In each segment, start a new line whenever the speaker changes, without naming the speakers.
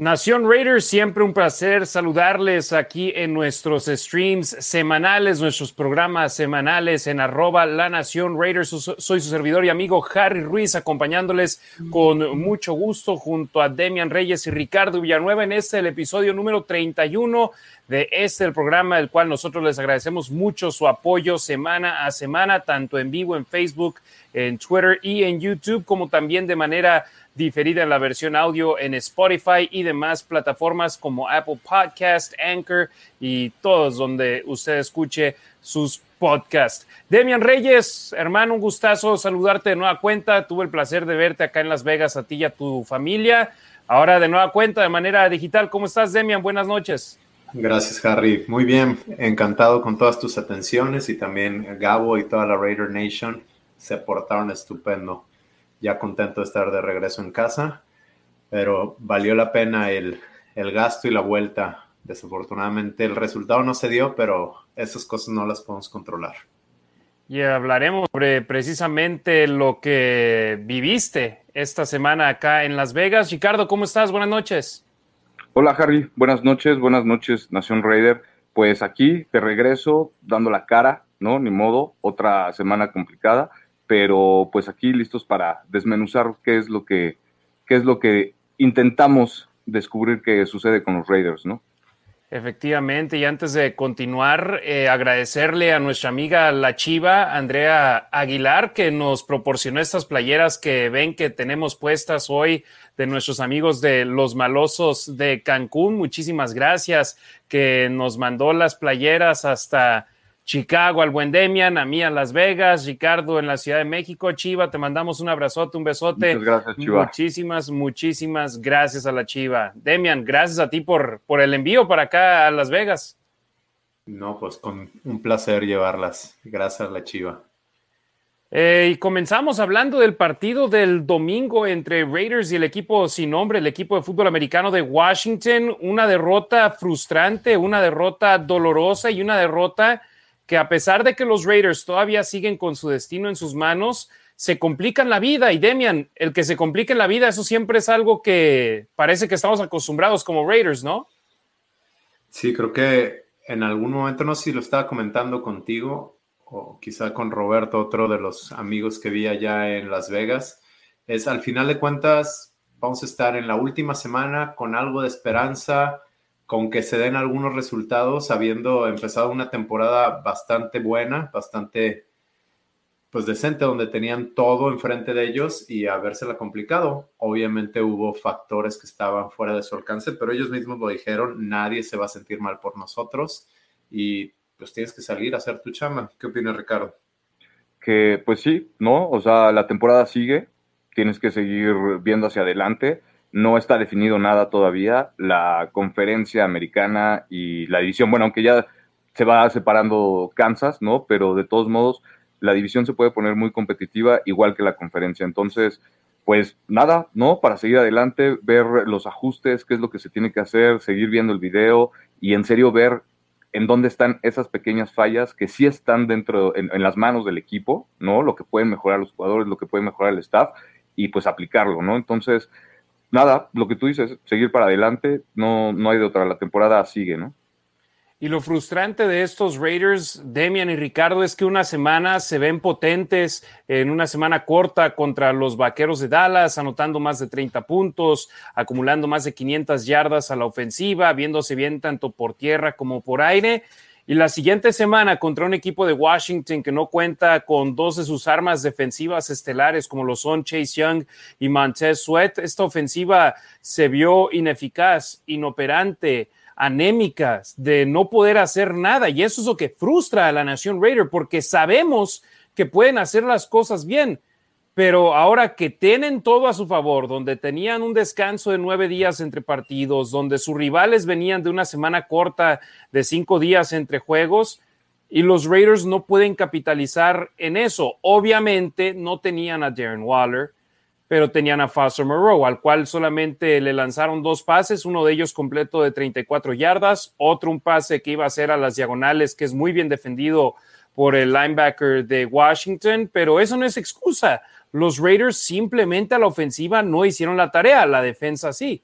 Nación Raiders, siempre un placer saludarles aquí en nuestros streams semanales, nuestros programas semanales en arroba la Nación Raiders. Soy su servidor y amigo Harry Ruiz, acompañándoles con mucho gusto junto a Demian Reyes y Ricardo Villanueva en este, el episodio número 31 de este, el programa, del cual nosotros les agradecemos mucho su apoyo semana a semana, tanto en vivo en Facebook, en Twitter y en YouTube, como también de manera diferida en la versión audio en Spotify y demás plataformas como Apple Podcast, Anchor y todos donde usted escuche sus podcasts. Demian Reyes, hermano, un gustazo saludarte de nueva cuenta. Tuve el placer de verte acá en Las Vegas a ti y a tu familia. Ahora de nueva cuenta de manera digital. ¿Cómo estás, Demian? Buenas noches.
Gracias, Harry. Muy bien, encantado con todas tus atenciones y también Gabo y toda la Raider Nation se portaron estupendo ya contento de estar de regreso en casa, pero valió la pena el, gasto y la vuelta. Desafortunadamente el resultado no se dio, pero esas cosas no las podemos controlar.
Y hablaremos sobre precisamente lo que viviste esta semana acá en Las Vegas. Ricardo, ¿cómo estás? Buenas noches.
Hola Harry, buenas noches, buenas noches Nación Raider. Pues aquí te regreso dando la cara, ¿no? Ni modo, otra semana complicada, pero pues aquí listos para desmenuzar qué es lo que, qué es lo que intentamos descubrir que sucede con los Raiders, ¿no?
Efectivamente, y antes de continuar, eh, agradecerle a nuestra amiga La Chiva, Andrea Aguilar, que nos proporcionó estas playeras que ven que tenemos puestas hoy de nuestros amigos de Los Malosos de Cancún. Muchísimas gracias, que nos mandó las playeras hasta Chicago al buen Demian, a mí a Las Vegas, Ricardo en la Ciudad de México, Chiva, te mandamos un abrazote, un besote.
Muchas gracias, Chiva.
Muchísimas, muchísimas gracias a la Chiva. Demian, gracias a ti por, por el envío para acá a Las Vegas.
No, pues con un placer llevarlas. Gracias a la Chiva.
Eh, y comenzamos hablando del partido del domingo entre Raiders y el equipo sin nombre, el equipo de fútbol americano de Washington. Una derrota frustrante, una derrota dolorosa y una derrota que a pesar de que los Raiders todavía siguen con su destino en sus manos, se complican la vida. Y Demian, el que se complique la vida, eso siempre es algo que parece que estamos acostumbrados como Raiders, ¿no?
Sí, creo que en algún momento, no sé si lo estaba comentando contigo o quizá con Roberto, otro de los amigos que vi allá en Las Vegas, es al final de cuentas, vamos a estar en la última semana con algo de esperanza con que se den algunos resultados, habiendo empezado una temporada bastante buena, bastante pues decente, donde tenían todo enfrente de ellos y habérsela complicado. Obviamente hubo factores que estaban fuera de su alcance, pero ellos mismos lo dijeron, nadie se va a sentir mal por nosotros y pues tienes que salir a hacer tu chama. ¿Qué opina Ricardo?
Que pues sí, ¿no? O sea, la temporada sigue, tienes que seguir viendo hacia adelante no está definido nada todavía. La conferencia americana y la división, bueno, aunque ya se va separando Kansas, ¿no? Pero de todos modos, la división se puede poner muy competitiva, igual que la conferencia. Entonces, pues nada, ¿no? Para seguir adelante, ver los ajustes, qué es lo que se tiene que hacer, seguir viendo el video y en serio ver en dónde están esas pequeñas fallas que sí están dentro, en, en las manos del equipo, ¿no? Lo que pueden mejorar los jugadores, lo que puede mejorar el staff y pues aplicarlo, ¿no? Entonces, nada, lo que tú dices, seguir para adelante, no, no hay de otra, la temporada sigue, ¿no?
Y lo frustrante de estos Raiders, Demian y Ricardo, es que una semana se ven potentes, en una semana corta contra los Vaqueros de Dallas, anotando más de 30 puntos, acumulando más de 500 yardas a la ofensiva, viéndose bien tanto por tierra como por aire. Y la siguiente semana contra un equipo de Washington que no cuenta con dos de sus armas defensivas estelares como lo son Chase Young y Montez Sweat, esta ofensiva se vio ineficaz, inoperante, anémica, de no poder hacer nada. Y eso es lo que frustra a la Nación Raider porque sabemos que pueden hacer las cosas bien, pero ahora que tienen todo a su favor, donde tenían un descanso de nueve días entre partidos, donde sus rivales venían de una semana corta de cinco días entre juegos, y los Raiders no pueden capitalizar en eso. Obviamente no tenían a Darren Waller, pero tenían a Foster Moreau, al cual solamente le lanzaron dos pases, uno de ellos completo de 34 yardas, otro un pase que iba a ser a las diagonales, que es muy bien defendido por el linebacker de Washington, pero eso no es excusa. Los Raiders simplemente a la ofensiva no hicieron la tarea, la defensa sí.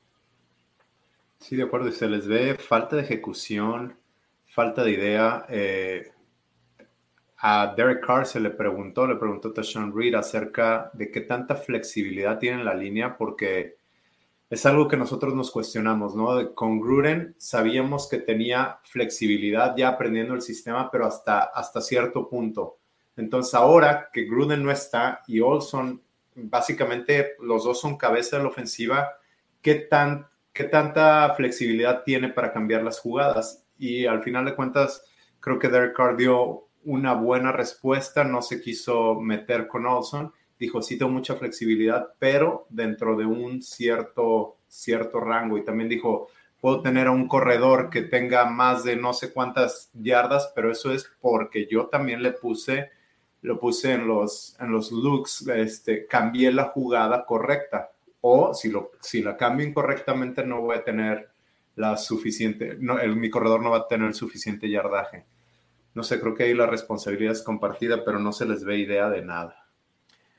Sí, de acuerdo, se les ve falta de ejecución, falta de idea. Eh, a Derek Carr se le preguntó, le preguntó a Sean Reed acerca de qué tanta flexibilidad tiene en la línea, porque es algo que nosotros nos cuestionamos, ¿no? Con Gruden sabíamos que tenía flexibilidad ya aprendiendo el sistema, pero hasta, hasta cierto punto. Entonces ahora que Gruden no está y Olson, básicamente los dos son cabeza de la ofensiva, ¿qué, tan, qué tanta flexibilidad tiene para cambiar las jugadas? Y al final de cuentas, creo que Derek Carr dio una buena respuesta, no se quiso meter con Olson, dijo, sí tengo mucha flexibilidad, pero dentro de un cierto, cierto rango. Y también dijo, puedo tener a un corredor que tenga más de no sé cuántas yardas, pero eso es porque yo también le puse, lo puse en los, en los looks, este, cambié la jugada correcta. O si, lo, si la cambio incorrectamente, no voy a tener la suficiente, no, el, mi corredor no va a tener el suficiente yardaje no sé, creo que ahí la responsabilidad es compartida, pero no se les ve idea de nada.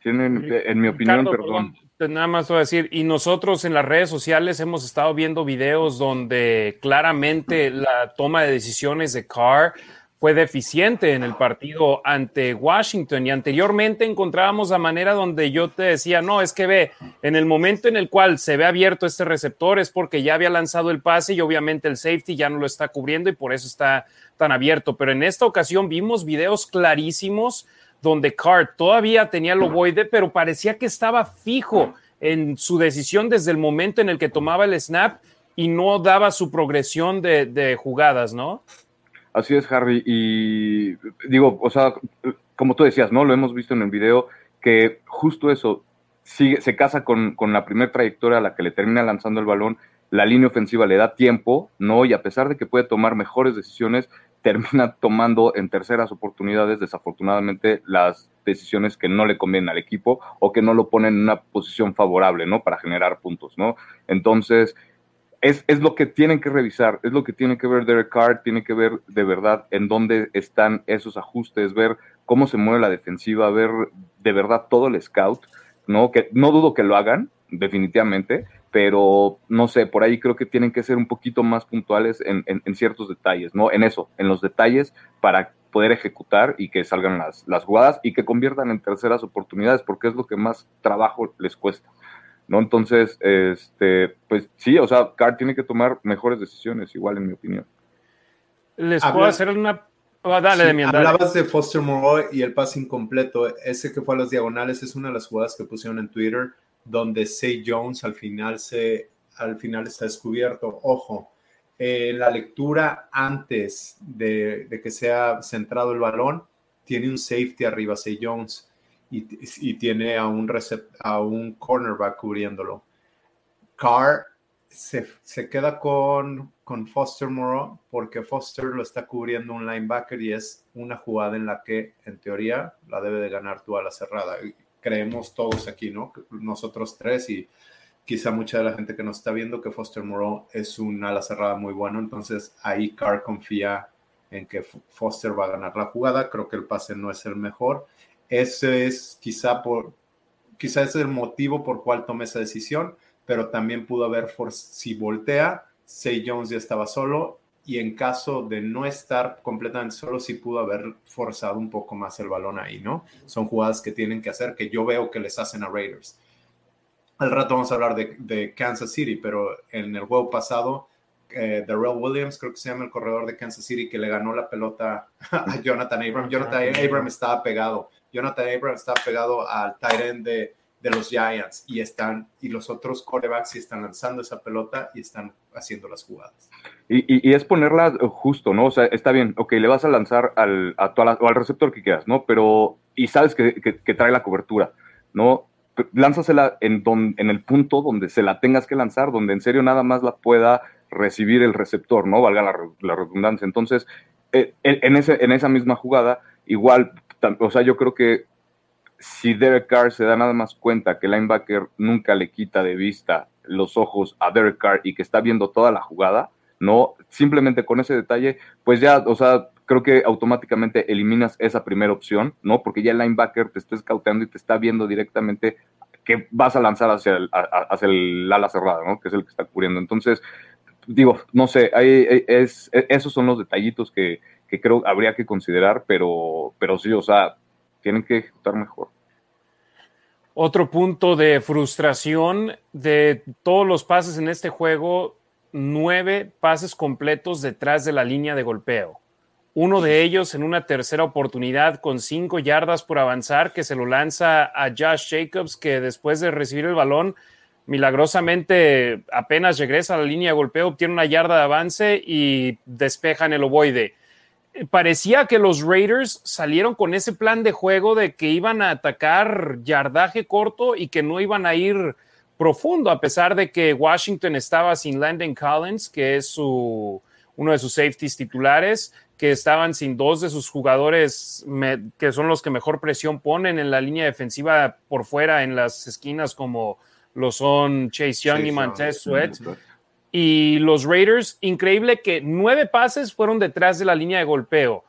Tienen, en mi opinión, perdón.
Pues nada más voy a decir, y nosotros en las redes sociales hemos estado viendo videos donde claramente la toma de decisiones de Carr fue deficiente en el partido ante Washington y anteriormente encontrábamos la manera donde yo te decía, no, es que ve, en el momento en el cual se ve abierto este receptor es porque ya había lanzado el pase y obviamente el safety ya no lo está cubriendo y por eso está tan abierto, pero en esta ocasión vimos videos clarísimos donde Carr todavía tenía el ovoide, pero parecía que estaba fijo en su decisión desde el momento en el que tomaba el snap y no daba su progresión de, jugadas, ¿no?
Así es, Harry. Y digo, o sea, como tú decías, ¿no? Lo hemos visto en el video, que justo eso sigue, se casa con, con la primera trayectoria a la que le termina lanzando el balón. La línea ofensiva le da tiempo, ¿no? Y a pesar de que puede tomar mejores decisiones, termina tomando en terceras oportunidades, desafortunadamente, las decisiones que no le convienen al equipo o que no lo ponen en una posición favorable, ¿no? Para generar puntos, ¿no? Entonces, es, es, lo que tienen que revisar, es lo que tiene que ver Derek Carr, tiene que ver de verdad en dónde están esos ajustes, ver cómo se mueve la defensiva, ver de verdad todo el scout, ¿no? Que no dudo que lo hagan, definitivamente, pero no sé, por ahí creo que tienen que ser un poquito más puntuales en, ciertos detalles, ¿no? En eso, en los detalles para poder ejecutar y que salgan las, las jugadas y que conviertan en terceras oportunidades, porque es lo que más trabajo les cuesta. ¿No? Entonces, este, pues sí, o sea, Carr tiene que tomar mejores decisiones, igual en mi opinión.
Les puedo hacer una. Oh, dale, de mi
Hablabas de Foster Moreau y el pase incompleto. Ese que fue a las diagonales es una de las jugadas que pusieron en Twitter donde Say Jones al final, se, al final está descubierto. Ojo, eh, la lectura antes de, que sea centrado el balón, tiene un safety arriba, Say Jones, y, tiene a un, a un cornerback cubriéndolo. Carr se, se, queda con, con Foster Moreau porque Foster lo está cubriendo un linebacker y es una jugada en la que, en teoría, la debe de ganar tú a la cerrada creemos todos aquí, ¿no? Nosotros tres y quizá mucha de la gente que nos está viendo que Foster Moreau es un ala cerrada muy bueno, entonces ahí Carr confía en que Foster va a ganar la jugada, creo que el pase no es el mejor. Ese es quizá por quizá es el motivo por cual tomé esa decisión, pero también pudo haber si voltea, Say Jones ya estaba solo y en caso de no estar completamente solo, sí pudo haber forzado un poco más el balón ahí, ¿no? Son jugadas que tienen que hacer, que yo veo que les hacen a Raiders. Al rato vamos a hablar de, Kansas City, pero en el juego pasado, eh, Darrell Williams, creo que se llama el corredor de Kansas City, que le ganó la pelota a Jonathan Abram. Jonathan Abram estaba pegado. Jonathan Abram estaba pegado al tight end de, de los Giants y están y los otros corebacks están lanzando esa pelota y están haciendo las jugadas.
Y, es ponerla justo, ¿no? O sea, está bien, ok, le vas a lanzar al, a o al receptor que quieras, ¿no? Pero, y sabes que, trae la cobertura, ¿no? Lánzasela en, en el punto donde se la tengas que lanzar, donde en serio nada más la pueda recibir el receptor, ¿no? Valga la, redundancia. Entonces, eh, en, ese, en esa misma jugada, igual, o sea, yo creo que si Derek Carr se da nada más cuenta que el linebacker nunca le quita de vista los ojos a Derek Carr y que está viendo toda la jugada, ¿no? Simplemente con ese detalle, pues ya, o sea, creo que automáticamente eliminas esa primera opción, ¿no? Porque ya el linebacker te está escauteando y te está viendo directamente que vas a lanzar hacia el, hacia el ala cerrada, ¿no? Que es el que está cubriendo. Entonces, digo, no sé, es, esos son los detallitos que, que, creo habría que considerar, pero, pero sí, o sea, tienen que ejecutar mejor.
Otro punto de frustración de todos los pases en este juego, nueve pases completos detrás de la línea de golpeo. Uno de ellos en una tercera oportunidad con cinco yardas por avanzar, que se lo lanza a Josh Jacobs, que después de recibir el balón, milagrosamente apenas regresa a la línea de golpeo, obtiene una yarda de avance y despejan el ovoide. Parecía que los Raiders salieron con ese plan de juego de que iban a atacar yardaje corto y que no iban a ir profundo, a pesar de que Washington estaba sin Landon Collins, que es su, uno de sus safeties titulares, que estaban sin dos de sus jugadores que son los que mejor presión ponen en la línea defensiva por fuera en las esquinas como lo son Chase Young y Montez Sweat. Y los Raiders, increíble que nueve pases fueron detrás de la línea de golpeo.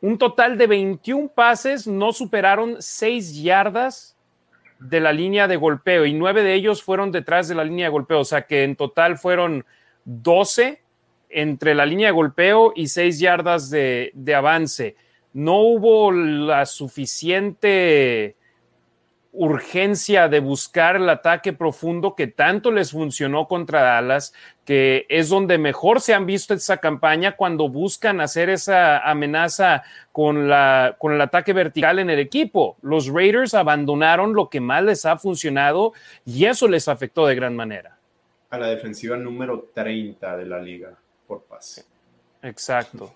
Un total de 21 pases no superaron seis yardas de la línea de golpeo y nueve de ellos fueron detrás de la línea de golpeo. O sea que en total fueron 12 entre la línea de golpeo y seis yardas de, avance. No hubo la suficiente urgencia de buscar el ataque profundo que tanto les funcionó contra Dallas, que es donde mejor se han visto esa campaña cuando buscan hacer esa amenaza con, la, con el ataque vertical en el equipo. Los Raiders abandonaron lo que más les ha funcionado y eso les afectó de gran manera.
A la defensiva número 30 de la liga por pase.
Exacto.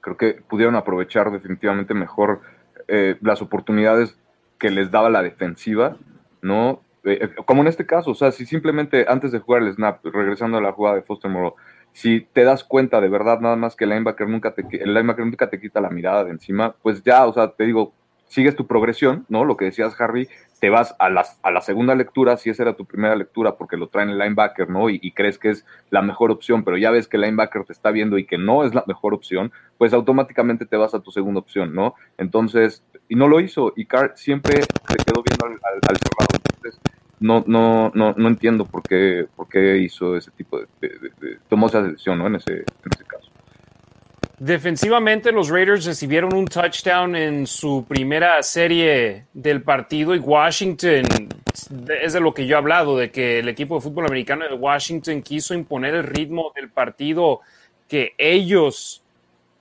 Creo que pudieron aprovechar definitivamente mejor eh, las oportunidades que les daba la defensiva, ¿no? Eh, eh, como en este caso, o sea, si simplemente antes de jugar el snap, regresando a la jugada de Foster Moreau, si te das cuenta de verdad nada más que el linebacker nunca te, el linebacker nunca te quita la mirada de encima, pues ya, o sea, te digo, sigues tu progresión, ¿no? Lo que decías, Harry, te vas a la, a la segunda lectura, si esa era tu primera lectura, porque lo traen el linebacker, ¿no? Y, crees que es la mejor opción, pero ya ves que el linebacker te está viendo y que no es la mejor opción, pues automáticamente te vas a tu segunda opción, ¿no? Entonces, y no lo hizo, y Carr siempre se quedó viendo al, al, Entonces, no, no, no, no entiendo por qué, por qué hizo ese tipo de, tomó esa decisión, ¿no? En ese, en ese caso.
Defensivamente, los Raiders recibieron un touchdown en su primera serie del partido y Washington, es de lo que yo he hablado, de que el equipo de fútbol americano de Washington quiso imponer el ritmo del partido que ellos,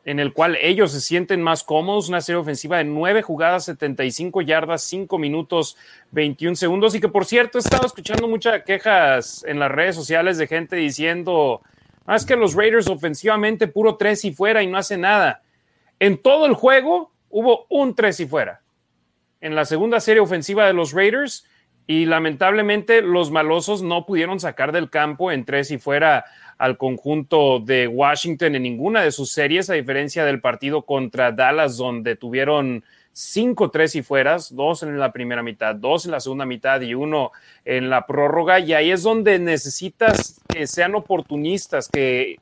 en el cual ellos se sienten más cómodos, una serie ofensiva de nueve jugadas, 75 yardas, 5 minutos, 21 segundos. Y que por cierto he estado escuchando muchas quejas en las redes sociales de gente diciendo más que los Raiders ofensivamente puro tres y fuera y no hace nada. En todo el juego hubo un tres y fuera. En la segunda serie ofensiva de los Raiders y lamentablemente los malosos no pudieron sacar del campo en tres y fuera al conjunto de Washington en ninguna de sus series, a diferencia del partido contra Dallas, donde tuvieron cinco tres y fueras, dos en la primera mitad, dos en la segunda mitad y uno en la prórroga. Y ahí es donde necesitas que sean oportunistas, que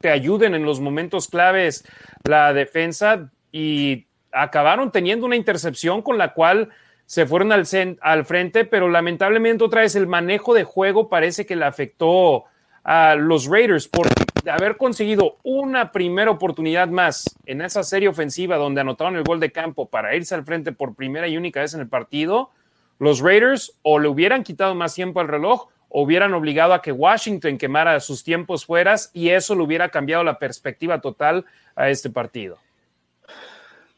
te ayuden en los momentos claves la defensa y acabaron teniendo una intercepción con la cual se fueron al, al frente, pero lamentablemente otra vez el manejo de juego parece que le afectó a los Raiders por haber conseguido una primera oportunidad más en esa serie ofensiva donde anotaron el gol de campo para irse al frente por primera y única vez en el partido, los Raiders o le hubieran quitado más tiempo al reloj o hubieran obligado a que Washington quemara sus tiempos fueras y eso le hubiera cambiado la perspectiva total a este partido.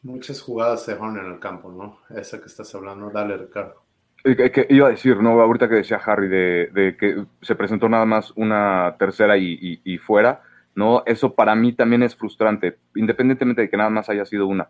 Muchas jugadas se dejaron en el campo, ¿no? Esa que estás hablando. Dale, Ricardo.
Que iba a decir, ¿no? Ahorita que decía Harry de, que se presentó nada más una tercera y, fuera, ¿no? Eso para mí también es frustrante, independientemente de que nada más haya sido una.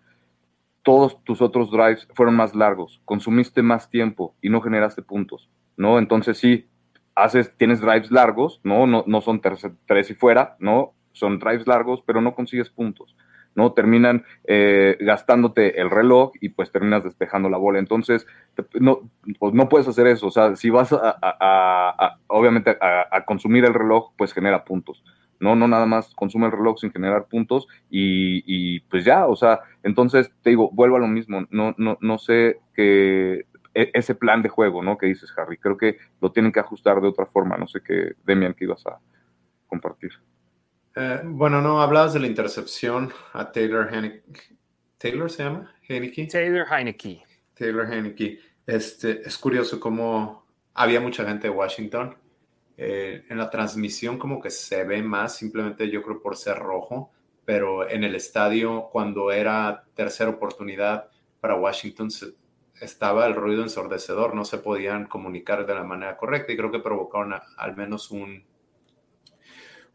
todos tus otros drives fueron más largos, consumiste más tiempo y no generaste puntos, ¿no? Entonces sí, haces, tienes drives largos, ¿no? No, no son tres, y fuera, ¿no? Son drives largos, pero no consigues puntos. ¿No? Terminan eh, gastándote el reloj y pues terminas despejando la bola. Entonces, no, pues no puedes hacer eso. O sea, si vas a, obviamente a, consumir el reloj, pues genera puntos. No, no nada más consume el reloj sin generar puntos y, pues ya, o sea, entonces te digo, vuelvo a lo mismo, no, no, no sé que ese plan de juego, ¿no? Que dices, Harry. Creo que lo tienen que ajustar de otra forma. No sé qué, Demian, que ibas a compartir.
Eh, bueno, no, hablabas de la intercepción a Taylor Heineke. ¿Taylor se llama? Heineke.
Taylor Heineke.
Taylor Heineke. Este, es curioso cómo había mucha gente de Washington. Eh, en la transmisión como que se ve más, simplemente yo creo por ser rojo, pero en el estadio cuando era tercera oportunidad para Washington se, estaba el ruido ensordecedor, no se podían comunicar de la manera correcta y creo que provocaron al menos un,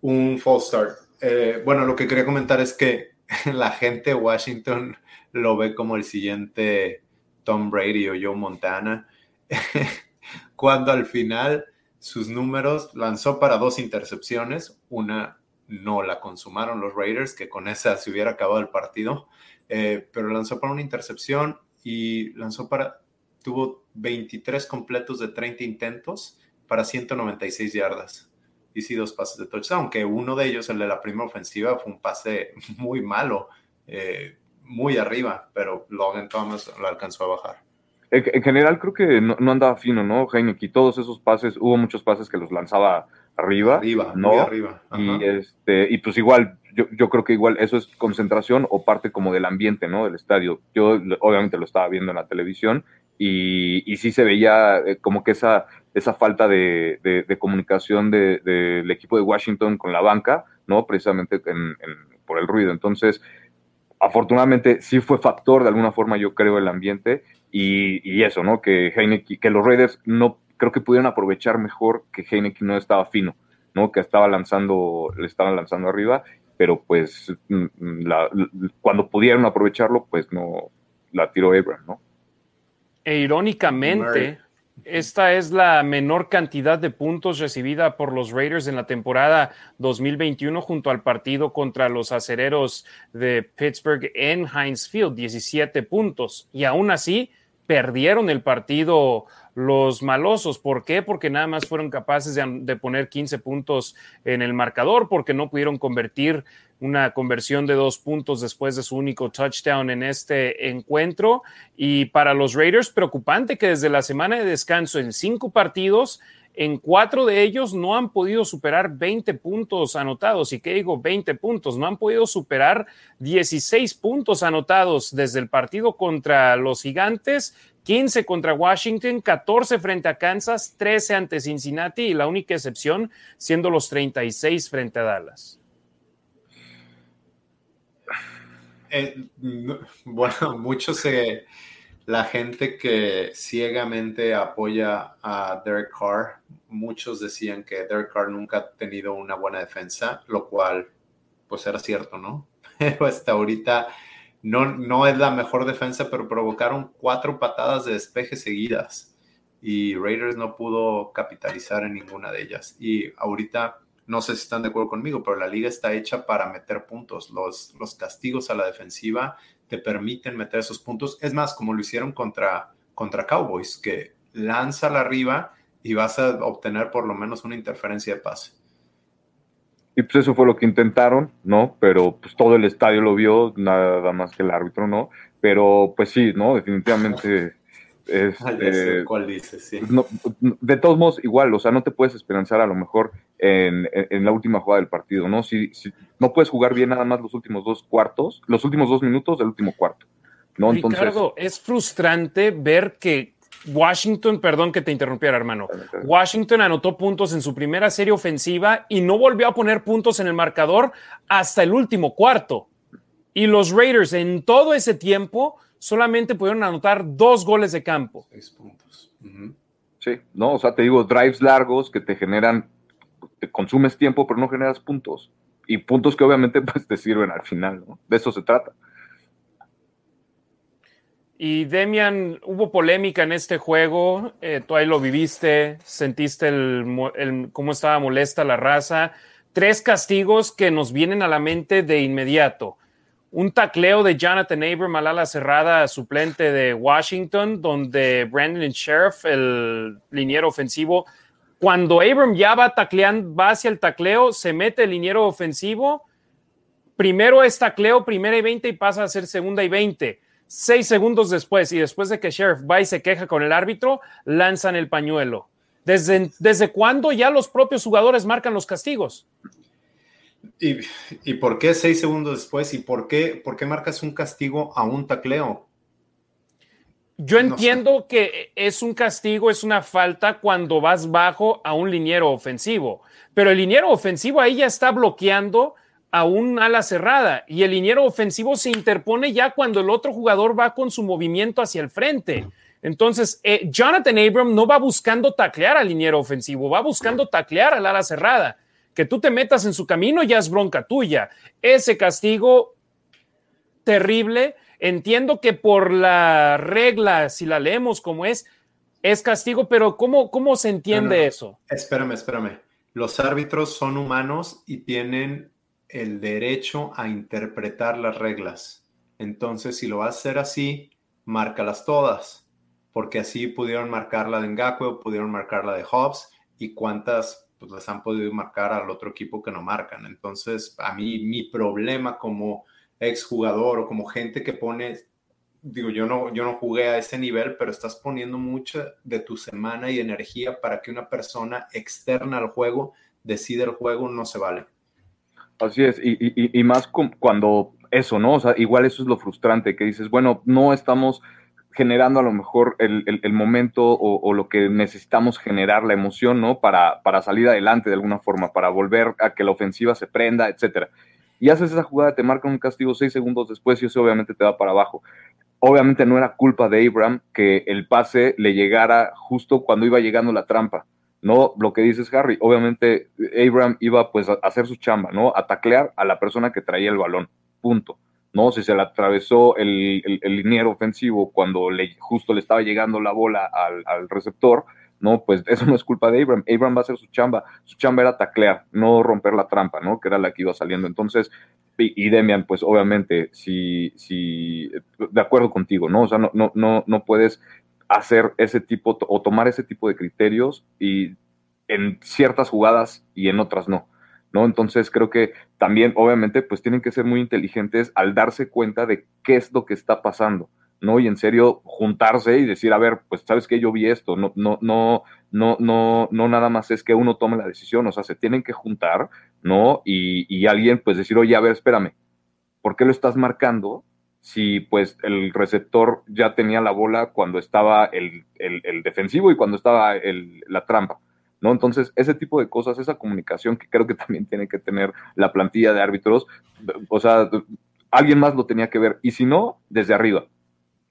un false start. Eh, bueno, lo que quería comentar es que la gente de Washington lo ve como el siguiente Tom Brady o Joe Montana, cuando al final sus números lanzó para dos intercepciones, una no la consumaron los Raiders, que con esa se hubiera acabado el partido, eh, pero lanzó para una intercepción y lanzó para, tuvo 23 completos de 30 intentos para 196 yardas. Y sí, dos pases de touchdown, aunque uno de ellos, el de la primera ofensiva, fue un pase muy malo, eh, muy arriba, pero Logan Thomas lo alcanzó a bajar.
En, general creo que no, andaba fino, ¿no, Heineken? Y todos esos pases, hubo muchos pases que los lanzaba arriba.
Arriba,
¿no?
Muy arriba.
Y, este, y pues igual, yo, yo, creo que igual eso es concentración o parte como del ambiente, ¿no? Del estadio. Yo obviamente lo estaba viendo en la televisión y, y sí se veía eh, como que esa, esa falta de, de, comunicación del de, equipo de Washington con la banca, ¿no? Precisamente por el ruido. Entonces, afortunadamente sí fue factor de alguna forma, yo creo, el ambiente y, y eso, ¿no? Que Heineken, que los Raiders no creo que pudieron aprovechar mejor que Heineken no estaba fino, ¿no? Que estaba lanzando, le estaban lanzando arriba, pero pues mm, mm, cuando pudieron aprovecharlo, pues no la tiró Abraham, ¿no?
E irónicamente, esta es la menor cantidad de puntos recibida por los Raiders en la temporada 2021 junto al partido contra los acereros de Pittsburgh en Heinz Field, 17 puntos. Y aún así, perdieron el partido los malosos. ¿Por qué? Porque nada más fueron capaces de, poner 15 puntos en el marcador, porque no pudieron convertir una conversión de dos puntos después de su único touchdown en este encuentro. Y para los Raiders, preocupante que desde la semana de descanso en cinco partidos, en cuatro de ellos no han podido superar 20 puntos anotados. ¿Y qué digo 20 puntos? No han podido superar 16 puntos anotados desde el partido contra los gigantes, 15 contra Washington, 14 frente a Kansas, 13 ante Cincinnati y la única excepción siendo los 36 frente a Dallas.
Eh, bueno, muchos se la gente que ciegamente apoya a Derek Carr, muchos decían que Derek Carr nunca ha tenido una buena defensa, lo cual pues era cierto, ¿no? Pero hasta ahorita no, no es la mejor defensa, pero provocaron cuatro patadas de despeje seguidas y Raiders no pudo capitalizar en ninguna de ellas. Y ahorita, no sé si están de acuerdo conmigo, pero la liga está hecha para meter puntos. Los, los castigos a la defensiva te permiten meter esos puntos. Es más, como lo hicieron contra, contra Cowboys, que lanza la arriba y vas a obtener por lo menos una interferencia de pase.
Y pues eso fue lo que intentaron, ¿no? Pero pues todo el estadio lo vio, nada más que el árbitro, ¿no? Pero pues sí, ¿no? Definitivamente
este, ¿Cuál dices? Sí.
de todos modos, igual, o sea, no te puedes esperanzar a lo mejor en, la última jugada del partido, ¿no? Si, no puedes jugar bien nada más los últimos dos cuartos, los últimos dos minutos del último cuarto, ¿no?
Ricardo, es frustrante ver que Washington, perdón que te interrumpiera, hermano. Washington anotó puntos en su primera serie ofensiva y no volvió a poner puntos en el marcador hasta el último cuarto. Y los Raiders en todo ese tiempo solamente pudieron anotar dos goles de campo.
Seis puntos.
Sí, no, o sea, te digo, drives largos que te generan, te consumes tiempo, pero no generas puntos. Y puntos que obviamente pues te sirven al final, ¿no? De eso se trata.
Y Demian, hubo polémica en este juego, eh, tú ahí lo viviste, sentiste el, cómo estaba molesta la raza. Tres castigos que nos vienen a la mente de inmediato. Un tacleo de Jonathan Abram al ala cerrada suplente de Washington, donde Brandon Sheriff, el liniero ofensivo, cuando Abram ya va tacleando, va hacia el tacleo, se mete el liniero ofensivo, primero es tacleo, primera y 20 y pasa a ser segunda y 20 Seis segundos después y después de que Sheriff va y se queja con el árbitro, lanzan el pañuelo. ¿Desde, desde cuándo ya los propios jugadores marcan los castigos?
¿Y, por qué seis segundos después? ¿Y por qué, por qué marcas un castigo a un tacleo?
Yo entiendo que es un castigo, es una falta cuando vas bajo a un liniero ofensivo, pero el liniero ofensivo ahí ya está bloqueando a un ala cerrada y el liniero ofensivo se interpone ya cuando el otro jugador va con su movimiento hacia el frente. Entonces, eh, Jonathan Abram no va buscando taclear al liniero ofensivo, va buscando taclear al ala cerrada. Que tú te metas en su camino ya es bronca tuya. Ese castigo terrible, entiendo que por la regla, si la leemos como es, es castigo, pero ¿cómo, cómo se entiende eso?
Espérame, espérame. Los árbitros son humanos y tienen el derecho a interpretar las reglas. Entonces, si lo vas a hacer así, márcalas todas, porque así pudieron marcar la de Ngakwe, pudieron marcar la de Hobbs y cuántas pues les han podido marcar al otro equipo que no marcan. Entonces, a mí mi problema como exjugador o como gente que pone, digo, yo no, yo no jugué a ese nivel, pero estás poniendo mucha de tu semana y energía para que una persona externa al juego decida el juego, no se vale.
Así es, y, más cuando eso, ¿no? O sea, igual eso es lo frustrante, que dices, bueno, no estamos generando a lo mejor el, momento o, lo que necesitamos generar, la emoción, ¿no? Para, para salir adelante de alguna forma, para volver a que la ofensiva se prenda, etcétera. Y haces esa jugada, te marcan un castigo seis segundos después y eso obviamente te va para abajo. Obviamente no era culpa de Abraham que el pase le llegara justo cuando iba llegando la trampa. ¿no? Lo que dices, Harry, obviamente Abraham iba pues a hacer su chamba, ¿no? A taclear a la persona que traía el balón, punto. ¿no? Si se le atravesó el, el, liniero ofensivo cuando le, justo le estaba llegando la bola al, receptor, ¿no? Pues eso no es culpa de Abraham. Abraham va a hacer su chamba. Su chamba era taclear, no romper la trampa, ¿no? Que era la que iba saliendo. Entonces, y, Demian, pues obviamente, si, si, de acuerdo contigo, ¿no? O sea, no, no, no, no puedes hacer ese tipo o tomar ese tipo de criterios y en ciertas jugadas y en otras no. ¿no? Entonces creo que también, obviamente, pues tienen que ser muy inteligentes al darse cuenta de qué es lo que está pasando, ¿no? Y en serio, juntarse y decir, a ver, pues sabes que yo vi esto, no, no, no, no, no, no nada más es que uno tome la decisión, o sea, se tienen que juntar, ¿no? Y, y alguien, pues decir, oye, a ver, espérame, ¿por qué lo estás marcando? si pues el receptor ya tenía la bola cuando estaba el, defensivo y cuando estaba la trampa. ¿no? Entonces, ese tipo de cosas, esa comunicación que creo que también tiene que tener la plantilla de árbitros, o sea, alguien más lo tenía que ver, y si no, desde arriba,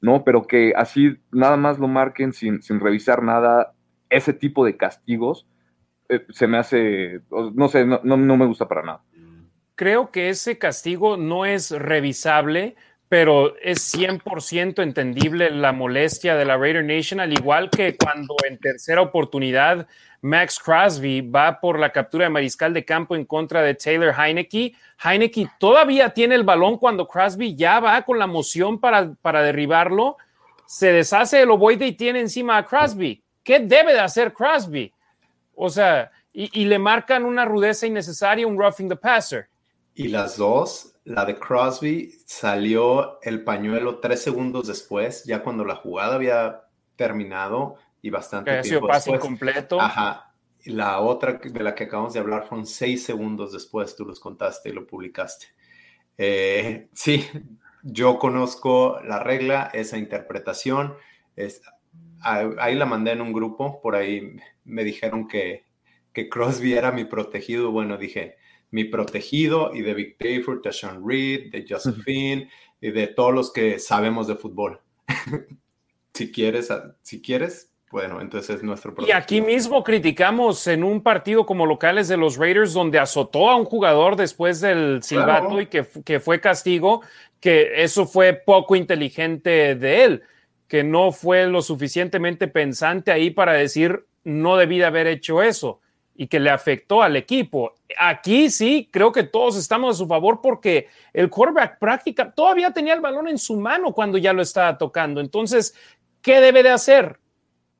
¿no? Pero que así nada más lo marquen sin, sin revisar nada, ese tipo de castigos, eh, se me hace, no sé, no, no, no me gusta para nada.
Creo que ese castigo no es revisable pero es 100% entendible la molestia de la Raider Nation, al igual que cuando en tercera oportunidad Max Crosby va por la captura de mariscal de campo en contra de Taylor Heineke. Heineke todavía tiene el balón cuando Crosby ya va con la moción para, para derribarlo. Se deshace el ovoide y tiene encima a Crosby. ¿Qué debe de hacer Crosby? O sea, y, y le marcan una rudeza innecesaria, un roughing the passer.
Y las dos la de Crosby salió el pañuelo tres segundos después, ya cuando la jugada había terminado y bastante
que tiempo pase completo.
Ajá. La otra de la que acabamos de hablar fueron seis segundos después, tú los contaste y lo publicaste. Eh, sí, yo conozco la regla, esa interpretación. Es, ahí la mandé en un grupo, por ahí me dijeron que, que Crosby era mi protegido. Bueno, dije, mi protegido y de Vic Dayford, de Sean Reed, de Josephine y de todos los que sabemos de fútbol. si quieres, si quieres, bueno, entonces es nuestro
protegido. Y aquí mismo criticamos en un partido como locales de los Raiders donde azotó a un jugador después del silbato y que, que fue castigo, que eso fue poco inteligente de él. que no fue lo suficientemente pensante ahí para decir no debí de haber hecho eso y que le afectó al equipo. Aquí sí, creo que todos estamos a su favor porque el quarterback práctica todavía tenía el balón en su mano cuando ya lo estaba tocando. Entonces, ¿qué debe de hacer?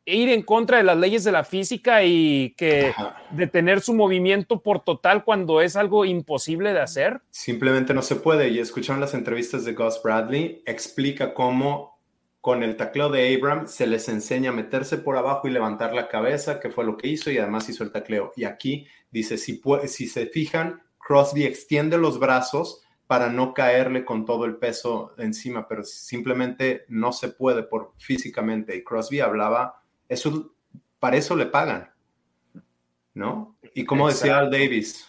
Ir en contra de las leyes de la física y que detener su movimiento por total cuando es algo imposible de hacer.
Simplemente no se puede. Y escucharon las entrevistas de Gus Bradley, explica cómo con el tacleo de Abram se les enseña a meterse por abajo y levantar la cabeza, que fue lo que hizo, y además hizo el tacleo. Y aquí dice, si, si se fijan, Crosby extiende los brazos para no caerle con todo el peso encima, pero simplemente no se puede por físicamente. Y Crosby hablaba, eso, para eso le pagan, ¿no? Y como decía Al Davis,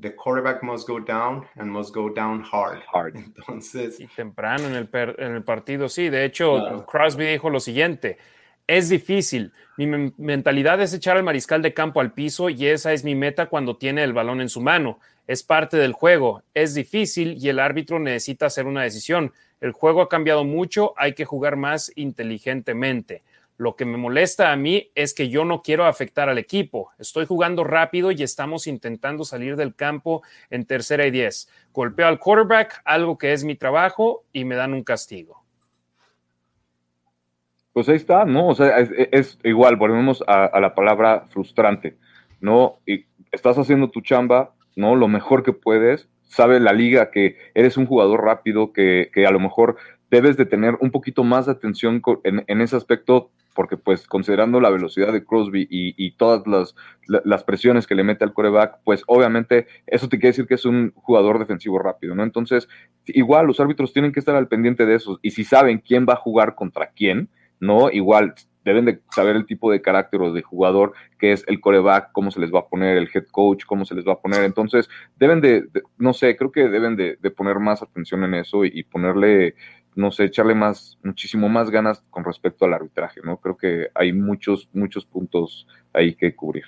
the quarterback must go down and must go down hard.
hard. Entonces. Y temprano en el, en el partido, sí. De hecho, Crosby dijo lo siguiente: es difícil. Mi mentalidad es echar al mariscal de campo al piso y esa es mi meta cuando tiene el balón en su mano. Es parte del juego. Es difícil y el árbitro necesita hacer una decisión. El juego ha cambiado mucho, hay que jugar más inteligentemente. Lo que me molesta a mí es que yo no quiero afectar al equipo. Estoy jugando rápido y estamos intentando salir del campo en tercera y diez. Golpeo al quarterback, algo que es mi trabajo, y me dan un castigo.
Pues ahí está, ¿no? O sea, es, igual, volvemos a, la palabra frustrante, ¿no? Y estás haciendo tu chamba, ¿no? Lo mejor que puedes. Sabe la liga que eres un jugador rápido, que, a lo mejor debes de tener un poquito más de atención en, en ese aspecto porque pues considerando la velocidad de Crosby y, todas las, presiones que le mete al coreback, pues obviamente eso te quiere decir que es un jugador defensivo rápido, ¿no? Entonces, igual los árbitros tienen que estar al pendiente de eso y si saben quién va a jugar contra quién, ¿no? Igual deben de saber el tipo de carácter o de jugador que es el coreback, cómo se les va a poner, el head coach, cómo se les va a poner. Entonces, deben de, no sé, creo que deben de, poner más atención en eso y ponerle no sé, echarle más, muchísimo más ganas con respecto al arbitraje, ¿no? Creo que hay muchos, muchos puntos ahí que cubrir.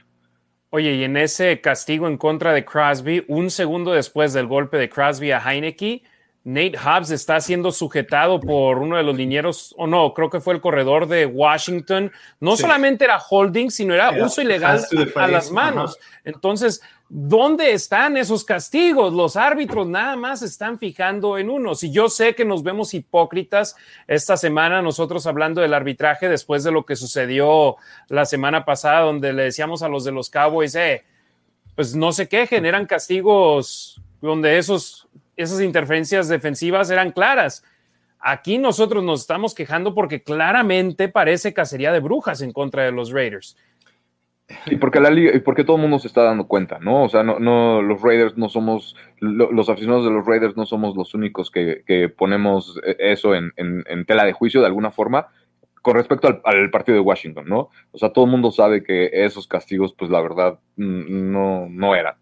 Oye, y en ese castigo en contra de Crosby, un segundo después del golpe de Crosby a Heineke, Nate Hobbs está siendo sujetado por uno de los linieros, o no, creo que fue el corredor de Washington. No solamente era holding, sino era, uso ilegal a, las manos. Entonces, ¿dónde están esos castigos? Los árbitros nada más están fijando en uno. Si yo sé que nos vemos hipócritas esta semana, nosotros hablando del arbitraje después de lo que sucedió la semana pasada, donde le decíamos a los de los Cowboys, eh, pues no se quejen, eran castigos donde esos esas interferencias defensivas eran claras. Aquí nosotros nos estamos quejando porque claramente parece cacería de brujas en contra de los Raiders.
Y porque la liga, y porque todo el mundo se está dando cuenta, ¿no? O sea, no, no los Raiders no somos, los aficionados de los Raiders no somos los únicos que, ponemos eso en, tela de juicio de alguna forma con respecto al, al, partido de Washington, ¿no? O sea, todo el mundo sabe que esos castigos, pues la verdad, no, no eran.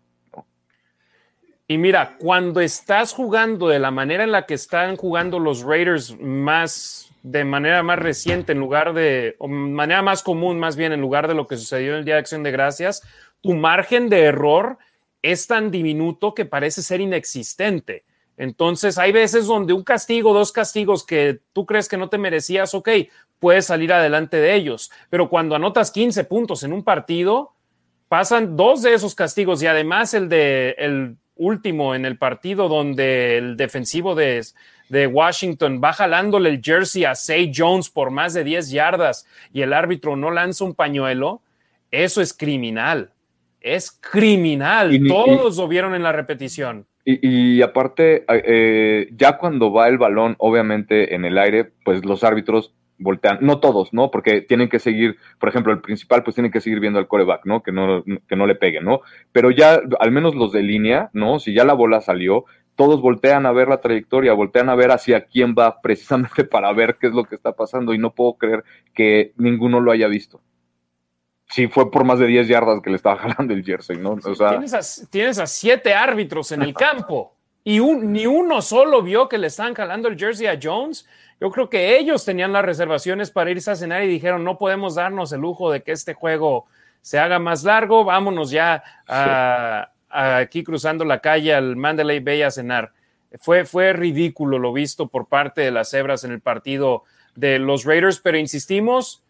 Y mira, cuando estás jugando de la manera en la que están jugando los Raiders más de manera más reciente en lugar de, o manera más común más bien en lugar de lo que sucedió en el Día de Acción de Gracias, tu margen de error es tan diminuto que parece ser inexistente. Entonces, hay veces donde un castigo, dos castigos que tú crees que no te merecías, ok, puedes salir adelante de ellos. Pero cuando anotas 15 puntos en un partido, pasan dos de esos castigos y además el de el último en el partido donde el defensivo de, de, Washington va jalándole el jersey a Say Jones por más de 10 yardas y el árbitro no lanza un pañuelo, eso es criminal. Es criminal. Todos lo vieron en la repetición.
Y, aparte, eh, ya cuando va el balón, obviamente en el aire, pues los árbitros voltean, no todos, ¿no? Porque tienen que seguir, por ejemplo, el principal, pues tienen que seguir viendo al coreback, ¿no? Que no, que no le pegue, ¿no? Pero ya, al menos los de línea, ¿no? Si ya la bola salió, todos voltean a ver la trayectoria, voltean a ver hacia quién va precisamente para ver qué es lo que está pasando y no puedo creer que ninguno lo haya visto. Sí, fue por más de 10 yardas que le estaba jalando el jersey, ¿no? O sea,
tienes, a, tienes a siete árbitros en el campo y ni uno solo vio que le estaban jalando el jersey a Jones. Yo creo que ellos tenían las reservaciones para irse a cenar y dijeron, no podemos darnos el lujo de que este juego se haga más largo, vámonos ya aquí cruzando la calle al Mandalay Bay a cenar. Fue, fue ridículo lo visto por parte de las cebras en el partido de los Raiders, pero insistimos,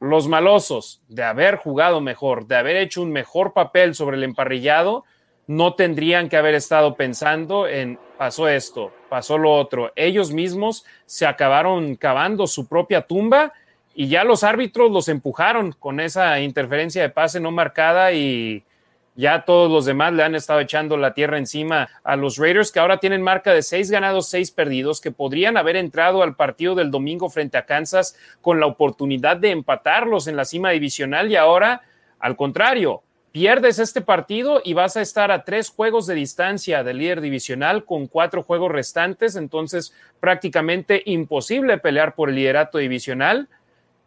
los malosos de haber jugado mejor, de haber hecho un mejor papel sobre el emparrillado, no tendrían que haber estado pensando en pasó esto, pasó lo otro. Ellos mismos se acabaron cavando su propia tumba y ya los árbitros los empujaron con esa interferencia de pase no marcada y ya todos los demás le han estado echando la tierra encima a los Raiders que ahora tienen marca de seis ganados, seis perdidos, que podrían haber entrado al partido del domingo frente a Kansas con la oportunidad de empatarlos en la cima divisional y ahora, al contrario, pierdes este partido y vas a estar a tres juegos de distancia del líder divisional con cuatro juegos restantes, entonces prácticamente imposible pelear por el liderato divisional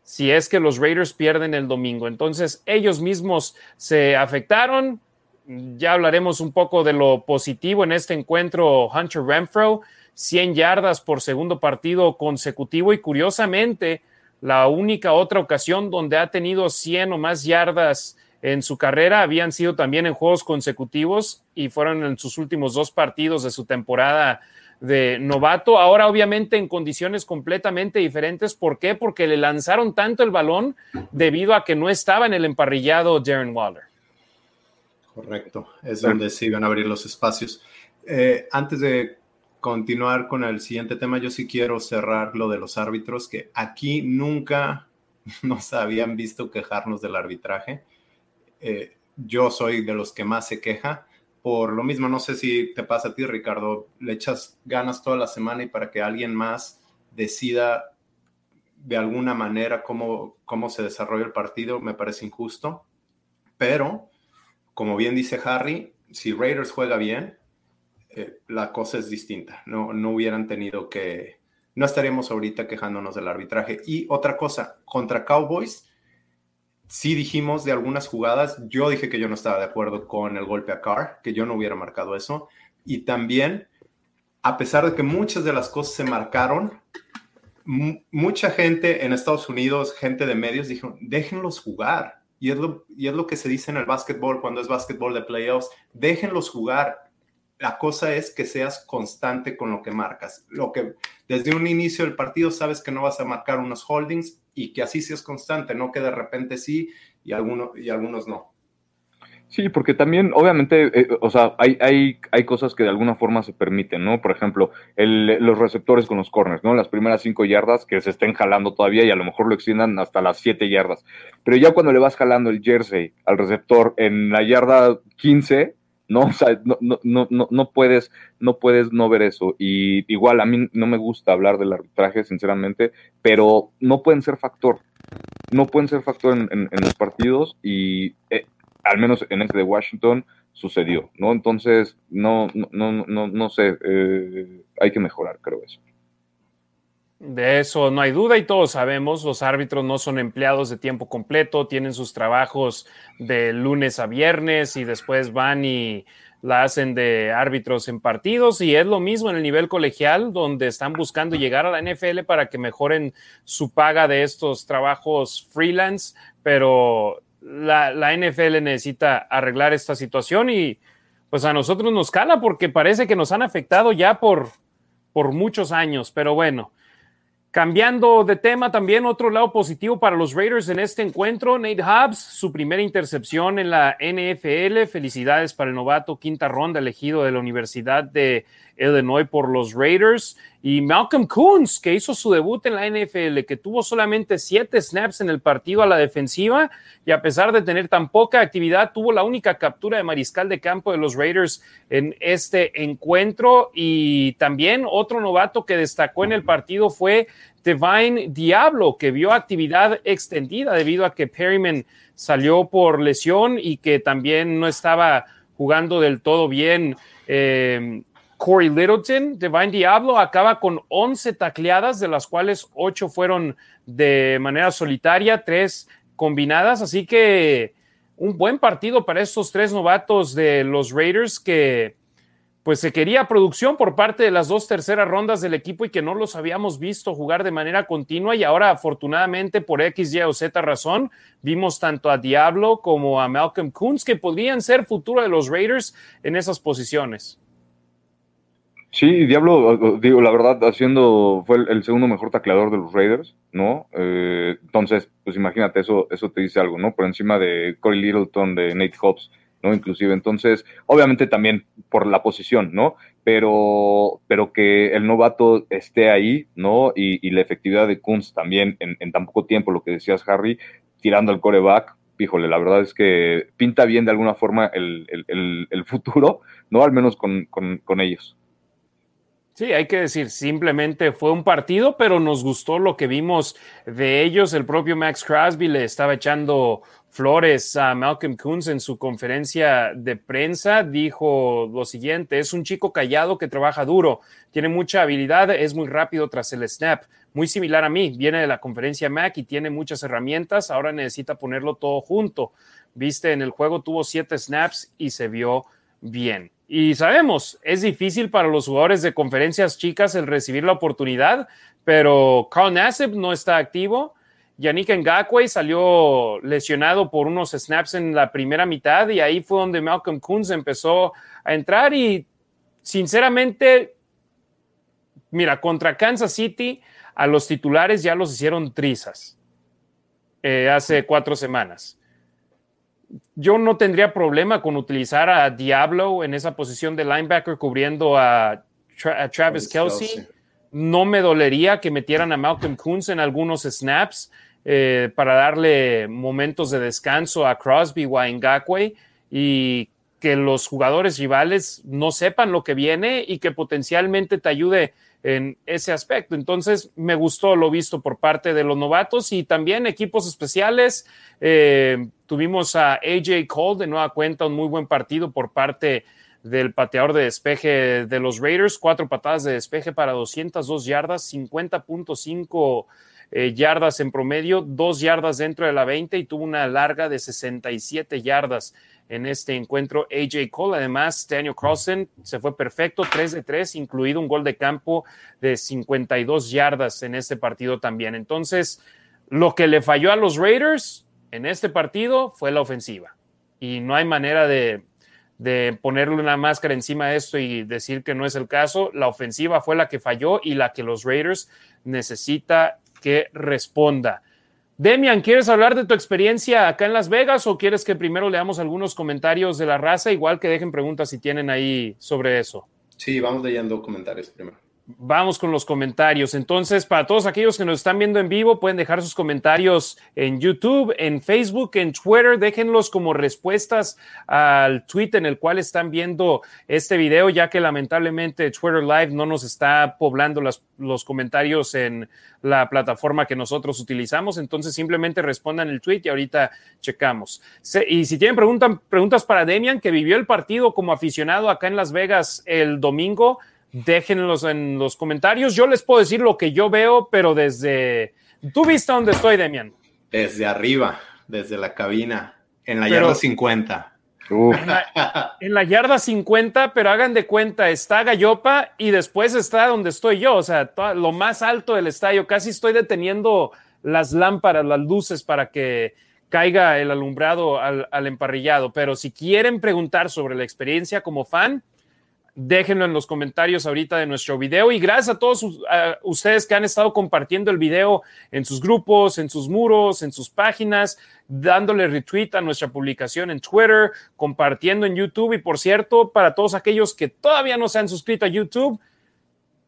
si es que los Raiders pierden el domingo. Entonces, ellos mismos se afectaron. Ya hablaremos un poco de lo positivo en este encuentro. Hunter Renfro, 100 yardas por segundo partido consecutivo y curiosamente, la única otra ocasión donde ha tenido 100 o más yardas en su carrera habían sido también en juegos consecutivos y fueron en sus últimos dos partidos de su temporada de novato, ahora obviamente en condiciones completamente diferentes. ¿Por qué? Porque le lanzaron tanto el balón debido a que no estaba en el emparrillado Darren Waller.
Correcto, es donde se iban a abrir los espacios. Eh, antes de continuar con el siguiente tema, yo sí quiero cerrar lo de los árbitros, que aquí nunca nos habían visto quejarnos del arbitraje. Eh, yo soy de los que más se queja por lo mismo, no sé si te pasa a ti, Ricardo, le echas ganas toda la semana y para que alguien más decida de alguna manera cómo, cómo se desarrolla el partido, me parece injusto. Pero, como bien dice Harry, si Raiders juega bien, eh, la cosa es distinta. No, no hubieran tenido que, no estaríamos ahorita quejándonos del arbitraje. Y otra cosa, contra Cowboys, sí dijimos de algunas jugadas, yo dije que yo no estaba de acuerdo con el golpe a Carr, que yo no hubiera marcado eso. Y también, a pesar de que muchas de las cosas se marcaron, mucha gente en Estados Unidos, gente de medios, dijo, déjenlos jugar. Y es, lo, y es lo que se dice en el básquetbol cuando es básquetbol de playoffs, déjenlos jugar. La cosa es que seas constante con lo que marcas. Lo que desde un inicio del partido sabes que no vas a marcar unos holdings, y que así seas constante, no que de repente sí y, alguno, y algunos no.
Sí, porque también, obviamente, eh, o sea, hay, hay, hay cosas que de alguna forma se permiten, ¿no? Por ejemplo, los receptores con los corners, ¿no? Las primeras cinco yardas que se estén jalando todavía y a lo mejor lo extiendan hasta las siete yardas. Pero ya cuando le vas jalando el jersey al receptor en la yarda 15, ¿no? O sea, no, no, no, no, puedes, no puedes no ver eso. Y igual a mí no me gusta hablar del arbitraje, sinceramente, pero no pueden ser factor. No pueden ser factor en, los partidos y eh, al menos en este de Washington sucedió, ¿no? Entonces, no, no, no, no, sé, eh, hay que mejorar, creo eso.
De eso no hay duda y todos sabemos, los árbitros no son empleados de tiempo completo, tienen sus trabajos de lunes a viernes y después van y la hacen de árbitros en partidos y es lo mismo en el nivel colegial donde están buscando llegar a la NFL para que mejoren su paga de estos trabajos freelance, pero la, NFL necesita arreglar esta situación y pues a nosotros nos cala porque parece que nos han afectado ya por, por muchos años, pero bueno. Cambiando de tema, también otro lado positivo para los Raiders en este encuentro, Nate Hobbs, su primera intercepción en la NFL. Felicidades para el novato, quinta ronda elegido de la Universidad de Illinois por los Raiders. Y Malcolm Coons, que hizo su debut en la NFL, que tuvo solamente siete snaps en el partido a la defensiva y a pesar de tener tan poca actividad, tuvo la única captura de mariscal de campo de los Raiders en este encuentro. Y también otro novato que destacó en el partido fue Divine Diablo, que vio actividad extendida debido a que Perryman salió por lesión y que también no estaba jugando del todo bien. Eh, Corey Littleton, Divine Diablo, acaba con 11 tacleadas, de las cuales 8 fueron de manera solitaria, 3 combinadas. Así que un buen partido para estos tres novatos de los Raiders que pues se quería producción por parte de las dos terceras rondas del equipo y que no los habíamos visto jugar de manera continua y ahora afortunadamente por X, Y o Z razón vimos tanto a Diablo como a Malcolm Coons que podrían ser futuro de los Raiders en esas posiciones.
Sí, Diablo, digo, la verdad, haciendo, fue el, segundo mejor tacleador de los Raiders, ¿no? Eh, entonces, pues imagínate, eso, eso te dice algo, ¿no? Por encima de Corey Littleton, de Nate Hobbs, ¿no? Inclusive, entonces, obviamente también por la posición, ¿no? Pero, pero que el novato esté ahí, ¿no? Y, la efectividad de Kunz también en, en, tan poco tiempo, lo que decías, Harry, tirando al coreback, híjole, la verdad es que pinta bien de alguna forma el, futuro, ¿no? Al menos con, con ellos.
Sí, hay que decir, simplemente fue un partido, pero nos gustó lo que vimos de ellos. El propio Max Crosby le estaba echando flores a Malcolm Coons en su conferencia de prensa. Dijo lo siguiente, es un chico callado que trabaja duro, tiene mucha habilidad, es muy rápido tras el snap, muy similar a mí, viene de la conferencia Mac y tiene muchas herramientas, ahora necesita ponerlo todo junto. Viste, en el juego tuvo siete snaps y se vio bien. Y sabemos, es difícil para los jugadores de conferencias chicas el recibir la oportunidad, pero Carl Nassib no está activo. Yannick Ngakwe salió lesionado por unos snaps en la primera mitad y ahí fue donde Malcolm Coons empezó a entrar y sinceramente, mira, contra Kansas City a los titulares ya los hicieron trizas eh, hace cuatro semanas yo no tendría problema con utilizar a Diablo en esa posición de linebacker cubriendo a, Travis Kelsey. No me dolería que metieran a Malcolm Coons en algunos snaps eh, para darle momentos de descanso a Crosby o a Ngakwe y que los jugadores rivales no sepan lo que viene y que potencialmente te ayude en ese aspecto. Entonces, me gustó lo visto por parte de los novatos y también equipos especiales. Eh, tuvimos a AJ Cole de nueva cuenta, un muy buen partido por parte del pateador de despeje de los Raiders, cuatro patadas de despeje para 202 yardas, 50.5 eh, yardas en promedio, dos yardas dentro de la 20 y tuvo una larga de 67 yardas en este encuentro AJ Cole. Además, Daniel Carlson se fue perfecto, 3 de 3, incluido un gol de campo de 52 yardas en este partido también. Entonces, lo que le falló a los Raiders en este partido fue la ofensiva. Y no hay manera de, de ponerle una máscara encima de esto y decir que no es el caso. La ofensiva fue la que falló y la que los Raiders necesita que responda. Demian, ¿quieres hablar de tu experiencia acá en Las Vegas o quieres que primero leamos algunos comentarios de la raza? Igual que dejen preguntas si tienen ahí sobre eso.
Sí, vamos leyendo comentarios primero.
Vamos con los comentarios. Entonces, para todos aquellos que nos están viendo en vivo, pueden dejar sus comentarios en YouTube, en Facebook, en Twitter. Déjenlos como respuestas al tweet en el cual están viendo este video, ya que lamentablemente Twitter Live no nos está poblando los comentarios en la plataforma que nosotros utilizamos. Entonces, simplemente respondan el tweet y ahorita checamos. Y si tienen preguntas para Demian, que vivió el partido como aficionado acá en Las Vegas el domingo, déjenlos en los comentarios. Yo les puedo decir lo que yo veo, pero desde... ¿Tú viste dónde estoy, Demian?
Desde arriba, desde la cabina, en la yarda 50.
En la, yarda 50, pero hagan de cuenta, está Gallopa y después está donde estoy yo, o sea, lo más alto del estadio. Casi estoy deteniendo las lámparas, las luces para que caiga el alumbrado al, al emparrillado. Pero si quieren preguntar sobre la experiencia como fan, déjenlo en los comentarios ahorita de nuestro video y gracias a todos ustedes que han estado compartiendo el video en sus grupos, en sus muros, en sus páginas, dándole retweet a nuestra publicación en Twitter, compartiendo en YouTube y por cierto, para todos aquellos que todavía no se han suscrito a YouTube,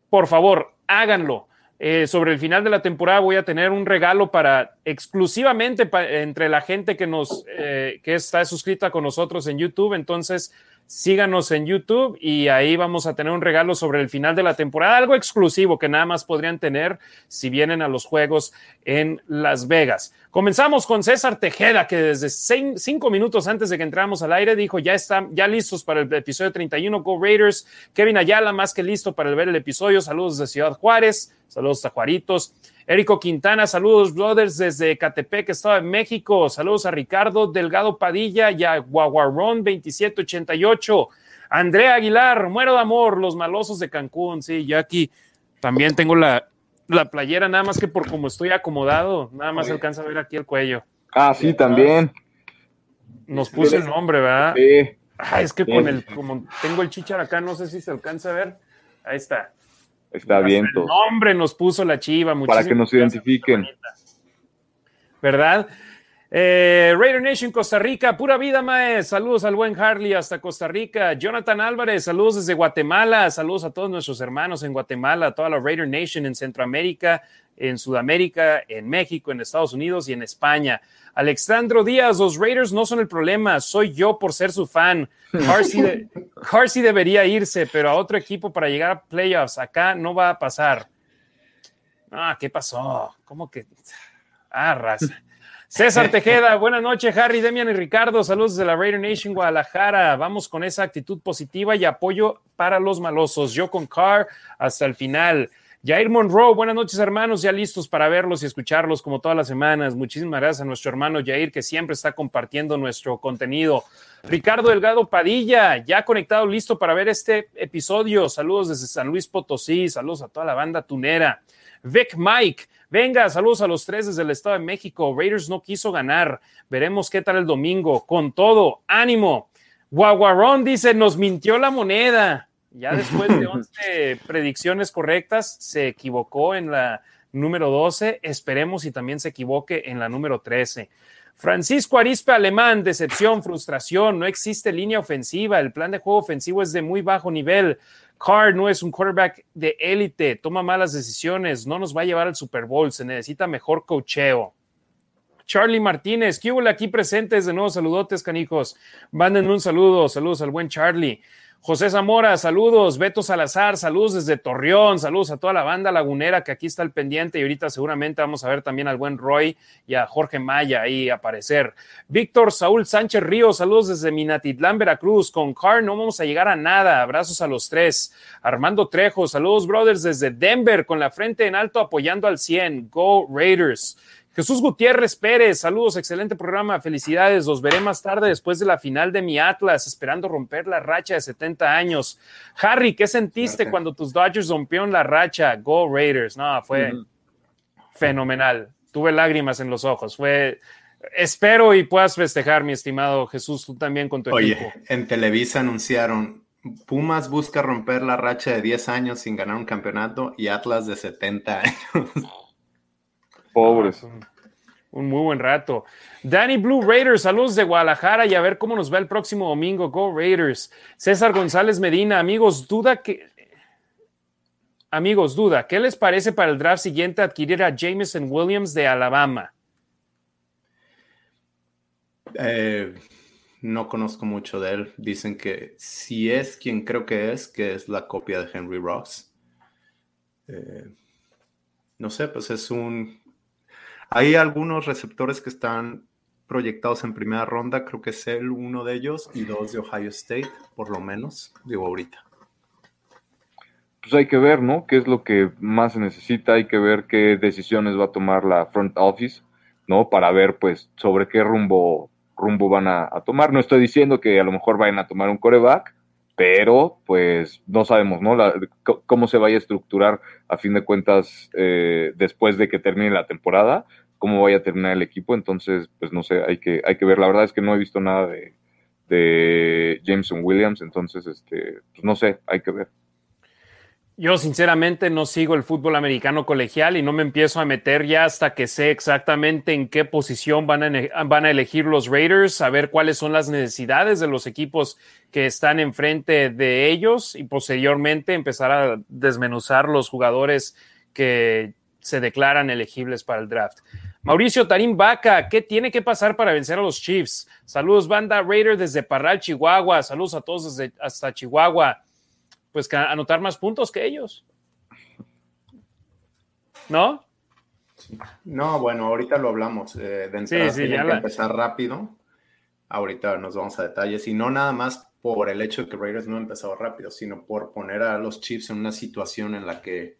por favor, háganlo. Eh, sobre el final de la temporada voy a tener un regalo para exclusivamente entre la gente que nos eh, que está suscrita con nosotros en YouTube. Entonces, síganos en YouTube y ahí vamos a tener un regalo sobre el final de la temporada, algo exclusivo que nada más podrían tener si vienen a los juegos en Las Vegas. Comenzamos con César Tejeda, que desde cinco minutos antes de que entramos al aire dijo ya están ya listos para el episodio 31, Go Raiders. Kevin Ayala, más que listo para ver el episodio. Saludos de Ciudad Juárez, saludos a Juaritos. Érico Quintana, saludos, brothers, desde Catepec, Estado de México. Saludos a Ricardo Delgado Padilla y a Guaguarrón 2788. Andrea Aguilar, muero de amor, los malosos de Cancún. Sí, yo aquí también tengo la, la playera, nada más que por como estoy acomodado, nada más se alcanza a ver aquí el cuello.
Ah, sí, también.
Nos puso el nombre, ¿verdad?
Sí.
Ah, es que con el, como tengo el chichar acá, no sé si se alcanza a ver. Ahí está.
Está bien.
El nombre nos puso la chiva.
Para que nos identifiquen.
¿Verdad? Eh, Raider Nation Costa Rica, pura vida, Mae. Saludos al buen Harley hasta Costa Rica. Jonathan Álvarez, saludos desde Guatemala. Saludos a todos nuestros hermanos en Guatemala, a toda la Raider Nation en Centroamérica, en Sudamérica, en México, en Estados Unidos y en España. Alexandro Díaz, los Raiders no son el problema, soy yo por ser su fan. Carsey, debería irse, pero a otro equipo para llegar a playoffs, acá no va a pasar. Ah, ¿qué pasó? ¿Cómo que? Ah, raza. César Tejeda, buenas noches, Harry, Demian y Ricardo, saludos desde la Raider Nation Guadalajara. Vamos con esa actitud positiva y apoyo para los malosos. Yo con Carr hasta el final. Jair Monroe, buenas noches hermanos, ya listos para verlos y escucharlos como todas las semanas. Muchísimas gracias a nuestro hermano Jair que siempre está compartiendo nuestro contenido. Ricardo Delgado Padilla, ya conectado, listo para ver este episodio. Saludos desde San Luis Potosí, saludos a toda la banda tunera. Vic Mike, venga, saludos a los tres desde el Estado de México. Raiders no quiso ganar, veremos qué tal el domingo. Con todo, ánimo. Guaguarón dice, nos mintió la moneda. Ya después de 11 predicciones correctas, se equivocó en la número 12. Esperemos y también se equivoque en la número 13. Francisco Arispe Alemán, decepción, frustración, no existe línea ofensiva, el plan de juego ofensivo es de muy bajo nivel. Carr no es un quarterback de élite, toma malas decisiones, no nos va a llevar al Super Bowl, se necesita mejor cocheo. Charlie Martínez, ¿qué hubo aquí presentes? De nuevo, saludotes, canijos. Manden un saludo, saludos al buen Charlie. José Zamora, saludos. Beto Salazar, saludos desde Torreón. Saludos a toda la banda lagunera que aquí está al pendiente. Y ahorita seguramente vamos a ver también al buen Roy y a Jorge Maya ahí aparecer. Víctor Saúl Sánchez Ríos, saludos desde Minatitlán, Veracruz. Con Car no vamos a llegar a nada. Abrazos a los tres. Armando Trejo, saludos, brothers, desde Denver, con la frente en alto apoyando al 100. Go Raiders. Jesús Gutiérrez Pérez, saludos, excelente programa, felicidades, los veré más tarde después de la final de mi Atlas, esperando romper la racha de 70 años. Harry, ¿qué sentiste cuando tus Dodgers rompieron la racha? Go Raiders, no, fue fenomenal, tuve lágrimas en los ojos, fue... Espero y puedas festejar, mi estimado Jesús, tú también con tu
Oye, en Televisa anunciaron Pumas busca romper la racha de 10 años sin ganar un campeonato y Atlas de 70 años.
Pobres.
un, muy buen rato. Danny Blue Raiders, saludos de Guadalajara y a ver cómo nos va el próximo domingo. Go Raiders. César González Medina, amigos, duda que. Amigos, duda, ¿qué les parece para el draft siguiente adquirir a Jameson Williams de Alabama?
Eh, no conozco mucho de él. Dicen que si es quien creo que es, que es la copia de Henry Ross. Eh, no sé, pues es un hay algunos receptores que están proyectados en primera ronda, creo que es él uno de ellos y dos de Ohio State, por lo menos, digo ahorita.
Pues hay que ver, ¿no? ¿Qué es lo que más se necesita? Hay que ver qué decisiones va a tomar la front office, ¿no? Para ver, pues, sobre qué rumbo, rumbo van a, tomar. No estoy diciendo que a lo mejor vayan a tomar un coreback, pero pues no sabemos, ¿no? cómo se vaya a estructurar a fin de cuentas eh, después de que termine la temporada, cómo vaya a terminar el equipo, entonces pues no sé, hay que, hay que ver, la verdad es que no he visto nada de, de Jameson Williams, entonces este, pues no sé, hay que ver.
Yo sinceramente no sigo el fútbol americano colegial y no me empiezo a meter ya hasta que sé exactamente en qué posición van a, van a elegir los Raiders, saber cuáles son las necesidades de los equipos que están enfrente de ellos y posteriormente empezar a desmenuzar los jugadores que se declaran elegibles para el draft. Mauricio Tarín Vaca, ¿qué tiene que pasar para vencer a los Chiefs? Saludos, banda Raider desde Parral, Chihuahua. Saludos a todos desde hasta Chihuahua pues anotar más puntos que ellos. ¿No?
No, bueno, ahorita lo hablamos. Eh, de entrada sí, sí, que empezar rápido. Ahorita nos vamos a detalles. Y no nada más por el hecho de que Raiders no ha empezado rápido, sino por poner a los Chiefs en una situación en la que,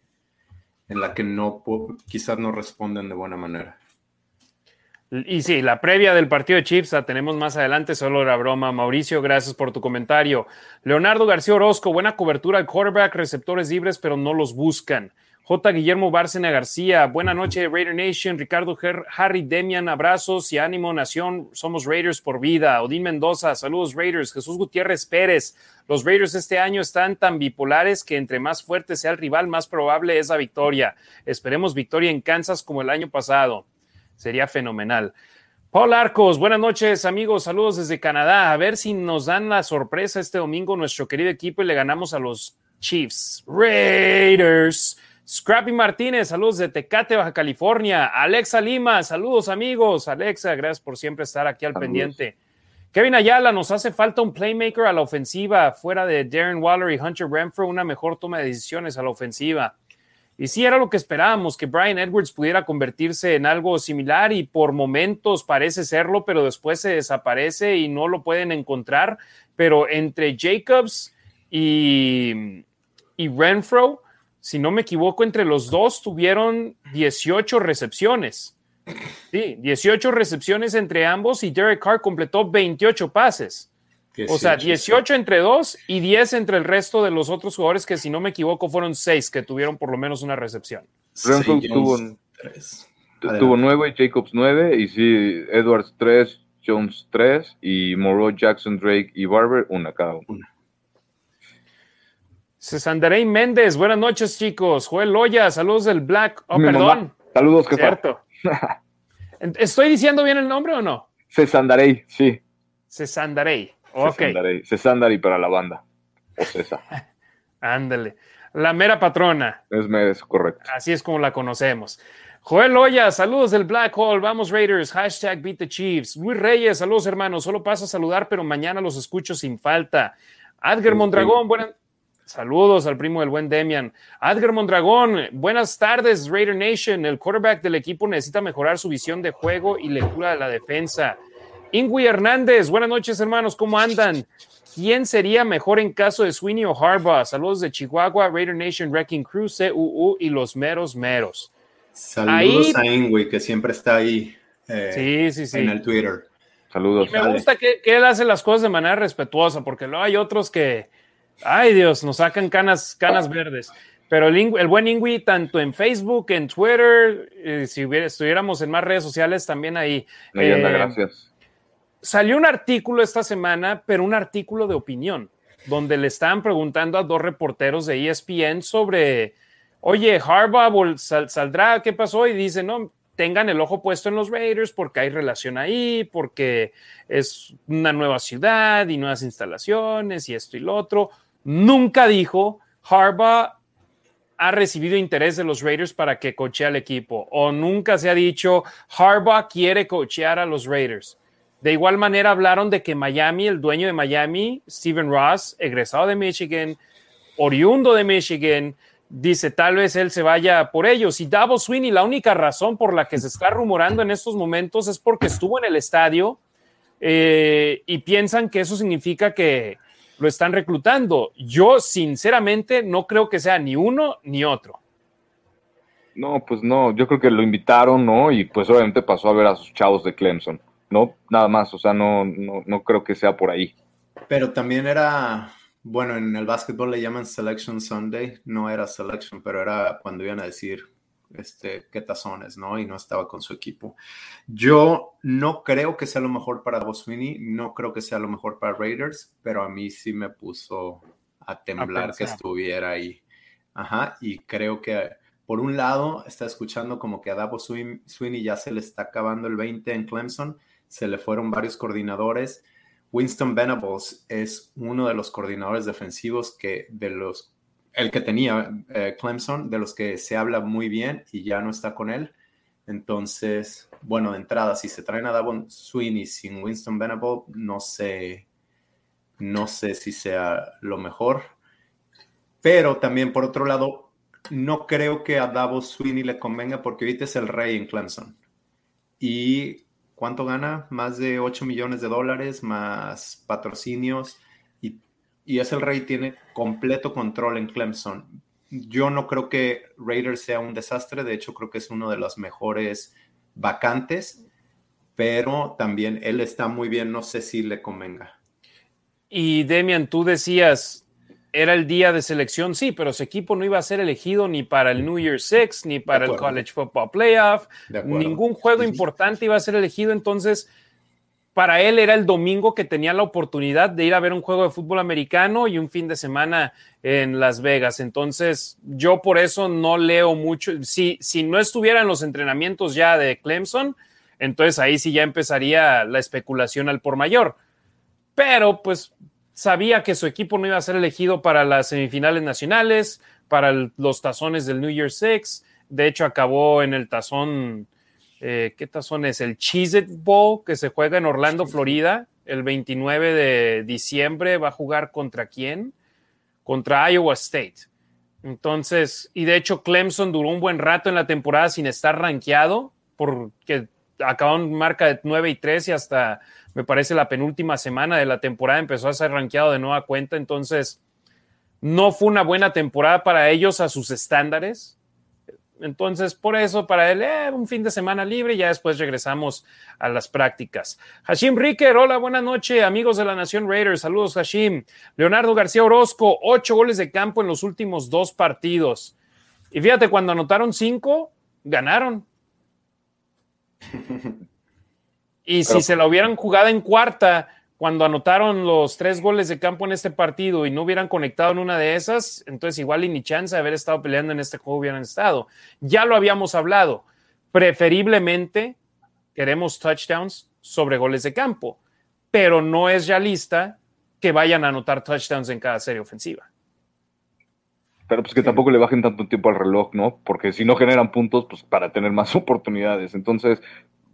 en la que no, quizás no responden de buena manera.
Y sí, la previa del partido de Chips la tenemos más adelante, solo era broma. Mauricio, gracias por tu comentario. Leonardo García Orozco, buena cobertura al quarterback, receptores libres, pero no los buscan. J. Guillermo Bárcena García, buena noche, Raider Nation. Ricardo Harry Demian, abrazos y ánimo, Nación. Somos Raiders por vida. Odín Mendoza, saludos, Raiders. Jesús Gutiérrez Pérez, los Raiders este año están tan bipolares que entre más fuerte sea el rival, más probable es la victoria. Esperemos victoria en Kansas como el año pasado. Sería fenomenal. Paul Arcos, buenas noches amigos, saludos desde Canadá. A ver si nos dan la sorpresa este domingo nuestro querido equipo y le ganamos a los Chiefs. Raiders. Scrappy Martínez, saludos de Tecate, Baja California. Alexa Lima, saludos amigos. Alexa, gracias por siempre estar aquí al pendiente. Kevin Ayala, nos hace falta un playmaker a la ofensiva, fuera de Darren Waller y Hunter Renfro, una mejor toma de decisiones a la ofensiva. Y sí, era lo que esperábamos, que Brian Edwards pudiera convertirse en algo similar y por momentos parece serlo, pero después se desaparece y no lo pueden encontrar. Pero entre Jacobs y, y Renfro, si no me equivoco, entre los dos tuvieron 18 recepciones. Sí, 18 recepciones entre ambos y Derek Carr completó 28 pases. O sea, 18 entre dos y 10 entre el resto de los otros jugadores que, si no me equivoco, fueron 6 que tuvieron por lo menos una recepción.
Renfro tuvo, tuvo 9, Jacobs 9 y sí, Edwards 3, Jones 3 y Moreau, Jackson, Drake y Barber una cada uno.
Cesandarey Méndez, buenas noches, chicos. Joel Loya, saludos del Black. Oh, perdón.
Saludos,
que Cierto. ¿Estoy diciendo bien el nombre o no?
Cesandarey, sí.
Cesandarey. Ok.
Cesandarey. para la banda. O César.
Ándale. La mera patrona.
Es, correcto.
Así es como la conocemos. Joel Loya, saludos del Black Hole, vamos Raiders, hashtag Beat the Chiefs. Luis Reyes, saludos hermanos, solo paso a saludar, pero mañana los escucho sin falta. Adger Mondragón, buenas, Saludos al primo del buen Demian. Adger Mondragón, buenas tardes, Raider Nation. El quarterback del equipo necesita mejorar su visión de juego y lectura de la defensa. Ingui Hernández, buenas noches, hermanos, ¿cómo andan? ¿Quién sería mejor en caso de Sweeney o Harbaugh? Saludos de Chihuahua, Raider Nation, Wrecking Crew, CUU y los meros meros.
Saludos a Ingui, que siempre está ahí
eh, sí, sí,
en el Twitter.
Saludos.
me gusta que, que, él hace las cosas de manera respetuosa, porque luego hay otros que Ay Dios, nos sacan canas, canas verdes. Pero el, buen Ingui, tanto en Facebook, en Twitter, eh, si estuviéramos en más redes sociales, también ahí.
Eh, gracias.
Salió un artículo esta semana, pero un artículo de opinión, donde le estaban preguntando a dos reporteros de ESPN sobre, oye, Harbaugh saldrá, ¿qué pasó? Y dice, no, tengan el ojo puesto en los Raiders porque hay relación ahí, porque es una nueva ciudad y nuevas instalaciones y esto y lo otro nunca dijo Harbaugh ha recibido interés de los Raiders para que cochee al equipo o nunca se ha dicho Harbaugh quiere cochear a los Raiders. De igual manera hablaron de que Miami, el dueño de Miami, Steven Ross, egresado de Michigan, oriundo de Michigan, dice tal vez él se vaya por ellos. Y Davos Sweeney, la única razón por la que se está rumorando en estos momentos es porque estuvo en el estadio eh, y piensan que eso significa que, lo están reclutando. Yo, sinceramente, no creo que sea ni uno ni otro.
No, pues no, yo creo que lo invitaron, ¿no? Y pues obviamente pasó a ver a sus chavos de Clemson, ¿no? Nada más, o sea, no, no, no creo que sea por ahí.
Pero también era, bueno, en el básquetbol le llaman Selection Sunday, no era Selection, pero era cuando iban a decir este, qué tazones, ¿no? Y no estaba con su equipo. Yo no creo que sea lo mejor para Sweeney, no creo que sea lo mejor para Raiders, pero a mí sí me puso a temblar que estuviera ahí. Ajá, y creo que por un lado está escuchando como que a Davo Sweeney ya se le está acabando el 20 en Clemson, se le fueron varios coordinadores. Winston Venables es uno de los coordinadores defensivos que de los el que tenía eh, Clemson, de los que se habla muy bien y ya no está con él. Entonces, bueno, de entrada, si se traen a Davon Sweeney sin Winston Venable, no sé, no sé si sea lo mejor. Pero también, por otro lado, no creo que a Davos Sweeney le convenga porque ahorita es el rey en Clemson. ¿Y cuánto gana? Más de 8 millones de dólares, más patrocinios y es el rey, tiene completo control en Clemson. Yo no creo que Raiders sea un desastre, de hecho creo que es uno de los mejores vacantes, pero también él está muy bien, no sé si le convenga.
Y Demian, tú decías, era el día de selección, sí, pero su equipo no iba a ser elegido ni para el New Year Six, ni para el College Football Playoff, ningún juego importante iba a ser elegido, entonces para él era el domingo que tenía la oportunidad de ir a ver un juego de fútbol americano y un fin de semana en Las Vegas. Entonces, yo por eso no leo mucho. Si, si no estuviera en los entrenamientos ya de Clemson, entonces ahí sí ya empezaría la especulación al por mayor. Pero pues sabía que su equipo no iba a ser elegido para las semifinales nacionales, para los tazones del New Year Six. De hecho, acabó en el tazón eh, ¿qué tazón es? El Cheez Bowl que se juega en Orlando, Florida, el 29 de diciembre. ¿Va a jugar contra quién? Contra Iowa State. Entonces, y de hecho Clemson duró un buen rato en la temporada sin estar rankeado, porque acabaron marca de 9 y 3 y hasta, me parece, la penúltima semana de la temporada empezó a ser rankeado de nueva cuenta. Entonces, no fue una buena temporada para ellos a sus estándares. Entonces, por eso, para él, eh, un fin de semana libre y ya después regresamos a las prácticas. Hashim Ricker, hola, buenas noches, amigos de la Nación Raiders. Saludos, Hashim. Leonardo García Orozco, ocho goles de campo en los últimos dos partidos. Y fíjate, cuando anotaron cinco, ganaron. Y si se la hubieran jugado en cuarta, cuando anotaron los tres goles de campo en este partido y no hubieran conectado en una de esas, entonces igual y ni chance de haber estado peleando en este juego hubieran estado. Ya lo habíamos hablado. Preferiblemente queremos touchdowns sobre goles de campo, pero no es realista que vayan a anotar touchdowns en cada serie ofensiva.
Pero pues que tampoco le bajen tanto tiempo al reloj, ¿no? Porque si no generan puntos, pues para tener más oportunidades. Entonces,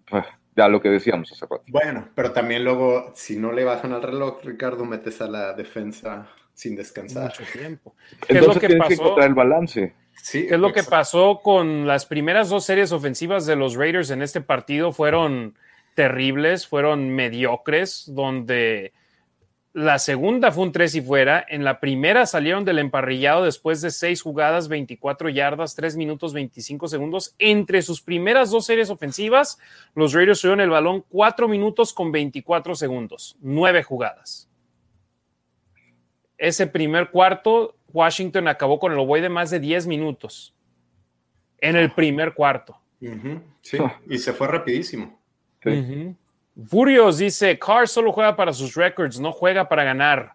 pues, ya lo que decíamos hace rato.
Bueno, pero también luego, si no le bajan al reloj, Ricardo, metes a la defensa sin descansar.
Mucho tiempo.
¿Qué Entonces es lo que tienes pasó? que el balance.
Sí, ¿Qué es lo que pasó con las primeras dos series ofensivas de los Raiders en este partido? Fueron terribles, fueron mediocres, donde la segunda fue un tres y fuera. En la primera salieron del emparrillado después de seis jugadas, 24 yardas, 3 minutos 25 segundos. Entre sus primeras dos series ofensivas, los Raiders tuvieron el balón 4 minutos con 24 segundos, 9 jugadas. Ese primer cuarto, Washington acabó con el de más de 10 minutos. En el primer cuarto.
Sí, y se fue rapidísimo.
Furios dice, Carr solo juega para sus records, no juega para ganar.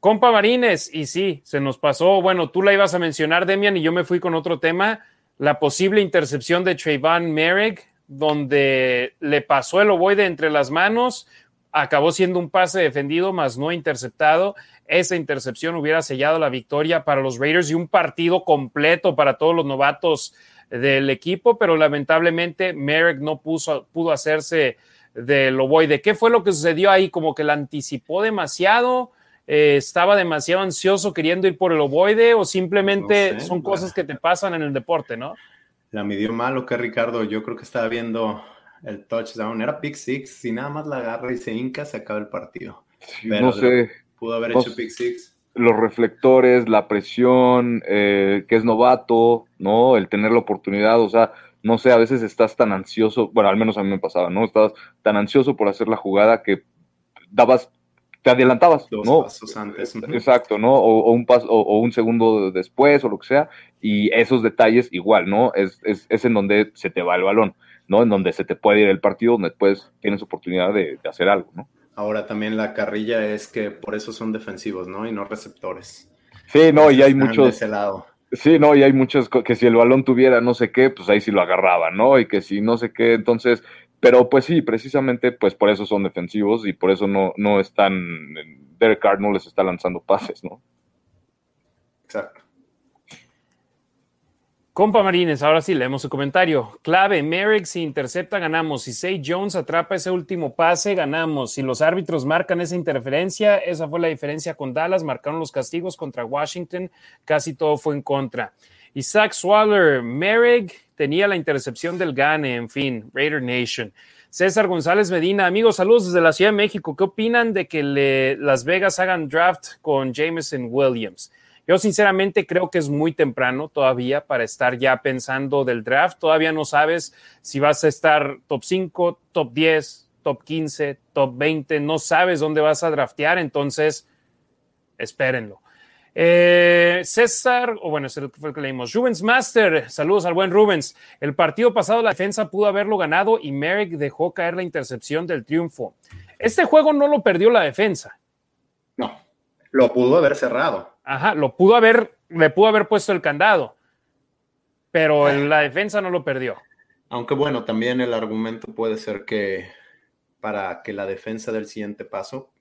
Compa Marines, y sí, se nos pasó, bueno, tú la ibas a mencionar, Demian, y yo me fui con otro tema, la posible intercepción de Trayvon Merrick, donde le pasó el ovoide entre las manos, acabó siendo un pase defendido, más no interceptado. Esa intercepción hubiera sellado la victoria para los Raiders y un partido completo para todos los novatos del equipo, pero lamentablemente Merrick no pudo hacerse del ovoide. ¿Qué fue lo que sucedió ahí? Como que la anticipó demasiado, eh, estaba demasiado ansioso queriendo ir por el ovoide o simplemente son cosas que te pasan en el deporte, ¿no?
La midió mal o qué, Ricardo. Yo creo que estaba viendo el touchdown. Era pick six. Si nada más la agarra y se hinca, se acaba el partido.
no sé.
Pudo haber hecho pick six.
Los reflectores, la presión, eh, que es novato, ¿no? El tener la oportunidad, o sea, no sé, a veces estás tan ansioso, bueno, al menos a mí me pasaba, ¿no? Estabas tan ansioso por hacer la jugada que dabas, te adelantabas,
Dos
¿no?
pasos antes.
Exacto, ¿no? O, un paso, o, un segundo después, o lo que sea, y esos detalles igual, ¿no? Es, es, es, en donde se te va el balón, ¿no? En donde se te puede ir el partido, donde después tienes oportunidad de, de hacer algo, ¿no?
Ahora también la carrilla es que por eso son defensivos, ¿no? Y no receptores.
Sí, no, y hay muchos. De
ese lado.
Sí, no, y hay muchas que si el balón tuviera no sé qué, pues ahí sí lo agarraba, ¿no? Y que si no sé qué, entonces, pero pues sí, precisamente pues por eso son defensivos y por eso no, no están, Derek Carr no les está lanzando pases, ¿no?
Exacto.
Compa Marines, ahora sí leemos su comentario. Clave, Merrick si intercepta, ganamos. Si Say Jones atrapa ese último pase, ganamos. Si los árbitros marcan esa interferencia, esa fue la diferencia con Dallas. Marcaron los castigos contra Washington, casi todo fue en contra. Isaac Swaller, Merrick tenía la intercepción del Gane, en fin, Raider Nation. César González Medina, amigos, saludos desde la Ciudad de México. ¿Qué opinan de que Las Vegas hagan draft con Jameson Williams? Yo sinceramente creo que es muy temprano todavía para estar ya pensando del draft. Todavía no sabes si vas a estar top 5, top 10, top 15, top 20. No sabes dónde vas a draftear, entonces espérenlo. Eh, César, o bueno, es el que leímos. Rubens Master, saludos al buen Rubens. El partido pasado la defensa pudo haberlo ganado y Merrick dejó caer la intercepción del triunfo. Este juego no lo perdió la defensa.
No, lo pudo haber cerrado.
Ajá, lo pudo haber, le pudo haber puesto el candado, pero ah. la defensa no lo perdió.
Aunque bueno, también el argumento puede ser que para que la defensa del siguiente paso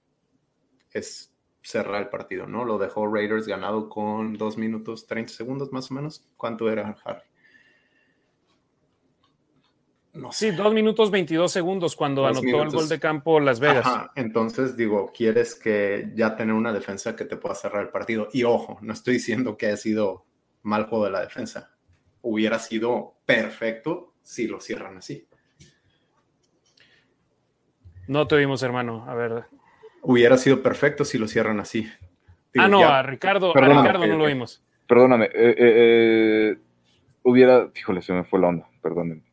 es cerrar el partido, ¿no? Lo dejó Raiders ganado con dos minutos 30 segundos más o menos. ¿Cuánto era Harry?
No sé. Sí, dos minutos 22 segundos cuando anotó el gol de campo Las Vegas.
Entonces, digo, quieres que ya tener una defensa que te pueda cerrar el partido. Y ojo, no estoy diciendo que haya sido mal juego de la defensa. Hubiera sido perfecto si lo cierran así.
No te vimos, hermano. A ver.
Hubiera sido perfecto si lo cierran así.
ah, no, a Ricardo, a Ricardo no lo vimos.
Perdóname. Eh, eh, eh, hubiera. Híjole, se me fue la onda. Perdónenme.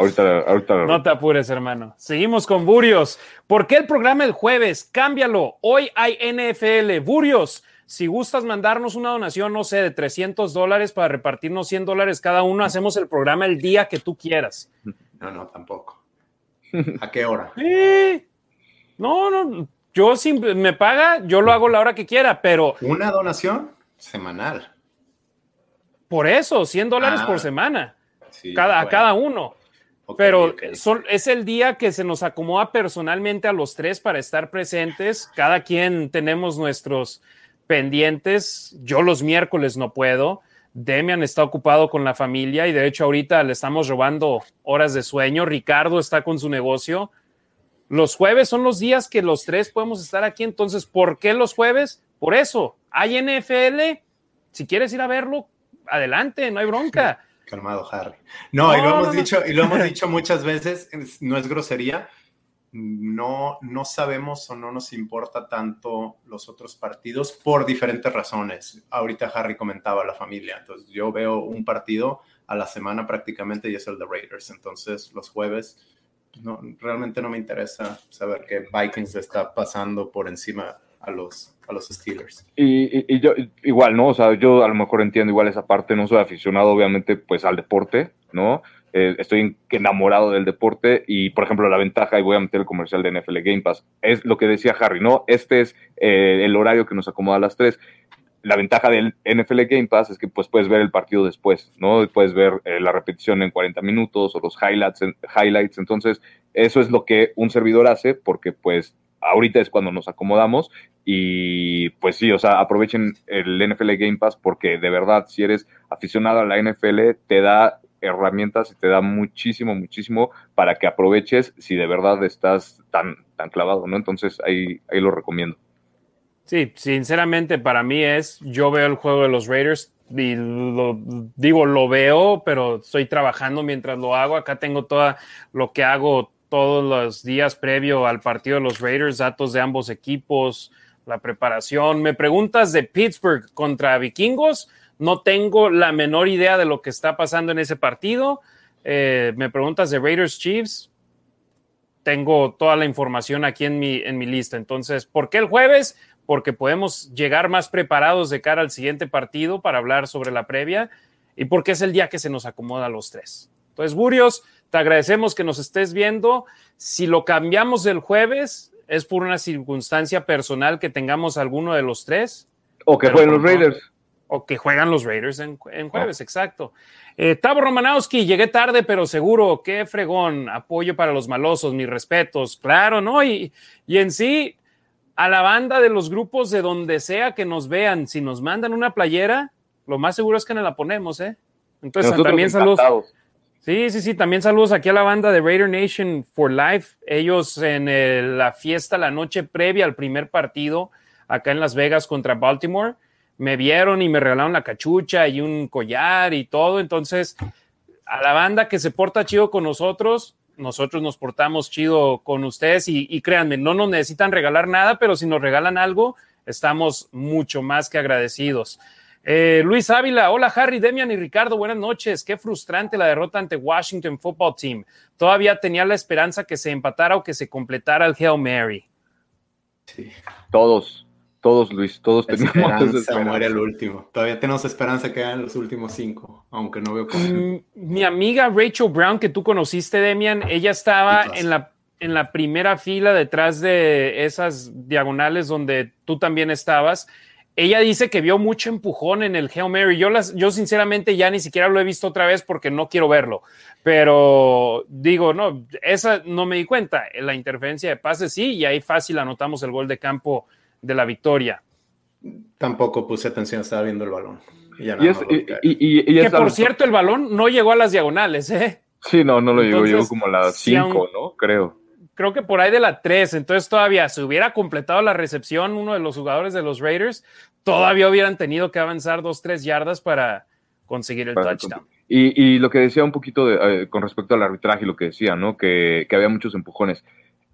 Ahorita, ahorita.
No te apures, hermano. Seguimos con Burios. ¿Por qué el programa el jueves? Cámbialo. Hoy hay NFL. Burios, si gustas mandarnos una donación, no sé, de 300 dólares para repartirnos 100 dólares cada uno, hacemos el programa el día que tú quieras.
No, no, tampoco. ¿A qué hora?
No, no, yo si me paga, yo lo hago la hora que quiera, pero...
Una donación semanal.
Por eso, 100 dólares por ah, semana. cada, A cada uno. Pero es el día que se nos acomoda personalmente a los tres para estar presentes. Cada quien tenemos nuestros pendientes. Yo los miércoles no puedo. Demian está ocupado con la familia y de hecho ahorita le estamos robando horas de sueño. Ricardo está con su negocio. Los jueves son los días que los tres podemos estar aquí. Entonces, ¿por qué los jueves? Por eso, hay NFL. Si quieres ir a verlo, adelante, no hay bronca.
Calmado, Harry. No, y lo hemos dicho, y lo hemos dicho muchas veces, no es grosería, no, no sabemos o no nos importa tanto los otros partidos por diferentes razones. Ahorita Harry comentaba la familia, entonces yo veo un partido a la semana prácticamente y es el de Raiders, entonces los jueves no, realmente no me interesa saber que Vikings está pasando por encima a los, a los Steelers.
Y, y, yo igual, ¿no? O sea, yo a lo mejor entiendo igual esa parte, no soy aficionado obviamente pues al deporte, ¿no? Eh, estoy enamorado del deporte y, por ejemplo, la ventaja, y voy a meter el comercial de NFL Game Pass, es lo que decía Harry, ¿no? Este es eh, el horario que nos acomoda a las tres. La ventaja del NFL Game Pass es que pues, puedes ver el partido después, ¿no? Puedes ver eh, la repetición en 40 minutos o los highlights, highlights. Entonces, eso es lo que un servidor hace porque pues ahorita es cuando nos acomodamos y pues sí, o sea, aprovechen el NFL Game Pass porque de verdad, si eres aficionado a la NFL, te da herramientas y te da muchísimo, muchísimo para que aproveches si de verdad estás tan, tan clavado, ¿no? Entonces ahí, ahí lo recomiendo.
Sí, sinceramente para mí es, yo veo el juego de los Raiders y lo, digo, lo veo, pero estoy trabajando mientras lo hago. Acá tengo todo lo que hago todos los días previo al partido de los Raiders, datos de ambos equipos, la preparación. Me preguntas de Pittsburgh contra Vikingos no tengo la menor idea de lo que está pasando en ese partido. Eh, me preguntas de Raiders Chiefs. Tengo toda la información aquí en mi, en mi lista. Entonces, ¿por qué el jueves? Porque podemos llegar más preparados de cara al siguiente partido para hablar sobre la previa y porque es el día que se nos acomoda a los tres. Entonces, Burios, te agradecemos que nos estés viendo. Si lo cambiamos el jueves, es por una circunstancia personal que tengamos alguno de los tres.
O que jueguen los Raiders
o que juegan los Raiders en, jueves, exacto. Eh, Tavo Romanowski, llegué tarde, pero seguro, qué fregón, apoyo para los malosos, mis respetos, claro, ¿no? Y, y en sí, a la banda de los grupos de donde sea que nos vean, si nos mandan una playera, lo más seguro es que nos la ponemos, ¿eh? Entonces, también saludos. Sí, sí, sí, también saludos aquí a la banda de Raider Nation for Life. Ellos en la fiesta, la noche previa al primer partido, acá en Las Vegas contra Baltimore me vieron y me regalaron la cachucha y un collar y todo. Entonces, a la banda que se porta chido con nosotros, nosotros nos portamos chido con ustedes y, créanme, no nos necesitan regalar nada, pero si nos regalan algo, estamos mucho más que agradecidos. Eh, Luis Ávila, hola Harry, Demian y Ricardo, buenas noches. Qué frustrante la derrota ante Washington Football Team. Todavía tenía la esperanza que se empatara o que se completara el Hail Mary.
Sí, todos, Todos, Luis, todos tenemos
esperanza, esperanza. muere el último. Todavía tenemos esperanza que hagan los últimos cinco, aunque no veo cómo.
Mm, mi amiga Rachel Brown, que tú conociste, Demian, ella estaba en la, en la primera fila detrás de esas diagonales donde tú también estabas. Ella dice que vio mucho empujón en el Hail Mary. Yo, las, yo sinceramente ya ni siquiera lo he visto otra vez porque no quiero verlo. Pero digo, no, esa no me di cuenta. La interferencia de pases sí, y ahí fácil anotamos el gol de campo de la victoria.
Tampoco puse atención, estaba viendo el balón.
Y, que por cierto, el balón no llegó a las diagonales, ¿eh?
Sí, no, no lo llegó, llegó como a las 5, ¿no? Creo.
Creo que por ahí de la 3, entonces todavía se hubiera completado la recepción uno de los jugadores de los Raiders, todavía hubieran tenido que avanzar 2-3 yardas para conseguir el touchdown.
Y, lo que decía un poquito de, eh, con respecto al arbitraje, lo que decía, ¿no? Que, que había muchos empujones.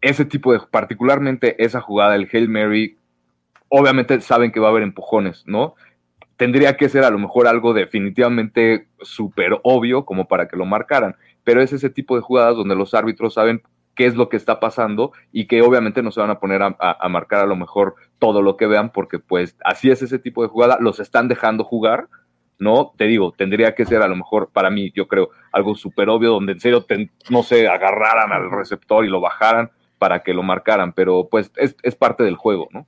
Ese tipo de, particularmente esa jugada, el Hail Mary, obviamente saben que va a haber empujones, ¿no? Tendría que ser a lo mejor algo definitivamente súper obvio como para que lo marcaran, pero es ese tipo de jugadas donde los árbitros saben qué es lo que está pasando y que obviamente no se van a poner a, marcar a lo mejor todo lo que vean porque pues así es ese tipo de jugada, los están dejando jugar, ¿no? Te digo, tendría que ser a lo mejor para mí, yo creo, algo súper obvio donde en serio, no se agarraran al receptor y lo bajaran para que lo marcaran, pero pues es, es parte del juego, ¿no?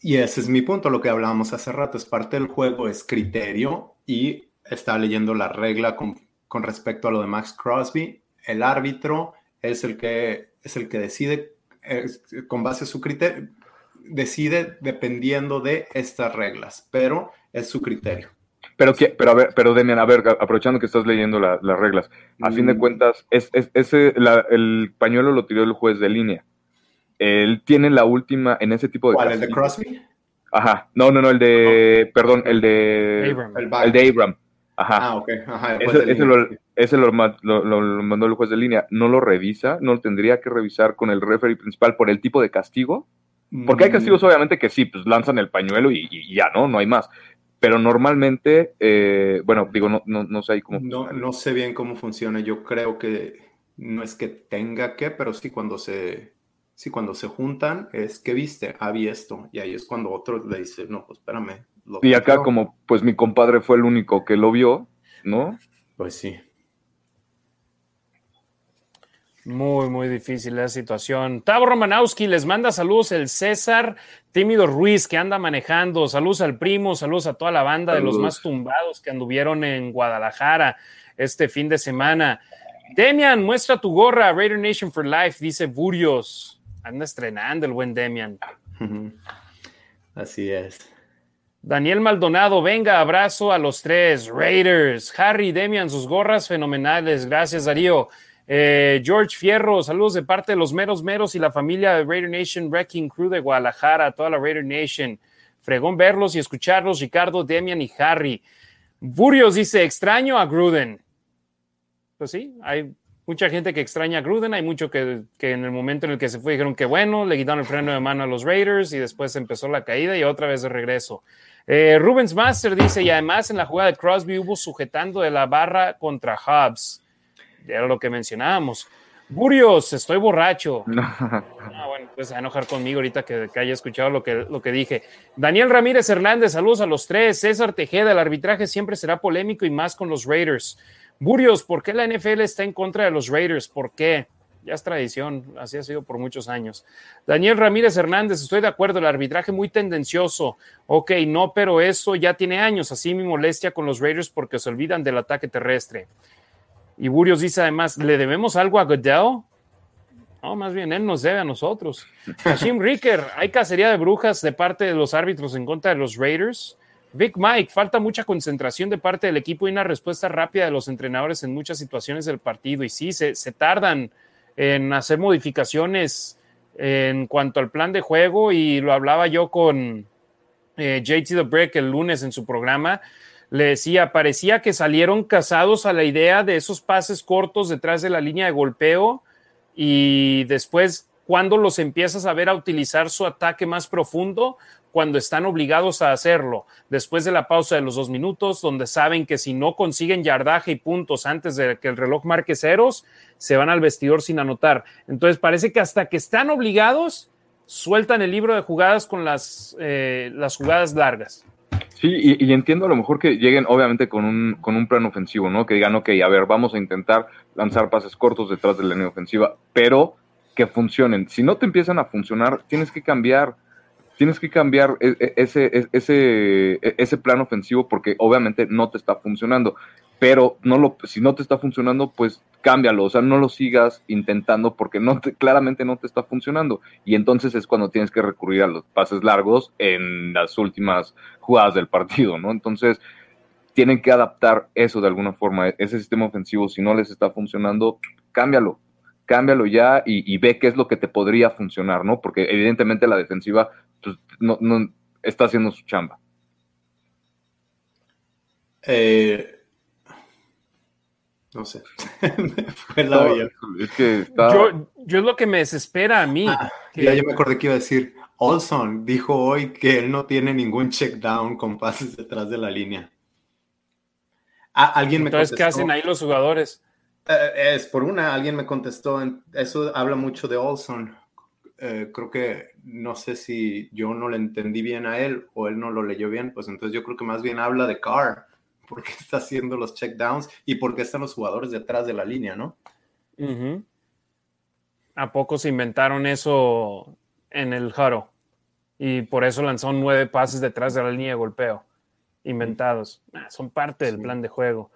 Y ese es mi punto, lo que hablábamos hace rato, es parte del juego, es criterio y estaba leyendo la regla con, con, respecto a lo de Max Crosby. El árbitro es el que, es el que decide con base a su criterio, decide dependiendo de estas reglas, pero es su criterio.
Pero, pero a ver, pero Demian, a ver, aprovechando que estás leyendo las reglas, a fin de mm. cuentas, es, es, ese, el pañuelo lo tiró el juez de línea él tiene la última en ese tipo de.
¿Cuál? ¿El de Crosby?
Ajá. No, no, no, el de. Perdón, el de. Abram. El, de Abram. Ajá. Ah, ok. Ajá, ese, ese, lo, ese lo, mandó el juez de línea. No lo revisa, no lo tendría que revisar con el referee principal por el tipo de castigo. Porque hay castigos, mm. obviamente, que sí, pues lanzan el pañuelo y, ya, ¿no? No hay más. Pero normalmente, eh, bueno, digo, no, no, no sé ahí cómo.
No, no sé bien cómo funciona. Yo creo que no es que tenga que, pero sí cuando se Sí, cuando se juntan es que viste, había esto. Y ahí es cuando otro le dice, no, pues espérame.
y acá, como pues mi compadre fue el único que lo vio, ¿no?
Pues sí.
Muy, muy difícil la situación. Tavo Romanowski les manda saludos el César Tímido Ruiz que anda manejando. Saludos al primo, saludos a toda la banda de los más tumbados que anduvieron en Guadalajara este fin de semana. Demian, muestra tu gorra, Raider Nation for Life, dice Burios. Anda estrenando el buen Demian.
Así es.
Daniel Maldonado, venga, abrazo a los tres. Raiders, Harry, Demian, sus gorras fenomenales. Gracias, Darío. Eh, George Fierro, saludos de parte de los meros meros y la familia de Raider Nation Wrecking Crew de Guadalajara, toda la Raider Nation. Fregón verlos y escucharlos, Ricardo, Demian y Harry. Burios dice, extraño a Gruden. Pues sí, hay mucha gente que extraña a Gruden, hay mucho que, en el momento en el que se fue dijeron que bueno, le quitaron el freno de mano a los Raiders y después empezó la caída y otra vez de regreso. Eh, Rubens Master dice, y además en la jugada de Crosby hubo sujetando de la barra contra Hobbs. Era lo que mencionábamos. Burios, estoy borracho. Ah, bueno, pues a enojar conmigo ahorita que, haya escuchado lo que, lo que dije. Daniel Ramírez Hernández, saludos a los tres. César Tejeda, el arbitraje siempre será polémico y más con los Raiders. Burios, ¿por qué la NFL está en contra de los Raiders? ¿Por qué? Ya es tradición, así ha sido por muchos años. Daniel Ramírez Hernández, estoy de acuerdo, el arbitraje muy tendencioso. Ok, no, pero eso ya tiene años, así mi molestia con los Raiders porque se olvidan del ataque terrestre. Y Burios dice además, ¿le debemos algo a Goodell? No, más bien él nos debe a nosotros. Hashim Ricker, ¿hay cacería de brujas de parte de los árbitros en contra de los Raiders? Big Mike, falta mucha concentración de parte del equipo y una respuesta rápida de los entrenadores en muchas situaciones del partido. Y sí, se, tardan en hacer modificaciones en cuanto al plan de juego. Y lo hablaba yo con eh, JT The Break el lunes en su programa. Le decía, parecía que salieron casados a la idea de esos pases cortos detrás de la línea de golpeo y después cuando los empiezas a ver a utilizar su ataque más profundo, cuando están obligados a hacerlo, después de la pausa de los dos minutos, donde saben que si no consiguen yardaje y puntos antes de que el reloj marque ceros, se van al vestidor sin anotar. Entonces parece que hasta que están obligados, sueltan el libro de jugadas con las, eh, las jugadas largas.
Sí, y, entiendo a lo mejor que lleguen obviamente con un, con un plan ofensivo, ¿no? Que digan, ok, a ver, vamos a intentar lanzar pases cortos detrás de la línea ofensiva, pero que funcionen. Si no te empiezan a funcionar, tienes que cambiar tienes que cambiar e, e, ese, e, ese, ese plan ofensivo porque obviamente no te está funcionando. Pero no lo, si no te está funcionando, pues cámbialo, o sea, no lo sigas intentando porque no claramente no te está funcionando. Y entonces es cuando tienes que recurrir a los pases largos en las últimas jugadas del partido, ¿no? Entonces, tienen que adaptar eso de alguna forma, ese sistema ofensivo, si no les está funcionando, cámbialo, cámbialo ya y, ve qué es lo que te podría funcionar, ¿no? Porque evidentemente la defensiva pues, no, no, está haciendo su chamba.
Eh, no sé.
es que yo, yo, es lo que me desespera a mí.
Ah, ya yo me acordé que iba a decir, Olson dijo hoy que él no tiene ningún check down con pases detrás de la línea.
Ah, alguien me Entonces, ¿qué hacen ahí los jugadores?
Eh, es por una, alguien me contestó, eso habla mucho de Olson. Eh, creo que no sé si yo no le entendí bien a él o él no lo leyó bien, pues entonces yo creo que más bien habla de Carr, porque está haciendo los checkdowns y porque están los jugadores detrás de la línea, ¿no?
¿A poco se inventaron eso en el Jaro? Y por eso lanzó nueve pases detrás de la línea de golpeo, inventados. Ah, son parte del plan de juego.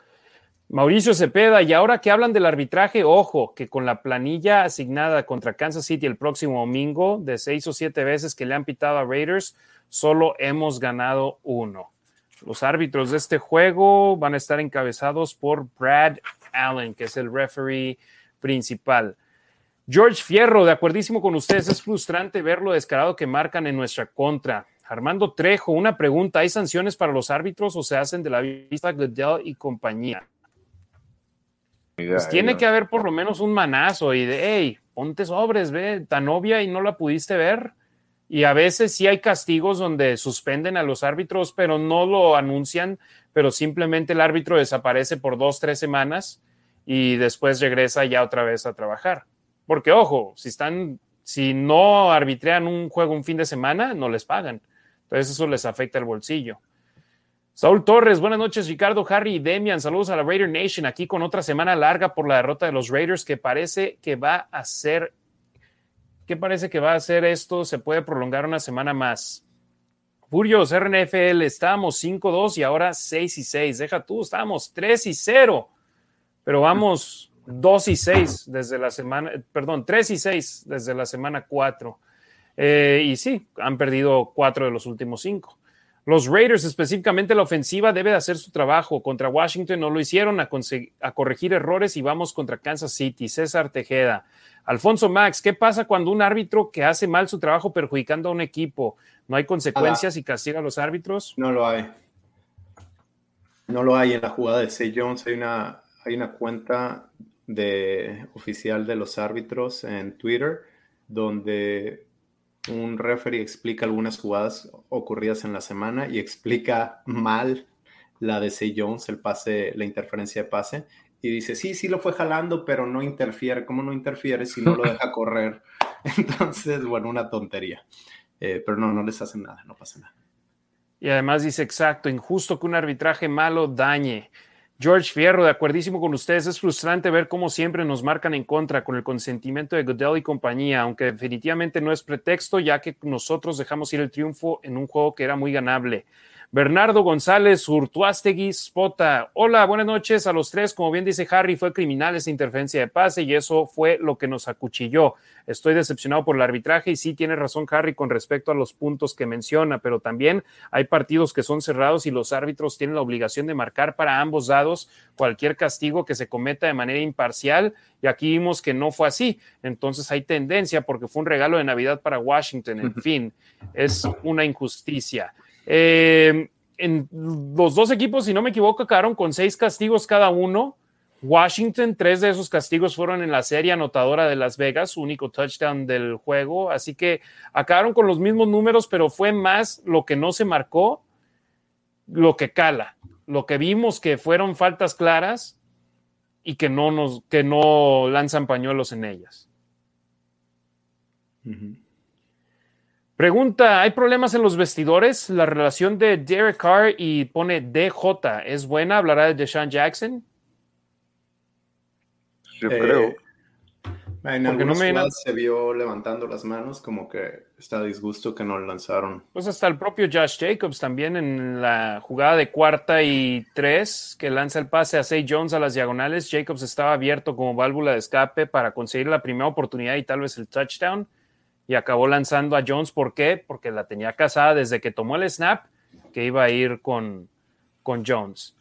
Mauricio Cepeda, y ahora que hablan del arbitraje, ojo, que con la planilla asignada contra Kansas City el próximo domingo, de seis o siete veces que le han pitado a Raiders, solo hemos ganado uno. Los árbitros de este juego van a estar encabezados por Brad Allen, que es el referee principal. George Fierro, de acuerdísimo con ustedes, es frustrante ver lo descarado que marcan en nuestra contra. Armando Trejo, una pregunta, ¿hay sanciones para los árbitros o se hacen de la vista Goodell y compañía? Pues tiene que haber por lo menos un manazo y de, hey, ponte sobres, ve, tan obvia y no la pudiste ver. Y a veces sí hay castigos donde suspenden a los árbitros, pero no lo anuncian, pero simplemente el árbitro desaparece por dos, tres semanas y después regresa ya otra vez a trabajar. Porque, ojo, si están, si no arbitrean un juego un fin de semana, no les pagan. Entonces eso les afecta el bolsillo. Saúl Torres, buenas noches, Ricardo, Harry y Demian. Saludos a la Raider Nation aquí con otra semana larga por la derrota de los Raiders que parece que va a ser. ¿Qué parece que va a ser esto? Se puede prolongar una semana más. Furios, RNFL, estábamos 5-2 y ahora 6 y 6. Deja tú, estábamos 3 y 0, pero vamos 2 y 6 desde la semana, perdón, 3 y 6 desde la semana 4. Eh, y sí, han perdido 4 de los últimos 5. Los Raiders, específicamente la ofensiva, debe de hacer su trabajo. Contra Washington no lo hicieron a, a, corregir errores y vamos contra Kansas City. César Tejeda. Alfonso Max, ¿qué pasa cuando un árbitro que hace mal su trabajo perjudicando a un equipo? ¿No hay consecuencias y castiga a los árbitros?
No lo hay. No lo hay en la jugada de Say Jones. Hay una, cuenta de, oficial de los árbitros en Twitter donde un referee explica algunas jugadas ocurridas en la semana y explica mal la de Say Jones, el pase, la interferencia de pase, y dice, sí, sí lo fue jalando, pero no interfiere. ¿Cómo no interfiere si no lo deja correr? Entonces, bueno, una tontería. Eh, pero no, no les hacen nada, no pasa nada.
Y además dice, exacto, injusto que un arbitraje malo dañe. George Fierro, de acuerdísimo con ustedes, es frustrante ver cómo siempre nos marcan en contra con el consentimiento de Goodell y compañía, aunque definitivamente no es pretexto, ya que nosotros dejamos ir el triunfo en un juego que era muy ganable. Bernardo González, Urtuástegui, Spota. Hola, buenas noches a los tres. Como bien dice Harry, fue criminal esa interferencia de pase y eso fue lo que nos acuchilló. Estoy decepcionado por el arbitraje y sí tiene razón Harry con respecto a los puntos que menciona, pero también hay partidos que son cerrados y los árbitros tienen la obligación de marcar para ambos lados cualquier castigo que se cometa de manera imparcial y aquí vimos que no fue así. Entonces hay tendencia porque fue un regalo de Navidad para Washington. En fin, es una injusticia. Eh, en los dos equipos, si no me equivoco, quedaron con seis castigos cada uno. Washington, tres de esos castigos fueron en la serie anotadora de Las Vegas, único touchdown del juego. Así que acabaron con los mismos números, pero fue más lo que no se marcó, lo que cala. Lo que vimos que fueron faltas claras y que no, nos, que no lanzan pañuelos en ellas. Pregunta, ¿hay problemas en los vestidores? La relación de Derek Carr y pone DJ, ¿es buena? ¿Hablará de Deshaun Jackson?
Yo creo.
Eh, en algunos no se vio levantando las manos, como que está a disgusto que no lanzaron.
Pues hasta el propio Josh Jacobs también en la jugada de cuarta y tres, que lanza el pase a Say Jones a las diagonales. Jacobs estaba abierto como válvula de escape para conseguir la primera oportunidad y tal vez el touchdown. Y acabó lanzando a Jones. ¿Por qué? Porque la tenía casada desde que tomó el snap, que iba a ir con, con Jones.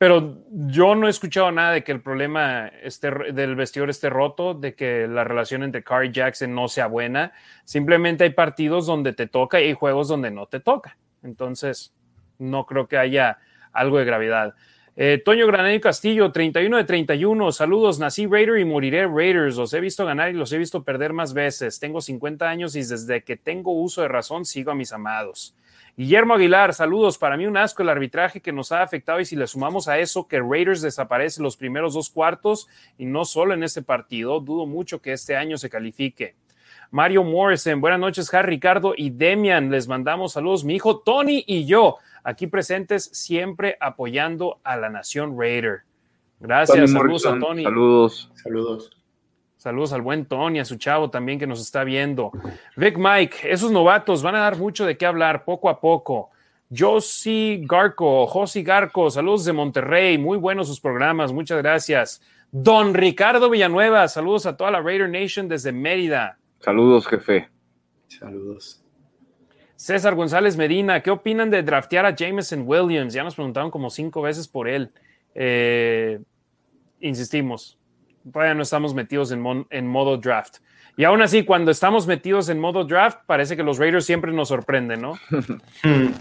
Pero yo no he escuchado nada de que el problema esté, del vestidor esté roto, de que la relación entre Carr y Jackson no sea buena. Simplemente hay partidos donde te toca y hay juegos donde no te toca. Entonces, no creo que haya algo de gravedad. Eh, Toño Granero Castillo, 31 de 31. Saludos, nací Raider y moriré Raiders. Los he visto ganar y los he visto perder más veces. Tengo 50 años y desde que tengo uso de razón sigo a mis amados. Guillermo Aguilar, saludos. Para mí un asco el arbitraje que nos ha afectado y si le sumamos a eso que Raiders desaparece los primeros dos cuartos y no solo en este partido, dudo mucho que este año se califique. Mario Morrison, buenas noches, Harry, Ricardo y Demian. Les mandamos saludos, mi hijo Tony y yo, aquí presentes, siempre apoyando a la Nación Raider. Gracias, saludos a Tony.
Saludos.
Saludos.
Saludos al buen Tony, a su chavo también que nos está viendo. Vic Mike, esos novatos van a dar mucho de qué hablar poco a poco. Josie Garco, Josi Garco, saludos de Monterrey, muy buenos sus programas, muchas gracias. Don Ricardo Villanueva, saludos a toda la Raider Nation desde Mérida.
Saludos, jefe.
Saludos.
César González Medina, ¿qué opinan de draftear a Jameson Williams? Ya nos preguntaron como cinco veces por él. Eh, insistimos, todavía no estamos metidos en, modo draft. Y aún así, cuando estamos metidos en modo draft, parece que los Raiders siempre nos sorprenden, ¿no?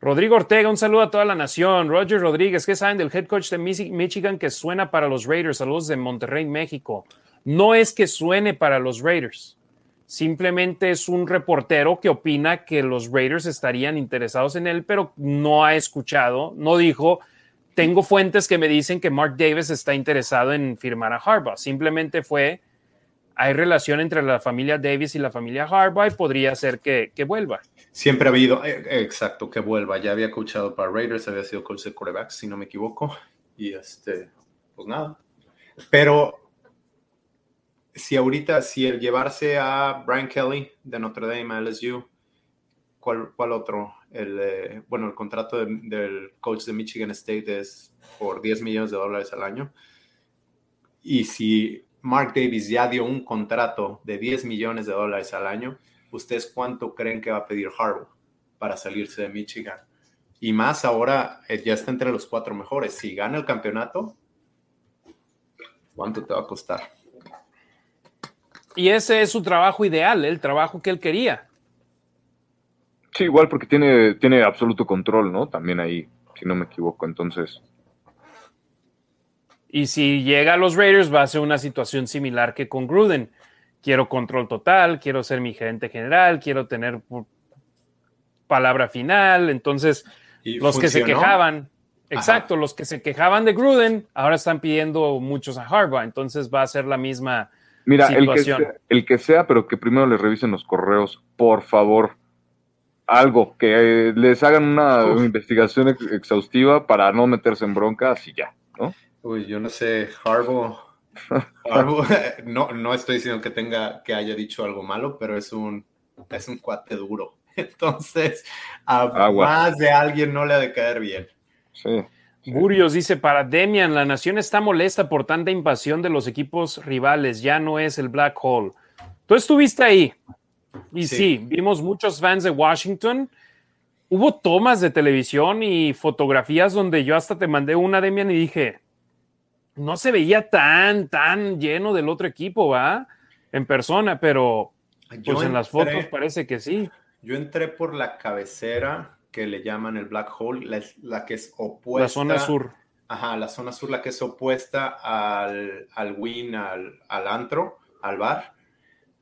Rodrigo Ortega, un saludo a toda la nación. Roger Rodríguez, ¿qué saben del head coach de Michigan que suena para los Raiders? Saludos de Monterrey, México. No es que suene para los Raiders. Simplemente es un reportero que opina que los Raiders estarían interesados en él, pero no ha escuchado, no dijo tengo fuentes que me dicen que Mark Davis está interesado en firmar a Harbaugh. Simplemente fue, hay relación entre la familia Davis y la familia Harbaugh y podría ser que, vuelva.
Siempre ha habido, eh, exacto, que vuelva. Ya había coachado para Raiders, había sido coach de quarterback, si no me equivoco. Y este, pues nada. Pero si ahorita, si el llevarse a Brian Kelly de Notre Dame a LSU, ¿cuál, otro? el, eh, bueno, el contrato del coach de Michigan State es por 10 millones de dólares al año. Y si Mark Davis ya dio un contrato de 10 millones de dólares al año, ¿ustedes cuánto creen que va a pedir Harbaugh para salirse de Michigan? Y más ahora eh, ya está entre los cuatro mejores. Si gana el campeonato, ¿cuánto te va a costar?
Y ese es su trabajo ideal, el trabajo que él quería.
Sí, igual porque tiene, tiene absoluto control, ¿no? También ahí, si no me equivoco. Entonces.
Y si llega a los Raiders, va a ser una situación similar que con Gruden. Quiero control total, quiero ser mi gerente general, quiero tener palabra final. Entonces, los que se quejaban, exacto, los que se quejaban de Gruden, ahora están pidiendo muchos a Harbaugh. Entonces va a ser la misma
Mira, situación. El que, sea, el que sea, pero que primero le revisen los correos, por favor algo, que les hagan una, investigación exhaustiva para no meterse en broncas y ya, ¿no?
Uy, yo no sé, Harbo, no, no estoy diciendo que tenga, que haya dicho algo malo, pero es un, es un cuate duro. Entonces, a más de alguien no le ha de caer bien.
Sí.
Burios dice, para Demian, la nación está molesta por tanta invasión de los equipos rivales, ya no es el Black Hole. Tú estuviste ahí, y sí. vimos muchos fans de Washington. Hubo tomas de televisión y fotografías donde yo hasta te mandé una, Demian, y dije, no se veía tan, tan lleno del otro equipo, ¿va? En persona, pero pues en las fotos parece que sí.
Yo entré por la cabecera que le llaman el Black Hole, la, que es opuesta.
La zona sur.
Ajá, la zona sur, la que es opuesta al, al Win, al, al antro, al bar.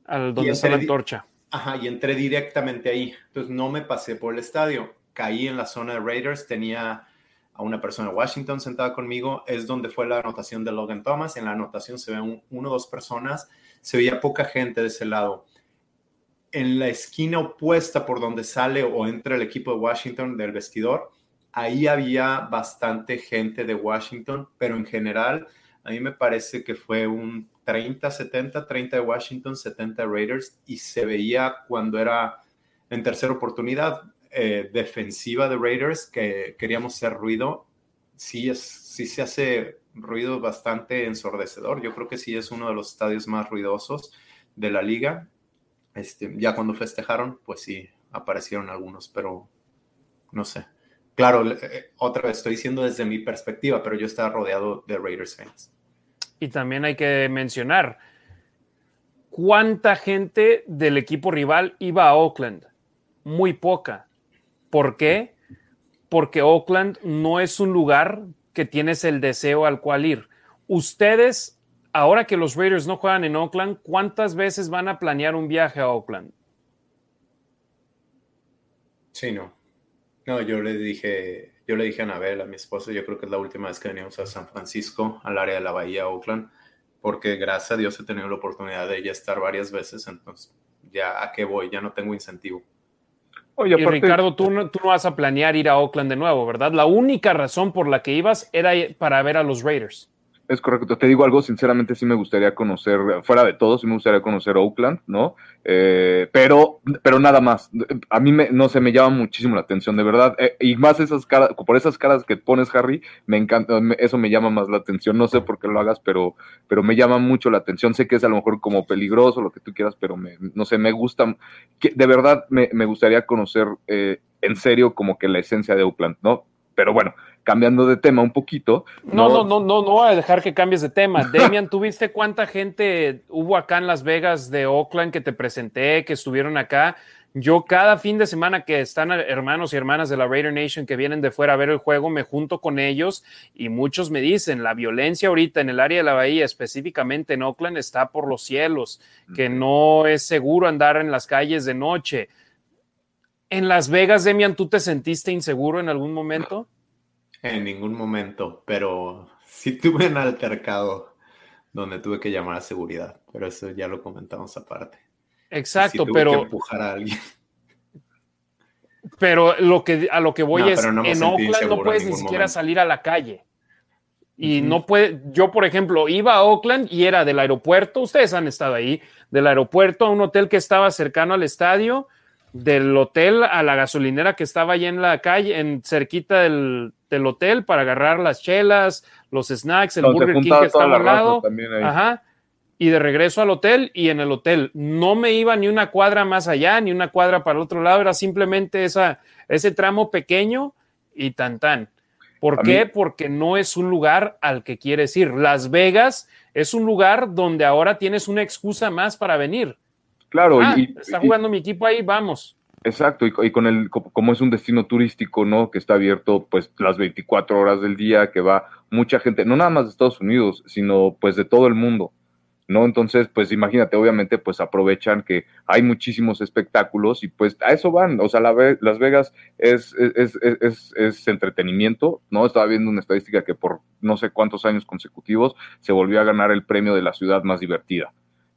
Al donde está la antorcha.
Ajá, y entré directamente ahí. Entonces no me pasé por el estadio. Caí en la zona de Raiders, tenía a una persona de Washington sentada conmigo. Es donde fue la anotación de Logan Thomas. En la anotación se ven uno o dos personas. Se veía poca gente de ese lado. En la esquina opuesta por donde sale o entra el equipo de Washington del vestidor, ahí había bastante gente de Washington, pero en general a mí me parece que fue un 30-70, 30 de Washington, 70 Raiders y se veía cuando era en tercera oportunidad eh, defensiva de Raiders que queríamos hacer ruido. Sí, es, sí se hace ruido bastante ensordecedor. Yo creo que sí es uno de los estadios más ruidosos de la liga. Este, ya cuando festejaron, pues sí, aparecieron algunos, pero no sé. Claro, eh, otra vez estoy diciendo desde mi perspectiva, pero yo estaba rodeado de Raiders fans.
Y también hay que mencionar cuánta gente del equipo rival iba a Oakland. Muy poca. ¿Por qué? Porque Oakland no es un lugar que tienes el deseo al cual ir. Ustedes ahora que los Raiders no juegan en Oakland, ¿cuántas veces van a planear un viaje a Oakland?
Sí, no. No, yo le dije, yo le dije a Anabel, a mi esposa, yo creo que es la última vez que venimos a San Francisco, al área de la Bahía, Oakland, porque gracias a Dios he tenido la oportunidad de ya estar varias veces, entonces ya a qué voy, ya no tengo incentivo.
Oye, y Ricardo, tú no, tú no vas a planear ir a Oakland de nuevo, ¿verdad? La única razón por la que ibas era para ver a los Raiders.
Es correcto. Te digo algo, sinceramente sí me gustaría conocer, fuera de todo, sí me gustaría conocer Oakland, ¿no? Eh, pero, pero nada más. A mí me, no sé, me llama muchísimo la atención, de verdad. Eh, y más esas caras, por esas caras que pones, Harry, me encanta, eso me llama más la atención. No sé por qué lo hagas, pero, pero me llama mucho la atención. Sé que es a lo mejor como peligroso, lo que tú quieras, pero me, no sé, me gusta. De verdad me, me gustaría conocer eh, en serio como que la esencia de Oakland, ¿no? Pero bueno, cambiando de tema un poquito.
No, no, no, no, no, voy a dejar que cambies de tema. Demian, ¿tú viste cuánta gente hubo acá en Las Vegas de Oakland que te presenté, que estuvieron acá? Yo cada fin de semana que están hermanos y hermanas de la Raider Nation que vienen de fuera a ver el juego, me junto con ellos y muchos me dicen, la violencia ahorita en el área de la bahía, específicamente en Oakland, está por los cielos, que no es seguro andar en las calles de noche. En Las Vegas, Demian, ¿tú te sentiste inseguro en algún momento?
En ningún momento, pero sí tuve un altercado donde tuve que llamar a seguridad, pero eso ya lo comentamos aparte.
Exacto, pero.
Que empujar a alguien.
Pero lo que, a lo que voy es, en Oakland no puedes ni siquiera salir a la calle. Y no puede, yo por ejemplo, iba a Oakland y era del aeropuerto, ustedes han estado ahí, del aeropuerto a un hotel que estaba cercano al estadio, del hotel a la gasolinera que estaba allá en la calle, en cerquita del, hotel para agarrar las chelas, los snacks, el Burger King que estaba al lado. Ajá. Y de regreso al hotel y en el hotel no me iba ni una cuadra más allá, ni una cuadra para el otro lado, era simplemente esa, ese tramo pequeño y tan tan. ¿Por qué? Porque no es un lugar al que quieres ir. Las Vegas es un lugar donde ahora tienes una excusa más para venir
Claro,
ah, y, está jugando mi equipo ahí, vamos.
Exacto, y, con el, como es un destino turístico, ¿no? Que está abierto pues las 24 horas del día, que va mucha gente, no nada más de Estados Unidos, sino pues de todo el mundo, ¿no? Entonces, pues imagínate, obviamente, pues aprovechan que hay muchísimos espectáculos y pues a eso van, o sea, Las Vegas es, es, es, es, entretenimiento, ¿no? Estaba viendo una estadística que por no sé cuántos años consecutivos se volvió a ganar el premio de la ciudad más divertida.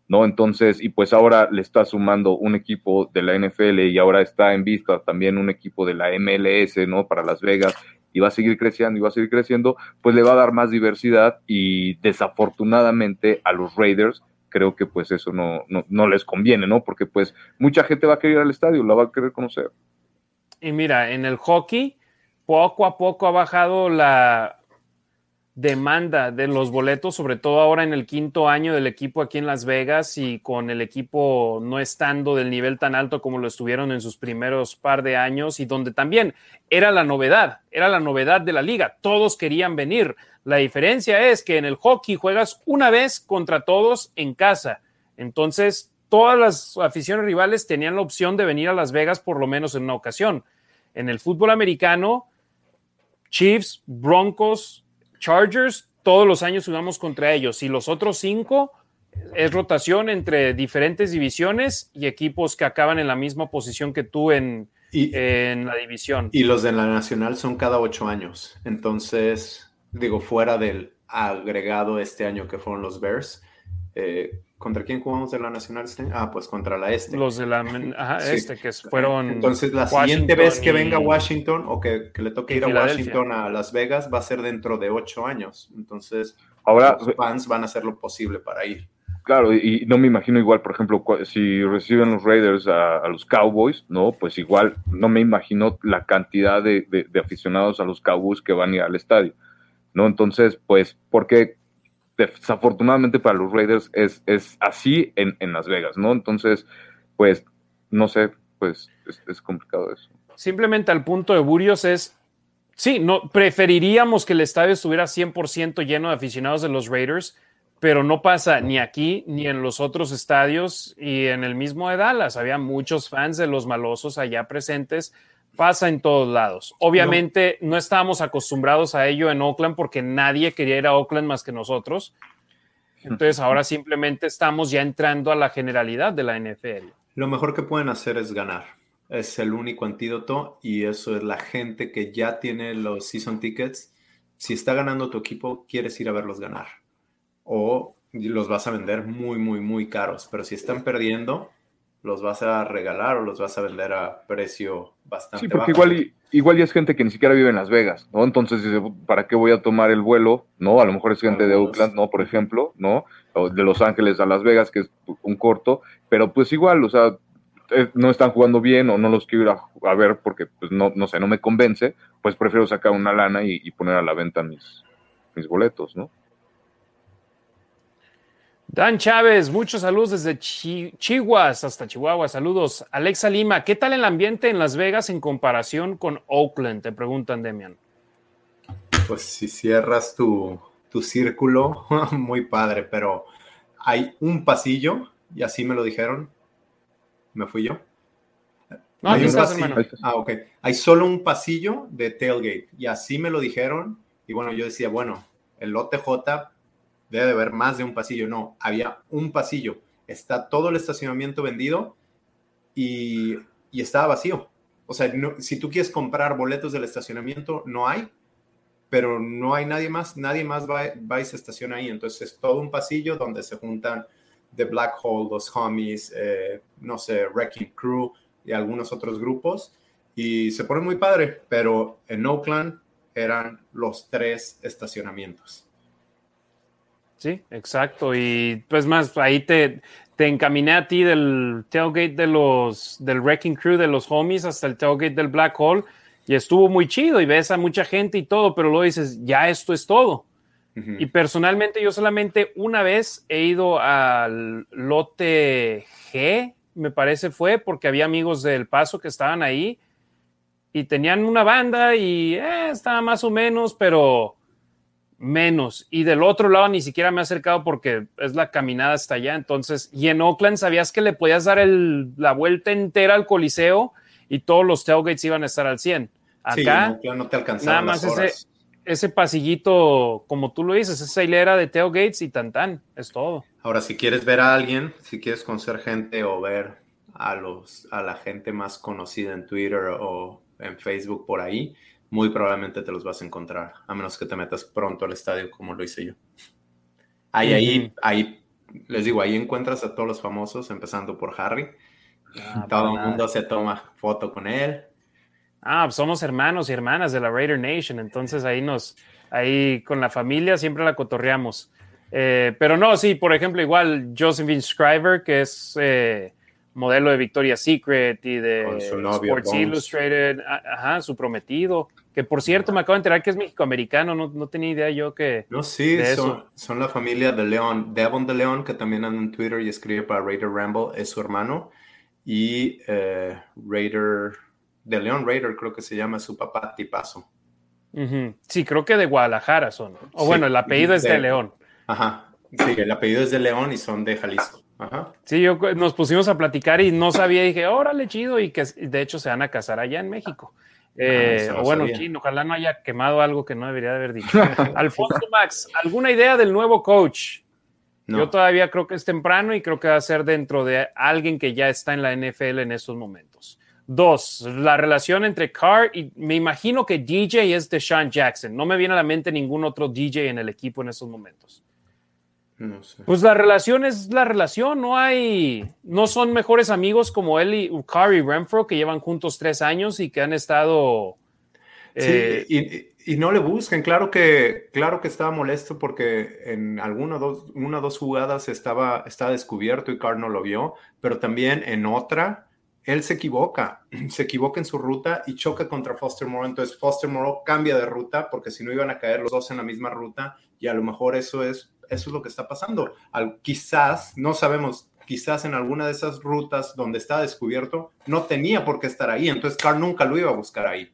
¿No? Entonces, y pues ahora le está sumando un equipo de la NFL y ahora está en vista también un equipo de la MLS, ¿no? Para Las Vegas y va a seguir creciendo y va a seguir creciendo, pues le va a dar más diversidad y desafortunadamente a los Raiders creo que pues eso no, no, no les conviene, ¿no? Porque pues mucha gente va a querer ir al estadio, la va a querer conocer.
Y mira, en el hockey poco a poco ha bajado la, demanda de los boletos, sobre todo ahora en el quinto año del equipo aquí en Las Vegas y con el equipo no estando del nivel tan alto como lo estuvieron en sus primeros par de años y donde también era la novedad, era la novedad de la liga, todos querían venir. La diferencia es que en el hockey juegas una vez contra todos en casa, entonces todas las aficiones rivales tenían la opción de venir a Las Vegas por lo menos en una ocasión. En el fútbol americano, Chiefs, Broncos, Chargers, todos los años jugamos contra ellos y los otros cinco es rotación entre diferentes divisiones y equipos que acaban en la misma posición que tú en, en la división.
Y los de la nacional son cada ocho años. Entonces, digo, fuera del agregado este año que fueron los Bears, Eh, ¿Contra quién jugamos de la Nacional este Ah, pues contra la Este.
Los de la ajá, Este, que fueron.
Entonces, la siguiente vez que venga Washington o que, le toque ir a Washington a Las Vegas va a ser dentro de ocho años. Entonces, Ahora, los fans van a hacer lo posible para ir.
Claro, y, no me imagino igual, por ejemplo, si reciben los Raiders a, los Cowboys, ¿no? Pues igual no me imagino la cantidad de, de, aficionados a los Cowboys que van a ir al estadio, ¿no? Entonces, pues, porque desafortunadamente para los Raiders es, es así en, en, Las Vegas, ¿no? Entonces, pues, no sé, pues es, complicado eso.
Simplemente al punto de Burios es, sí, no, preferiríamos que el estadio estuviera 100% lleno de aficionados de los Raiders, pero no pasa ni aquí ni en los otros estadios y en el mismo de Dallas. Había muchos fans de los malosos allá presentes. Pasa en todos lados. Obviamente no. estábamos acostumbrados a ello en Oakland porque nadie quería ir a Oakland más que nosotros. Entonces ahora simplemente estamos ya entrando a la generalidad de la NFL.
Lo mejor que pueden hacer es ganar. Es el único antídoto y eso es la gente que ya tiene los season tickets. Si está ganando tu equipo, quieres ir a verlos ganar o los vas a vender muy, muy, muy caros. Pero si están perdiendo, los vas a regalar o los vas a vender a precio bastante
Sí, porque igual, igual ya es gente que ni siquiera vive en Las Vegas, ¿no? Entonces, ¿para qué voy a tomar el vuelo? ¿No? A lo mejor es gente de Oakland, ¿no? Por ejemplo, ¿no? O de Los Ángeles a Las Vegas, que es un corto, pero pues igual, o sea, eh, no están jugando bien o no los quiero ir a, ver porque, pues, no, no sé, no me convence, pues prefiero sacar una lana y, y poner a la venta mis, mis boletos, ¿no?
Dan Chávez, muchos saludos desde Chihuahua hasta Chihuahua. Saludos. Alexa Lima, ¿qué tal el ambiente en Las Vegas en comparación con Oakland? Te preguntan, Demian.
Pues si cierras tu, círculo, muy padre, pero hay un pasillo, y así me lo dijeron. ¿Me fui yo?
No, hay
Ah, ok. Hay solo un pasillo de tailgate, y así me lo dijeron. Y bueno, yo decía, bueno, el OTJ debe de haber más de un pasillo. No, había un pasillo. Está todo el estacionamiento vendido y, y estaba vacío. O sea, si tú quieres comprar boletos del estacionamiento, no hay, pero no hay nadie más, nadie más va, va y se estaciona ahí. Entonces es todo un pasillo donde se juntan The Black Hole, los Homies, eh, no sé, Wrecking Crew y algunos otros grupos. Y se pone muy padre, pero en Oakland eran los tres estacionamientos.
Sí, exacto. Y pues más, ahí te, te encaminé a ti del tailgate de los, del Wrecking Crew, de los homies, hasta el tailgate del Black Hole. Y estuvo muy chido y ves a mucha gente y todo, pero luego dices, ya esto es todo. Y personalmente yo solamente una vez he ido al lote G, me parece fue, porque había amigos del Paso que estaban ahí y tenían una banda y eh, estaba más o menos, pero menos. Y del otro lado ni siquiera me he acercado porque es la caminada hasta allá. Entonces, y en Oakland sabías que le podías dar la vuelta entera al Coliseo y todos los tailgates iban a estar al 100. Acá,
no te nada más
ese, ese, pasillito, como tú lo dices, esa hilera de tailgates y tan tan, es todo.
Ahora, si quieres ver a alguien, si quieres conocer gente o ver a, los, a la gente más conocida en Twitter o en Facebook por ahí, muy probablemente te los vas a encontrar, a menos que te metas pronto al estadio como lo hice yo. Ahí, ahí, ahí, les digo, ahí encuentras a todos los famosos, empezando por Harry. Ah, Todo el mundo se toma foto con él.
Ah, pues somos hermanos y hermanas de la Raider Nation, entonces ahí nos, ahí con la familia siempre la cotorreamos. Eh, pero no, sí, por ejemplo, igual Josephine Scriver, que es eh, modelo de Victoria's Secret y de Sports Illustrated, ajá, su prometido, que por cierto me acabo de enterar que es mexicoamericano, no, no tenía idea yo que...
No, sí, son, son, la familia de León, Devon de León, que también anda en Twitter y escribe para Raider Ramble, es su hermano, y eh, Raider, de León Raider creo que se llama su papá Tipazo.
Sí, creo que de Guadalajara son, o bueno, el apellido es de León.
Ajá, sí, el apellido es de León y son de Jalisco.
Sí, yo nos pusimos a platicar y no sabía, dije, órale, chido, y que de hecho se van a casar allá en México. Ah, eh, o bueno, ojalá no haya quemado algo que no debería de haber dicho. Alfonso Max, ¿alguna idea del nuevo coach? Yo todavía creo que es temprano y creo que va a ser dentro de alguien que ya está en la NFL en estos momentos. Dos, la relación entre Carr y me imagino que DJ es de Sean Jackson. No me viene a la mente ningún otro DJ en el equipo en estos momentos. No sé. Pues la relación es la relación, no hay, no son mejores amigos como él y Ukari Renfro, que llevan juntos tres años y que han estado...
Sí, eh, y, no le busquen, claro que, claro que estaba molesto porque en alguna dos, una o dos jugadas estaba, estaba descubierto y Carr no lo vio, pero también en otra él se equivoca, se equivoca en su ruta y choca contra Foster Moreau. Entonces Foster Moreau cambia de ruta porque si no iban a caer los dos en la misma ruta y a lo mejor eso es, eso es lo que está pasando. Al, quizás, no sabemos, quizás en alguna de esas rutas donde está descubierto no tenía por qué estar ahí. Entonces Carl nunca lo iba a buscar ahí.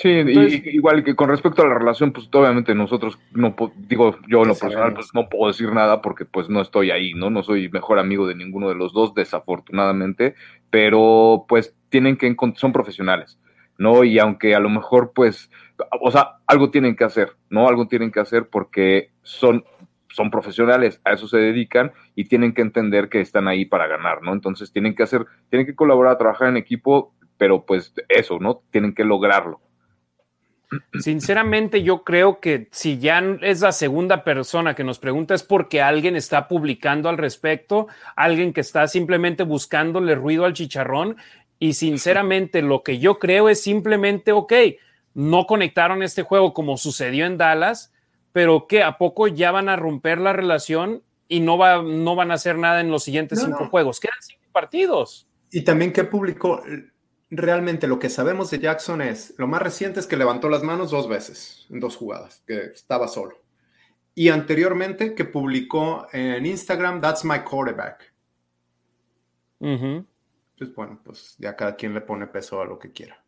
Sí, igual que con respecto a la relación, pues obviamente nosotros, no digo yo en lo personal, pues no puedo decir nada porque pues no estoy ahí, ¿no? No soy mejor amigo de ninguno de los dos, desafortunadamente, pero pues tienen que, son profesionales, ¿no? Y aunque a lo mejor pues, o sea, algo tienen que hacer, ¿no? Algo tienen que hacer porque son son profesionales, a eso se dedican y tienen que entender que están ahí para ganar, ¿no? Entonces tienen que hacer, tienen que colaborar, trabajar en equipo, pero pues eso, ¿no? Tienen que lograrlo.
Sinceramente, yo creo que si ya es la segunda persona que nos pregunta es porque alguien está publicando al respecto, alguien que está simplemente buscándole ruido al chicharrón. Y sinceramente, lo que yo creo es simplemente, ok, no conectaron este juego como sucedió en Dallas, pero que a poco ya van a romper la relación y no, va, no van a hacer nada en los siguientes cinco juegos. Quedan cinco partidos.
Y también que publicó, realmente lo que sabemos de Jackson es, lo más reciente es que levantó las manos dos veces, en dos jugadas, que estaba solo. Y anteriormente que publicó en Instagram, That's my quarterback. Pues bueno, pues ya cada quien le pone peso a lo que quiera.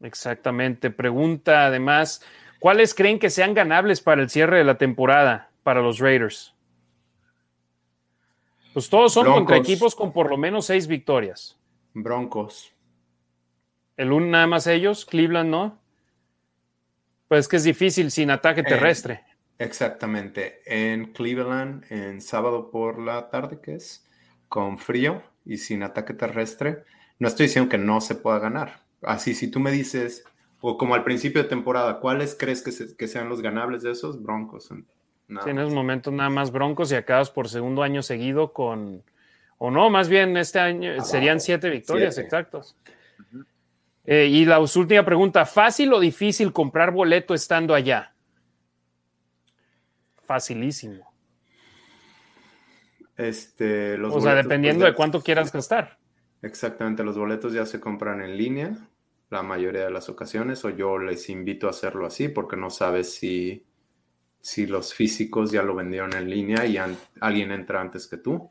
Exactamente. Pregunta además, ¿cuáles creen que sean ganables para el cierre de la temporada para los Raiders? Pues todos son contra equipos con por lo menos seis victorias.
Broncos.
El uno nada más ellos, Cleveland no. Pues que es difícil sin ataque terrestre.
exactamente. En Cleveland, en sábado por la tarde, que es con frío y sin ataque terrestre, no estoy diciendo que no se pueda ganar. Así, si tú me dices, o como al principio de temporada, ¿cuáles crees que, sean los ganables de esos? Broncos.
sí, en esos momentos nada más Broncos y acabas por segundo año seguido con, o no, más bien este año serían siete victorias exactos. Eh, y la última pregunta, ¿fácil o difícil comprar boleto estando allá? Facilísimo.
Este,
o sea, dependiendo pues, de cuánto quieras gastar.
Exactamente, los boletos ya se compran en línea la mayoría de las ocasiones, o yo les invito a hacerlo así porque no sabes si, si los físicos ya lo vendieron en línea y alguien entra antes que tú.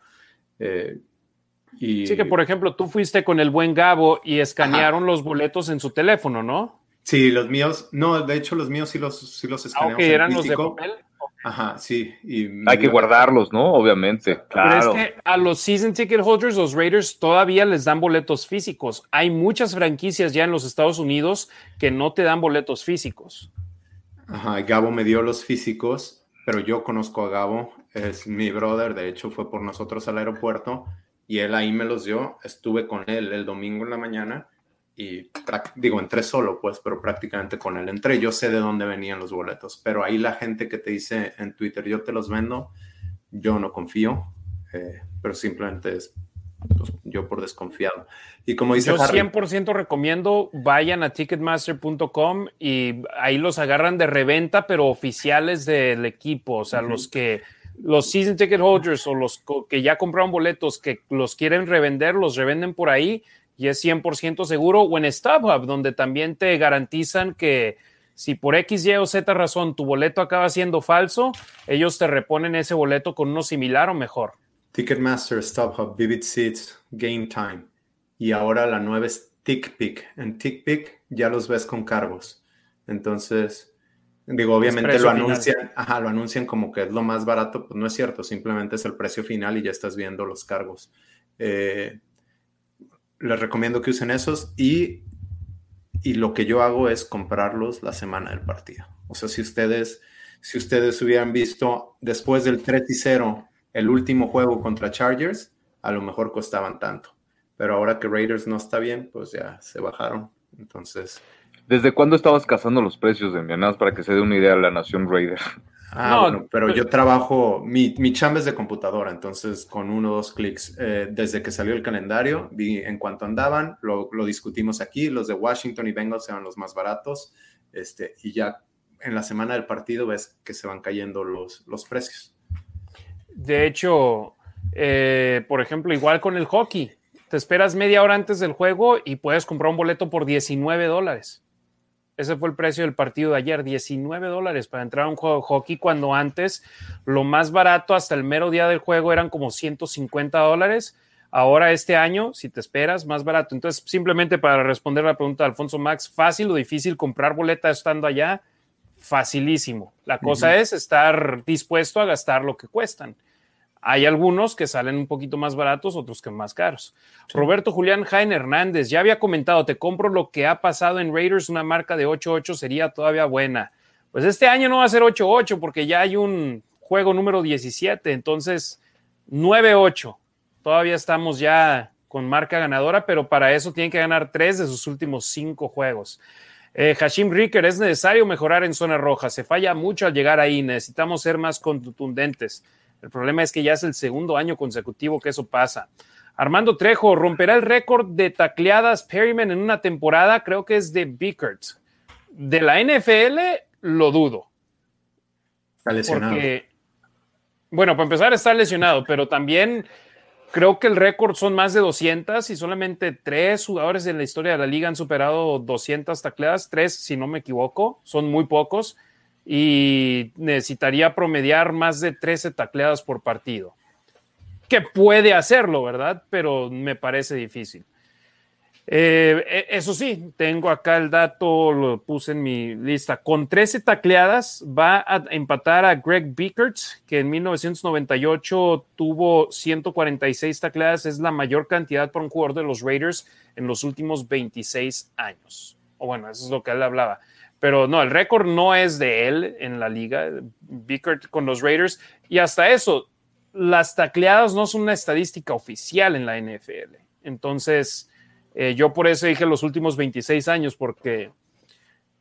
Eh,
Sí, que por ejemplo, tú fuiste con el buen Gabo y escanearon los boletos en su teléfono, ¿no?
Sí, los míos, no, de hecho los míos sí los, sí los escaneamos.
Ah, eran los de papel.
Ajá, sí.
Hay que guardarlos, ¿no? Obviamente. Claro.
Pero es que a los season ticket holders, los Raiders todavía les dan boletos físicos. Hay muchas franquicias ya en los Estados Unidos que no te dan boletos físicos.
Ajá, Gabo me dio los físicos, pero yo conozco a Gabo, es mi brother, de hecho fue por nosotros al aeropuerto y él ahí me los dio. Estuve con él el domingo en la mañana y digo, entré solo, pues, pero prácticamente con él entré. Yo sé de dónde venían los boletos, pero ahí la gente que te dice en Twitter, yo te los vendo, yo no confío, eh, pero simplemente es pues, yo por desconfiado. Y como dice
Yo 100% recomiendo, vayan a ticketmaster.com y ahí los agarran de reventa, pero oficiales del equipo, o sea, los que los season ticket holders o los que ya compraron boletos que los quieren revender, los revenden por ahí y es 100% seguro. O en StubHub, donde también te garantizan que si por X, Y o Z razón tu boleto acaba siendo falso, ellos te reponen ese boleto con uno similar o mejor.
Ticketmaster, StubHub, Vivid Seats, Game Time. Y ahora la nueva es TickPick. En TickPick ya los ves con cargos. Entonces, Digo, obviamente lo anuncian, ajá, lo anuncian como que es lo más barato, pues no es cierto, simplemente es el precio final y ya estás viendo los cargos. Eh, les recomiendo que usen esos y, y lo que yo hago es comprarlos la semana del partido. O sea, si ustedes, si ustedes hubieran visto después del 3 y 0 el último juego contra Chargers, a lo mejor costaban tanto. Pero ahora que Raiders no está bien, pues ya se bajaron. Entonces,
¿Desde cuándo estabas cazando los precios de envianadas para que se dé una idea a la Nación Raider?
Ah, bueno, pero yo trabajo, mi, mi chamba es de computadora, entonces con uno o dos clics, eh, desde que salió el calendario, vi en cuanto andaban, lo, lo, discutimos aquí, los de Washington y Bengals eran los más baratos, este, y ya en la semana del partido ves que se van cayendo los, los precios.
De hecho, eh, por ejemplo, igual con el hockey, te esperas media hora antes del juego y puedes comprar un boleto por 19 dólares. Ese fue el precio del partido de ayer, 19 dólares para entrar a un juego de hockey, cuando antes lo más barato hasta el mero día del juego eran como 150 dólares. Ahora este año, si te esperas, más barato. Entonces, simplemente para responder la pregunta de Alfonso Max, fácil o difícil comprar boleta estando allá, facilísimo. La cosa es estar dispuesto a gastar lo que cuestan. Hay algunos que salen un poquito más baratos, otros que más caros. Roberto Julián Jaén Hernández, ya había comentado, te compro lo que ha pasado en Raiders, una marca de 8-8 sería todavía buena. Pues este año no va a ser 8-8 porque ya hay un juego número 17, entonces 9-8. Todavía estamos ya con marca ganadora, pero para eso tienen que ganar tres de sus últimos cinco juegos. Eh, Hashim Ricker, es necesario mejorar en zona roja. Se falla mucho al llegar ahí. Necesitamos ser más contundentes. El problema es que ya es el segundo año consecutivo que eso pasa. Armando Trejo romperá el récord de tacleadas Perryman en una temporada, creo que es de Bickert. De la NFL, lo dudo.
Está lesionado.
bueno, para empezar, está lesionado, pero también creo que el récord son más de 200 y solamente tres jugadores en la historia de la liga han superado 200 tacleadas. Tres, si no me equivoco, son muy pocos y necesitaría promediar más de 13 tacleadas por partido. Que puede hacerlo, ¿verdad? Pero me parece difícil. Eh, e, eso sí, tengo acá el dato, lo puse en mi lista. Con 13 tacleadas va a empatar a Greg Bickert, que en 1998 tuvo 146 tacleadas. Es la mayor cantidad para un jugador de los Raiders en los últimos 26 años. O bueno, eso es lo que él hablaba. Pero no, el récord no es de él en la liga, Bickert con los Raiders. Y hasta eso, las tacleadas no son una estadística oficial en la NFL. Entonces, eh, yo por eso dije los últimos 26 años, porque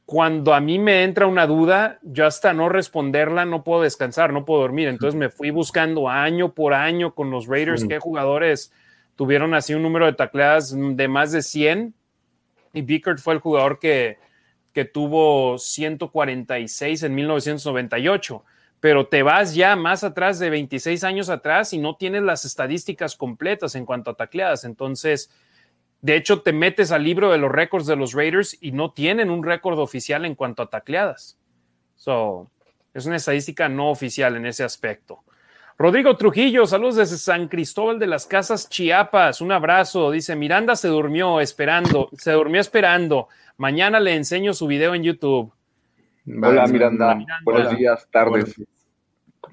cuando a mí me entra una duda, yo hasta no responderla no puedo descansar, no puedo dormir. Entonces me fui buscando año por año con los Raiders qué jugadores tuvieron así un número de tacleadas de más de 100. Y Bickert fue el jugador que, que tuvo 146 en 1998, pero te vas ya más atrás de 26 años atrás y no tienes las estadísticas completas en cuanto a tacleadas. Entonces, de hecho, te metes al libro de los récords de los Raiders y no tienen un récord oficial en cuanto a tacleadas. So, es una estadística no oficial en ese aspecto. Rodrigo Trujillo, saludos desde San Cristóbal de las Casas, Chiapas. Un abrazo. Dice, Miranda se durmió esperando, se durmió esperando. Mañana le enseño su video en YouTube.
Hola Miranda. buenos días, tardes.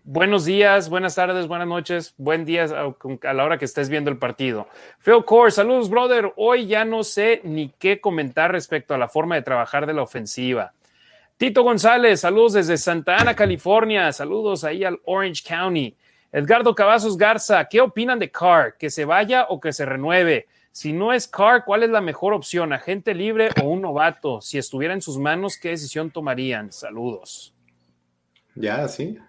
Buenos días, buenas tardes, buenas noches, buen día a la hora que estés viendo el partido. Phil Core, saludos, brother. Hoy ya no sé ni qué comentar respecto a la forma de trabajar de la ofensiva. Tito González, saludos desde Santa Ana, California. Saludos ahí al Orange County. Edgardo Cavazos Garza, ¿qué opinan de Carr? ¿Que se vaya o que se renueve? Si no es Carr, ¿cuál es la mejor opción? ¿Agente libre o un novato? Si estuviera en sus manos, ¿qué decisión tomarían? Saludos.
Ya, sí.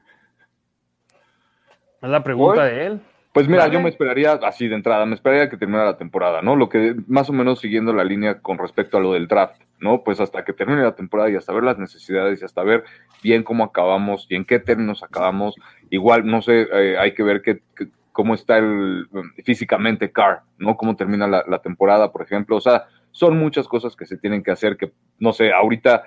Es la pregunta de él.
Pues mira, yo me esperaría así de entrada, me esperaría que terminara la temporada, ¿no? Lo que más o menos siguiendo la línea con respecto a lo del draft, ¿no? Pues hasta que termine la temporada y hasta ver las necesidades y hasta ver bien cómo acabamos y en qué términos acabamos. Igual, no sé, eh, hay que ver qué, cómo está el, físicamente Carr, ¿no? Cómo termina la, temporada, por ejemplo. O sea, son muchas cosas que se tienen que hacer que, no sé, ahorita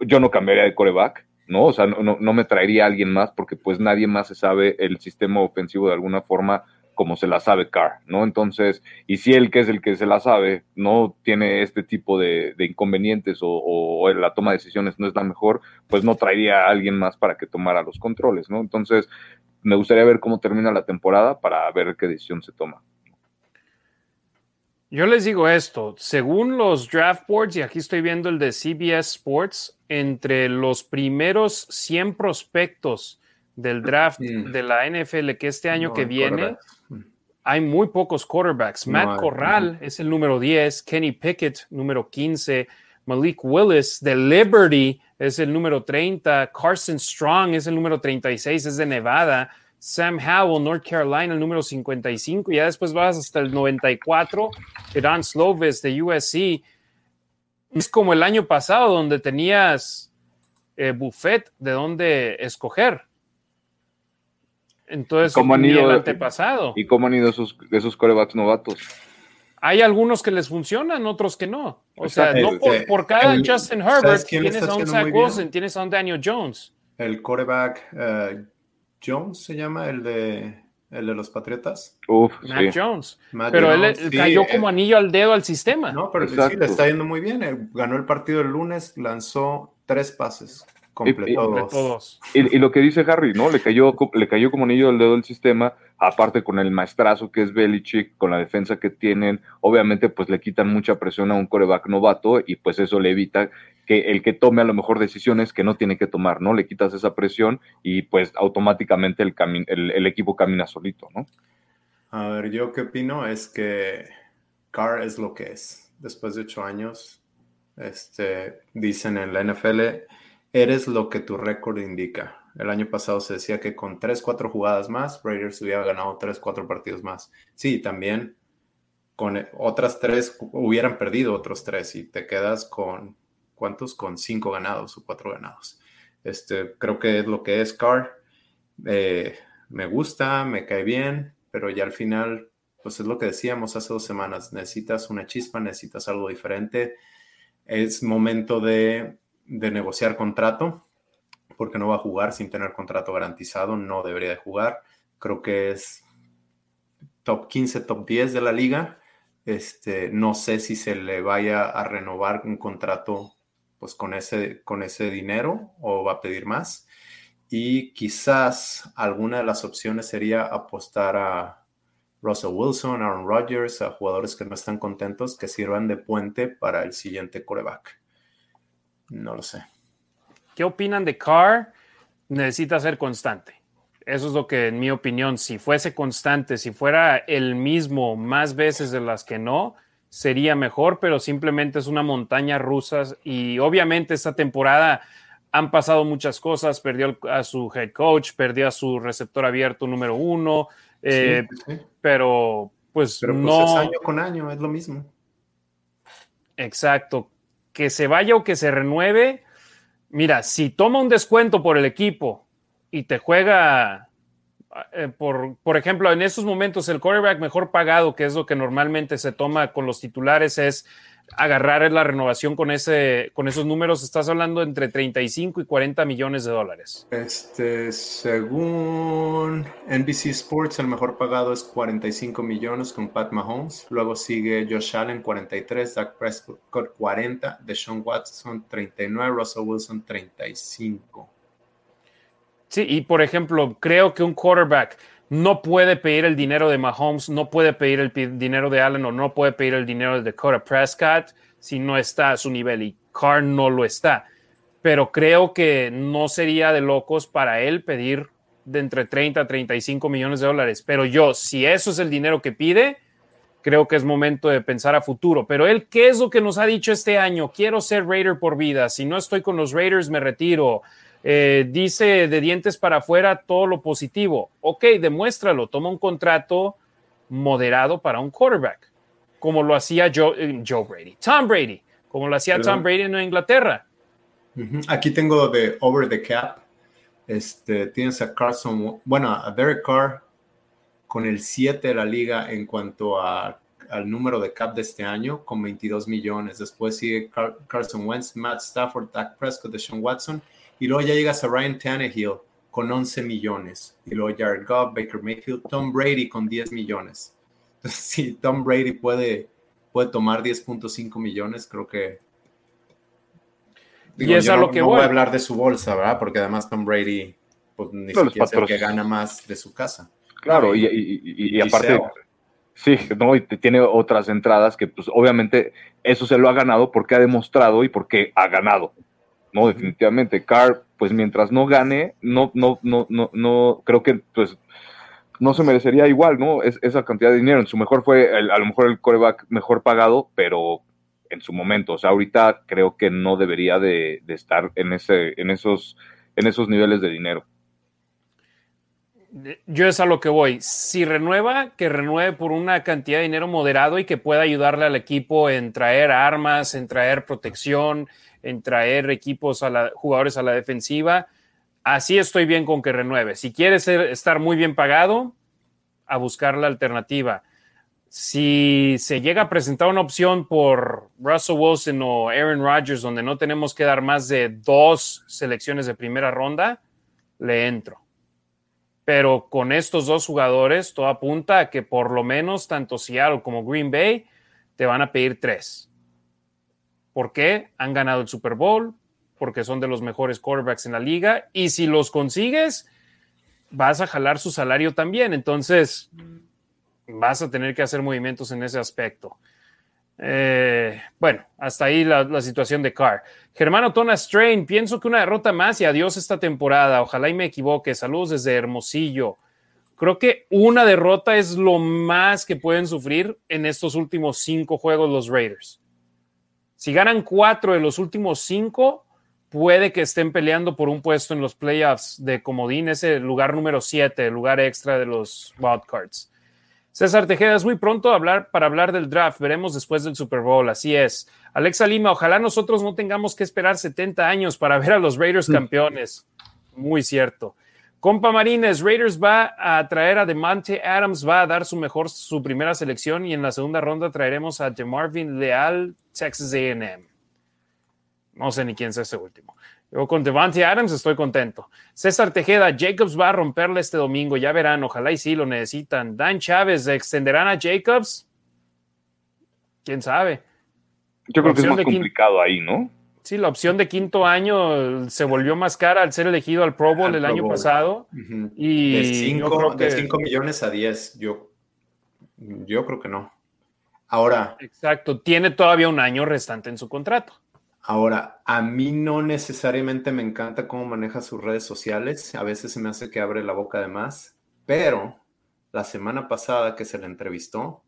yo no cambiaría de coreback, ¿no? O sea, no, no, me traería a alguien más porque pues nadie más se sabe el sistema ofensivo de alguna forma como se la sabe Carr, ¿no? Entonces, y si él que es el que se la sabe, no tiene este tipo de, inconvenientes o, o, la toma de decisiones no es la mejor, pues no traería a alguien más para que tomara los controles, ¿no? Entonces, me gustaría ver cómo termina la temporada para ver qué decisión se toma.
Yo les digo esto, según los draft boards, y aquí estoy viendo el de CBS Sports, entre los primeros 100 prospectos del draft mm. de la NFL que este año que viene, hay muy pocos quarterbacks. Matt Corral es el número 10, Kenny Pickett número 15, Malik Willis de Liberty es el número 30, Carson Strong es el número 36, es de Nevada, Sam Howell, North Carolina, el número 55, y ya después vas hasta el 94, Don Slovis de USC. Es como el año pasado donde tenías eh, buffet de dónde escoger. Entonces,
¿Cómo han ido,
el antepasado.
¿Y cómo han ido esos, esos corebacks novatos?
Hay algunos que les funcionan, otros que no. O sea, no por, por cada
el-
Justin
¿sabes
Herbert tienes a un Zach? Wilson, tienes a un Daniel Jones.
El quarterback eh, Jones se llama, el de, el de los Patriotas.
Uf,
Matt
sí.
Jones.
Matt
Pero él
Jones,
él
sí,
cayó
eh,
como anillo al dedo al sistema.
No, pero sí,
Exacto.
le está yendo muy bien. eh, Ganó el partido el lunes, lanzó tres pases, completó
Sobre
dos.
Y, y lo que dice Harry, ¿no? Le cayó, le cayó como anillo al dedo el sistema, aparte con el maestrazo que es Belichick, con la defensa que tienen, obviamente pues le quitan mucha presión a un coreback novato y pues eso le evita que el que tome a lo mejor decisiones que no tiene que tomar, ¿no? Le quitas esa presión y pues automáticamente el, el, el equipo camina solito, ¿no?
A ver, yo qué opino es que Carr es lo que es. Después de ocho años, este, dicen en la NFL, eres lo que tu récord indica. El año pasado se decía que con tres, cuatro jugadas más, Raiders hubiera ganado tres, cuatro partidos más. Sí, también con otras tres hubieran perdido otros tres y te quedas con, ¿cuántos? Con cinco ganados o cuatro ganados. Este, creo que es lo que es Carr. Eh, me gusta, me cae bien, pero ya al final, pues es lo que decíamos hace dos semanas, necesitas una chispa, necesitas algo diferente. Es momento de, de negociar contrato, porque no va a jugar sin tener contrato garantizado, no debería de jugar. Creo que es top 15, top 10 de la liga. Este, no sé si se le vaya a renovar un contrato pues con ese, con ese dinero o va a pedir más. Y quizás alguna de las opciones sería apostar a Russell Wilson, Aaron Rodgers, a jugadores que no están contentos, que sirvan de puente para el siguiente coreback. No lo sé.
¿Qué opinan de Carr? Necesita ser constante. Eso es lo que, en mi opinión, si fuese constante, si fuera el mismo más veces de las que no, sería mejor, pero simplemente es una montaña rusa y obviamente esta temporada han pasado muchas cosas, perdió a su head coach, perdió a su receptor abierto número uno, eh,
Sí, sí.
pero pues
Pero pues
no...
es año con año, es lo mismo.
Exacto. Que se vaya o que se renueve. Mira, si toma un descuento por el equipo y te juega, eh, por, por ejemplo, en estos momentos el quarterback mejor pagado, que es lo que normalmente se toma con los titulares, es agarrar la renovación con, ese, con esos números. Estás hablando entre 35 y 40 millones de dólares.
Este, según NBC Sports, el mejor pagado es 45 millones con Pat Mahomes. Luego sigue Josh Allen, 43, Dak Prescott, 40, Deshaun Watson, 39, Russell Wilson, 35.
Sí, y por ejemplo, creo que un quarterback no puede pedir el dinero de Mahomes, no puede pedir el dinero de Allen o no puede pedir el dinero de Dakota Prescott si no está a su nivel y Carr no lo está. Pero creo que no sería de locos para él pedir de entre 30 a 35 millones de dólares. Pero yo, si eso es el dinero que pide, creo que es momento de pensar a futuro. Pero él, ¿qué es lo que nos ha dicho este año? Quiero ser Raider por vida. Si no estoy con los Raiders, me retiro. Eh, dice de dientes para afuera todo lo positivo. Ok, demuéstralo. Toma un contrato moderado para un quarterback, como lo hacía Joe, eh, Joe Brady, Tom Brady, como lo hacía
Perdón.
Tom Brady en Inglaterra.
Aquí tengo de Over the Cap. Este, tienes a Carson, bueno, a Derek Carr con el 7 de la liga en cuanto a, al número de cap de este año, con 22 millones. Después sigue Car- Carson Wentz, Matt Stafford, Dak Prescott, Deshaun Watson. Y luego ya llegas a Ryan Tannehill con 11 millones. Y luego Jared Goff, Baker Mayfield, Tom Brady con 10 millones. Entonces, si Tom Brady puede, puede tomar 10.5 millones, creo que
Y es a
no,
lo que
no voy
voy.
a hablar de su bolsa, ¿verdad? Porque además Tom Brady pues, ni
No,
siquiera es el que gana más de su casa.
Claro, y, y- y- y aparte, sí, no, y tiene otras entradas que pues obviamente eso se lo ha ganado porque ha demostrado y porque ha ganado. No, definitivamente. Carr, pues mientras no gane, no, no, no, no, no, creo que pues no se merecería igual, ¿no? Es, esa cantidad de dinero. En su mejor fue el- a lo mejor el coreback mejor pagado, pero en su momento. O sea, ahorita creo que no debería de, estar en, ese, en, esos, en esos niveles de dinero.
Yo es a lo que voy. Si renueva, que renueve por una cantidad de dinero moderado y que pueda ayudarle al equipo en traer armas, en traer protección, en traer equipos a la, jugadores a la defensiva. Así estoy bien con que renueve. Si quiere estar muy bien pagado, a buscar la alternativa. Si se llega a presentar una opción por Russell Wilson o Aaron Rodgers, donde no tenemos que dar más de dos selecciones de primera ronda, le entro pero con estos dos jugadores todo apunta a que por lo menos tanto Seattle como Green Bay te van a pedir tres. ¿Por qué? Han ganado el Super Bowl, porque son de los mejores quarterbacks en la liga y si los consigues, vas a jalar su salario también. Entonces, vas a tener que hacer movimientos en ese aspecto. Eh, bueno, hasta ahí la, situación de Carr. Germano Tona Strain, pienso que una derrota más y adiós esta temporada. Ojalá y me equivoque. Saludos desde Hermosillo. Creo que una derrota es lo más que pueden sufrir en estos últimos cinco juegos los Raiders. Si ganan cuatro de los últimos cinco, puede que estén peleando por un puesto en los playoffs de comodín, ese lugar número siete, el lugar extra de los wildcards. César Tejeda, es muy pronto hablar, para hablar del draft. Veremos después del Super Bowl. Así es. Alexa Lima, ojalá nosotros no tengamos que esperar 70 años para ver a los Raiders campeones. Muy cierto. Compa Marines, Raiders va a traer a DeMonte Adams, va a dar su mejor, su primera selección y en la segunda ronda traeremos a DeMarvin Leal, Texas AM. No sé ni quién es ese último. Yo con Devante Adams estoy contento. César Tejeda, Jacobs va a romperle este domingo, ya verán, ojalá y sí lo necesitan. Dan Chávez, ¿extenderán a Jacobs? ¿Quién sabe?
Yo creo que es más complicado ahí, ¿no?
Sí, la opción de quinto año se volvió más cara al ser elegido al Pro Bowl el año pasado. y
de 5 millones a 10, yo, yo creo que no. Ahora.
Exacto, tiene todavía un año restante en su contrato.
Ahora, a mí no necesariamente me encanta cómo maneja sus redes sociales, a veces se me hace que abre la boca de más, pero la semana pasada que se le entrevistó,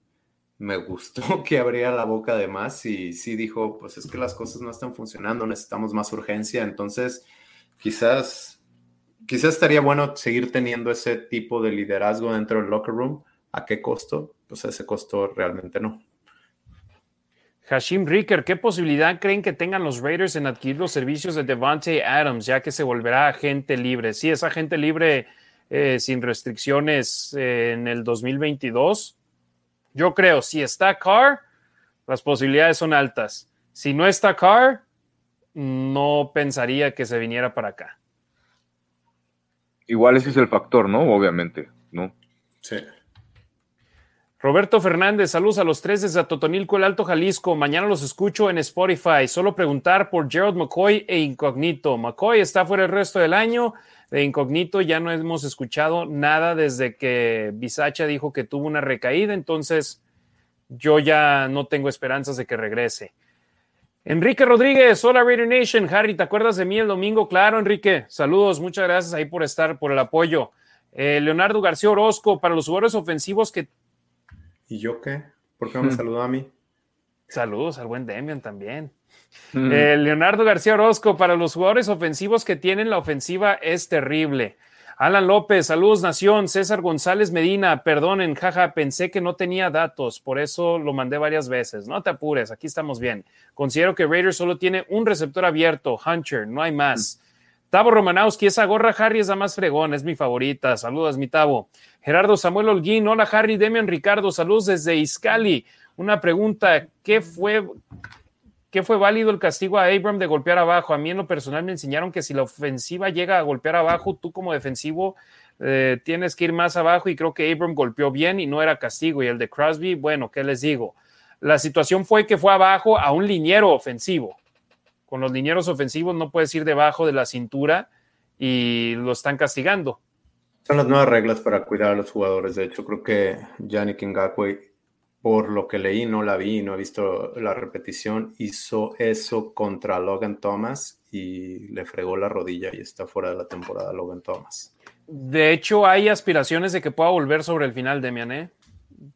me gustó que abría la boca de más y sí dijo, pues es que las cosas no están funcionando, necesitamos más urgencia, entonces quizás, quizás estaría bueno seguir teniendo ese tipo de liderazgo dentro del locker room. ¿A qué costo? Pues a ese costo realmente no.
Hashim Ricker, ¿qué posibilidad creen que tengan los Raiders en adquirir los servicios de Devante Adams, ya que se volverá agente libre? Sí, es agente libre eh, sin restricciones eh, en el 2022. Yo creo, si está Carr, las posibilidades son altas. Si no está Carr, no pensaría que se viniera para acá.
Igual ese es el factor, ¿no? Obviamente, ¿no?
Sí.
Roberto Fernández, saludos a los tres desde Totonilco, el Alto Jalisco. Mañana los escucho en Spotify. Solo preguntar por Gerald McCoy e Incognito. McCoy está fuera el resto del año. De Incognito ya no hemos escuchado nada desde que Bisacha dijo que tuvo una recaída. Entonces, yo ya no tengo esperanzas de que regrese. Enrique Rodríguez, hola Raider Nation. Harry, ¿te acuerdas de mí el domingo? Claro, Enrique. Saludos, muchas gracias ahí por estar, por el apoyo. Eh, Leonardo García Orozco, para los jugadores ofensivos que
¿Y yo qué? ¿Por qué no me saludó a mí?
Saludos al buen Demian también. Eh, Leonardo García Orozco, para los jugadores ofensivos que tienen la ofensiva es terrible. Alan López, saludos Nación. César González Medina, perdonen, jaja, pensé que no tenía datos, por eso lo mandé varias veces. No te apures, aquí estamos bien. Considero que Raiders solo tiene un receptor abierto, Hunter, no hay más. Tavo Romanowski, esa gorra Harry es la más fregón, es mi favorita. Saludos, mi Tavo. Gerardo Samuel Holguín, hola Harry, Demian Ricardo, saludos desde Iscali. Una pregunta, ¿qué fue, ¿qué fue válido el castigo a Abram de golpear abajo? A mí en lo personal me enseñaron que si la ofensiva llega a golpear abajo, tú como defensivo eh, tienes que ir más abajo y creo que Abram golpeó bien y no era castigo. Y el de Crosby, bueno, ¿qué les digo? La situación fue que fue abajo a un liniero ofensivo con los linieros ofensivos no puedes ir debajo de la cintura y lo están castigando.
Son las nuevas reglas para cuidar a los jugadores. De hecho, creo que Yannick Ngakwe, por lo que leí, no la vi, no he visto la repetición, hizo eso contra Logan Thomas y le fregó la rodilla y está fuera de la temporada Logan Thomas.
De hecho, hay aspiraciones de que pueda volver sobre el final, Demian, ¿eh?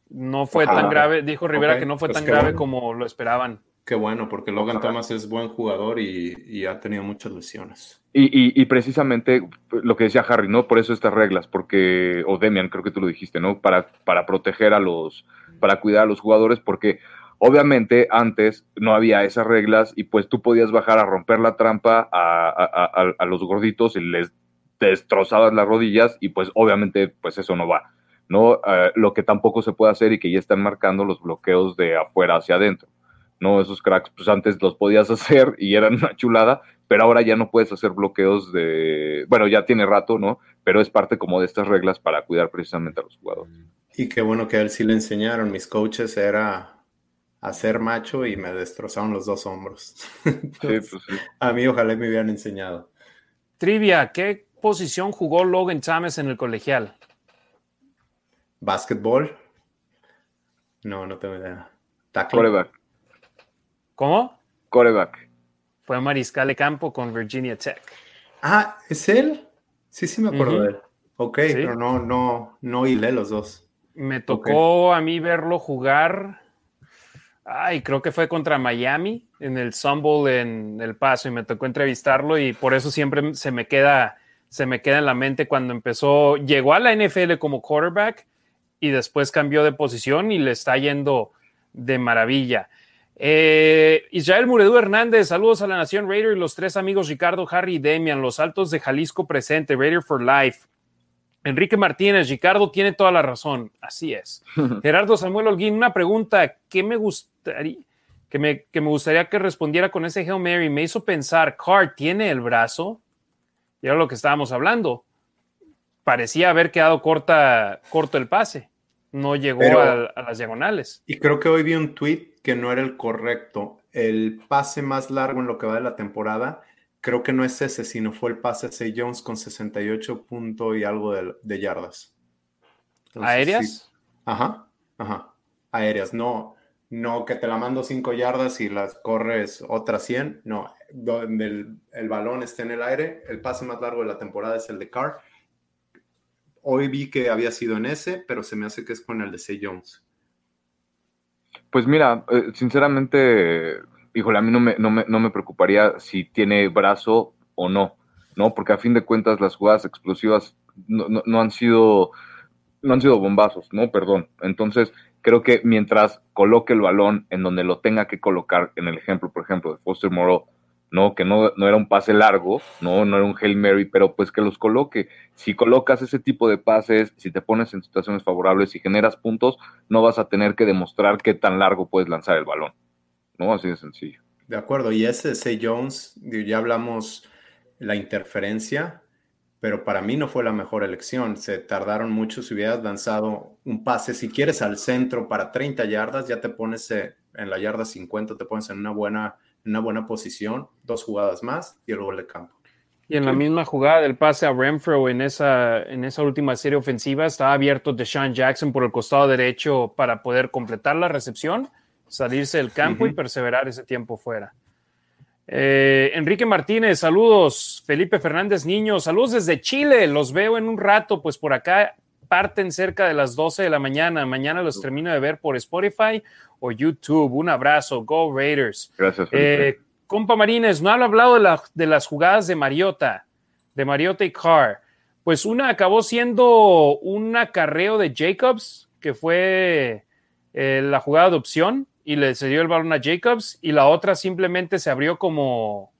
No fue tan grave, dijo Rivera que no fue pues tan grave como lo esperaban.
Qué bueno, porque Logan Thomas es buen jugador y, ha tenido muchas lesiones.
Y, precisamente lo que decía Harry, ¿no? Por eso estas reglas, porque, o Demian, creo que tú lo dijiste, ¿no? Para, para proteger a los, para cuidar a los jugadores, porque obviamente antes no había esas reglas y pues tú podías bajar a romper la trampa a, los gorditos y les destrozabas las rodillas y pues obviamente pues eso no va, ¿no? Eh, lo que tampoco se puede hacer y que ya están marcando los bloqueos de afuera hacia adentro. ¿no? Esos cracks, pues antes los podías hacer y eran una chulada, pero ahora ya no puedes hacer bloqueos de, bueno, ya tiene rato, ¿no? Pero es parte como de estas reglas para cuidar precisamente a los jugadores.
Y qué bueno que a él sí le enseñaron, mis coaches era hacer macho y me destrozaron los dos hombros. Pues a mí ojalá me hubieran enseñado.
Trivia, ¿qué posición jugó Logan Thomas en el colegial?
Básquetbol. No, no tengo idea.
Tackle.
¿Cómo?
Coreback.
Fue mariscal de campo con Virginia Tech.
Ah, ¿es él? Sí, sí me acuerdo de él. Ok, pero no, no, no hilé los dos.
Me tocó a mí verlo jugar. Ay, creo que fue contra Miami en el Sumble en El Paso y me tocó entrevistarlo y por eso siempre se me queda, se me queda en la mente cuando empezó, llegó a la NFL como quarterback y después cambió de posición y le está yendo de maravilla. Eh, Israel Muredú Hernández, saludos a la Nación Raider y los tres amigos Ricardo, Harry y Demian, los altos de Jalisco presente, Raider for Life. Enrique Martínez, Ricardo tiene toda la razón, así es. Gerardo Samuel Holguín, una pregunta que me gustaría que me, que me gustaría que respondiera con ese Hail Mary, me hizo pensar, Carr tiene el brazo, y era lo que estábamos hablando, parecía haber quedado corta, corto el pase, no llegó a, a las diagonales.
Y creo que hoy vi un tweet que no era el correcto. El pase más largo en lo que va de la temporada, creo que no es ese, sino fue el pase a Jones con 68 puntos y algo de, yardas.
¿Aéreas?
Ajá, ajá. Aéreas, no, no que te la mando 5 yardas y las corres otras 100, no, donde el, el, balón esté en el aire, el pase más largo de la temporada es el de Carr. Hoy vi que había sido en ese, pero se me hace que es con el de C. Jones.
Pues mira, eh, sinceramente, híjole, a mí no me, no, me, no me preocuparía si tiene brazo o no, ¿no? Porque a fin de cuentas las jugadas explosivas no, no, han sido no han sido bombazos, ¿no? Perdón. Entonces, creo que mientras coloque el balón en donde lo tenga que colocar, en el ejemplo, por ejemplo, de Foster Moreau, ¿no? Que no, no, era un pase largo, ¿no? No era un Hail Mary, pero pues que los coloque. Si colocas ese tipo de pases, si te pones en situaciones favorables y generas puntos, no vas a tener que demostrar qué tan largo puedes lanzar el balón, ¿no? Así de sencillo.
De acuerdo, y ese C. Jones, ya hablamos la interferencia, pero para mí no fue la mejor elección. Se tardaron mucho. Si hubieras lanzado un pase, si quieres al centro para 30 yardas, ya te pones eh, en la yarda 50, te pones en una buena una buena posición, dos jugadas más y el gol de campo.
Y en la misma jugada del pase a Renfro en esa, en esa última serie ofensiva estaba abierto Deshaun Jackson por el costado derecho para poder completar la recepción, salirse del campo y perseverar ese tiempo fuera. Eh, Enrique Martínez, saludos. Felipe Fernández Niño, saludos desde Chile. Los veo en un rato, pues por acá parten cerca de las 12 de la mañana. Mañana los termino de ver por Spotify o YouTube. Un abrazo, Go Raiders.
Gracias.
Eh, compa Marines, no han hablado de, de, las jugadas de Mariota, de Mariota y Carr. Pues una acabó siendo un acarreo de Jacobs, que fue eh, la jugada de opción, y le cedió el balón a Jacobs, y la otra simplemente se abrió como,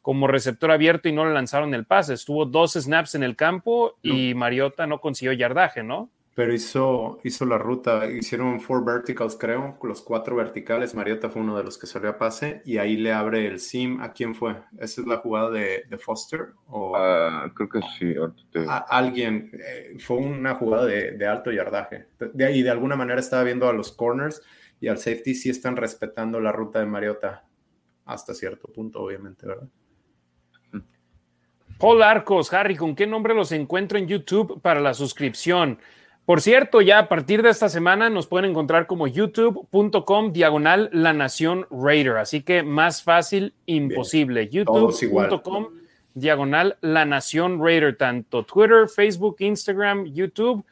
como receptor abierto y no le lanzaron el pase. Estuvo dos snaps en el campo y Mariota no consiguió yardaje, ¿no?
Pero hizo, hizo la ruta, hicieron four verticals, creo, los cuatro verticales. Mariota fue uno de los que salió a pase y ahí le abre el sim. ¿A quién fue? ¿Esa es la jugada de, Foster? O
ah, creo que sí.
A, alguien, eh, fue una jugada de, alto yardaje. De, y de alguna manera estaba viendo a los corners y al safety sí están respetando la ruta de Mariota hasta cierto punto, obviamente, ¿verdad?
Paul Arcos, Harry, ¿con qué nombre los encuentro en YouTube para la suscripción? Por cierto, ya a partir de esta semana nos pueden encontrar como youtube.com diagonal la nación Raider. Así que más fácil imposible. youtube.com diagonal la nación Raider. Tanto Twitter, Facebook, Instagram, YouTube,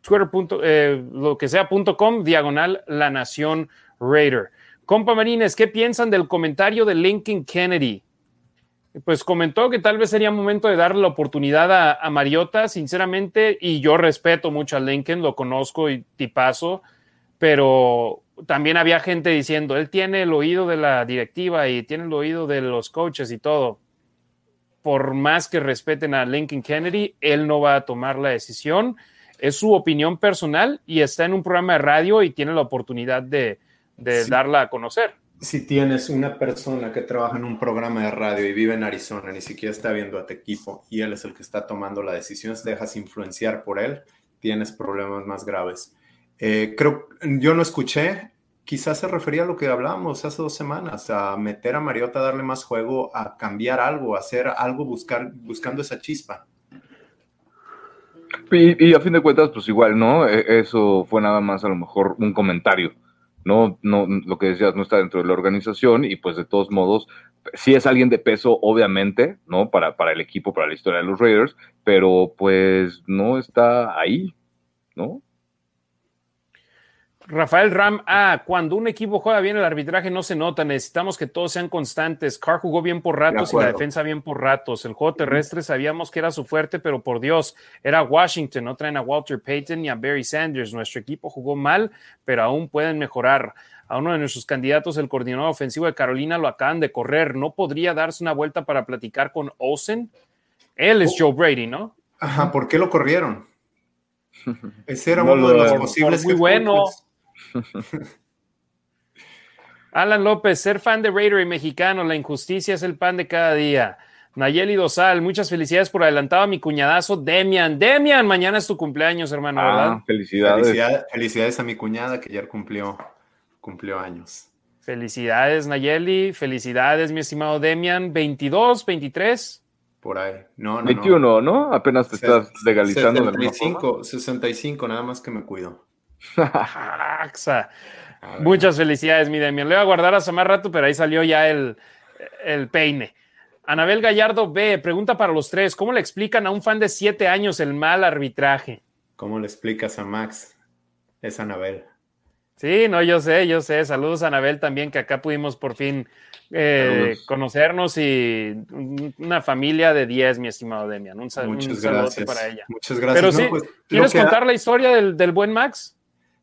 Twitter. Eh, lo que sea.com diagonal la nación Raider. Compa Marines, ¿qué piensan del comentario de Lincoln Kennedy? Pues comentó que tal vez sería momento de darle la oportunidad a, a Mariota, sinceramente, y yo respeto mucho a Lincoln, lo conozco y tipazo, pero también había gente diciendo, él tiene el oído de la directiva y tiene el oído de los coaches y todo. Por más que respeten a Lincoln Kennedy, él no va a tomar la decisión. Es su opinión personal y está en un programa de radio y tiene la oportunidad de, de sí. darla a conocer.
Si tienes una persona que trabaja en un programa de radio y vive en Arizona, ni siquiera está viendo a tu equipo y él es el que está tomando la decisión, te dejas influenciar por él, tienes problemas más graves. Eh, creo, yo no escuché, quizás se refería a lo que hablábamos hace dos semanas, a meter a Mariota, darle más juego, a cambiar algo, a hacer algo, buscar, buscando esa chispa.
Y, a fin de cuentas, pues igual, ¿no? E, eso fue nada más a lo mejor un comentario. No, no, lo que decías no está dentro de la organización y pues de todos modos, sí es alguien de peso, obviamente, ¿no? Para, para el equipo, para la historia de los Raiders, pero pues no está ahí, ¿no?
Rafael Ram, ah, cuando un equipo juega bien el arbitraje no se nota, necesitamos que todos sean constantes. Carr jugó bien por ratos y la defensa bien por ratos. El juego terrestre sabíamos que era su fuerte, pero por Dios, era Washington, no traen a Walter Payton ni a Barry Sanders. Nuestro equipo jugó mal, pero aún pueden mejorar. A uno de nuestros candidatos, el coordinador ofensivo de Carolina, lo acaban de correr. ¿No podría darse una vuelta para platicar con Olsen? Él es Joe Brady, ¿no?
Ajá, ¿por qué lo corrieron? Ese era no, uno de los posibles.
Muy bueno. Alan López, ser fan de Raider y mexicano, la injusticia es el pan de cada día. Nayeli Dosal, muchas felicidades por adelantado a mi cuñadazo Demian. Demian, mañana es tu cumpleaños, hermano,
ah,
¿verdad?
Felicidades.
felicidades. Felicidades a mi cuñada que ayer cumplió, cumplió años.
Felicidades, Nayeli. Felicidades, mi estimado Demian. 22, 23.
Por ahí. No, no,
21, ¿no? ¿no? Apenas te estás legalizando.
65, 65, nada más que me cuido.
Muchas felicidades, mi Demian. Le voy a guardar hace más rato, pero ahí salió ya el, el peine. Anabel Gallardo B, pregunta para los tres: ¿Cómo le explican a un fan de siete años el mal arbitraje?
¿Cómo le explicas a Max? Es Anabel.
Sí, no, yo sé, yo sé. Saludos a Anabel también, que acá pudimos por fin eh, conocernos y una familia de 10, mi estimado Demian. Un,
Muchas
un
gracias.
para ella.
Muchas gracias.
Pero sí,
no, pues,
¿quieres contar la historia del, del buen Max?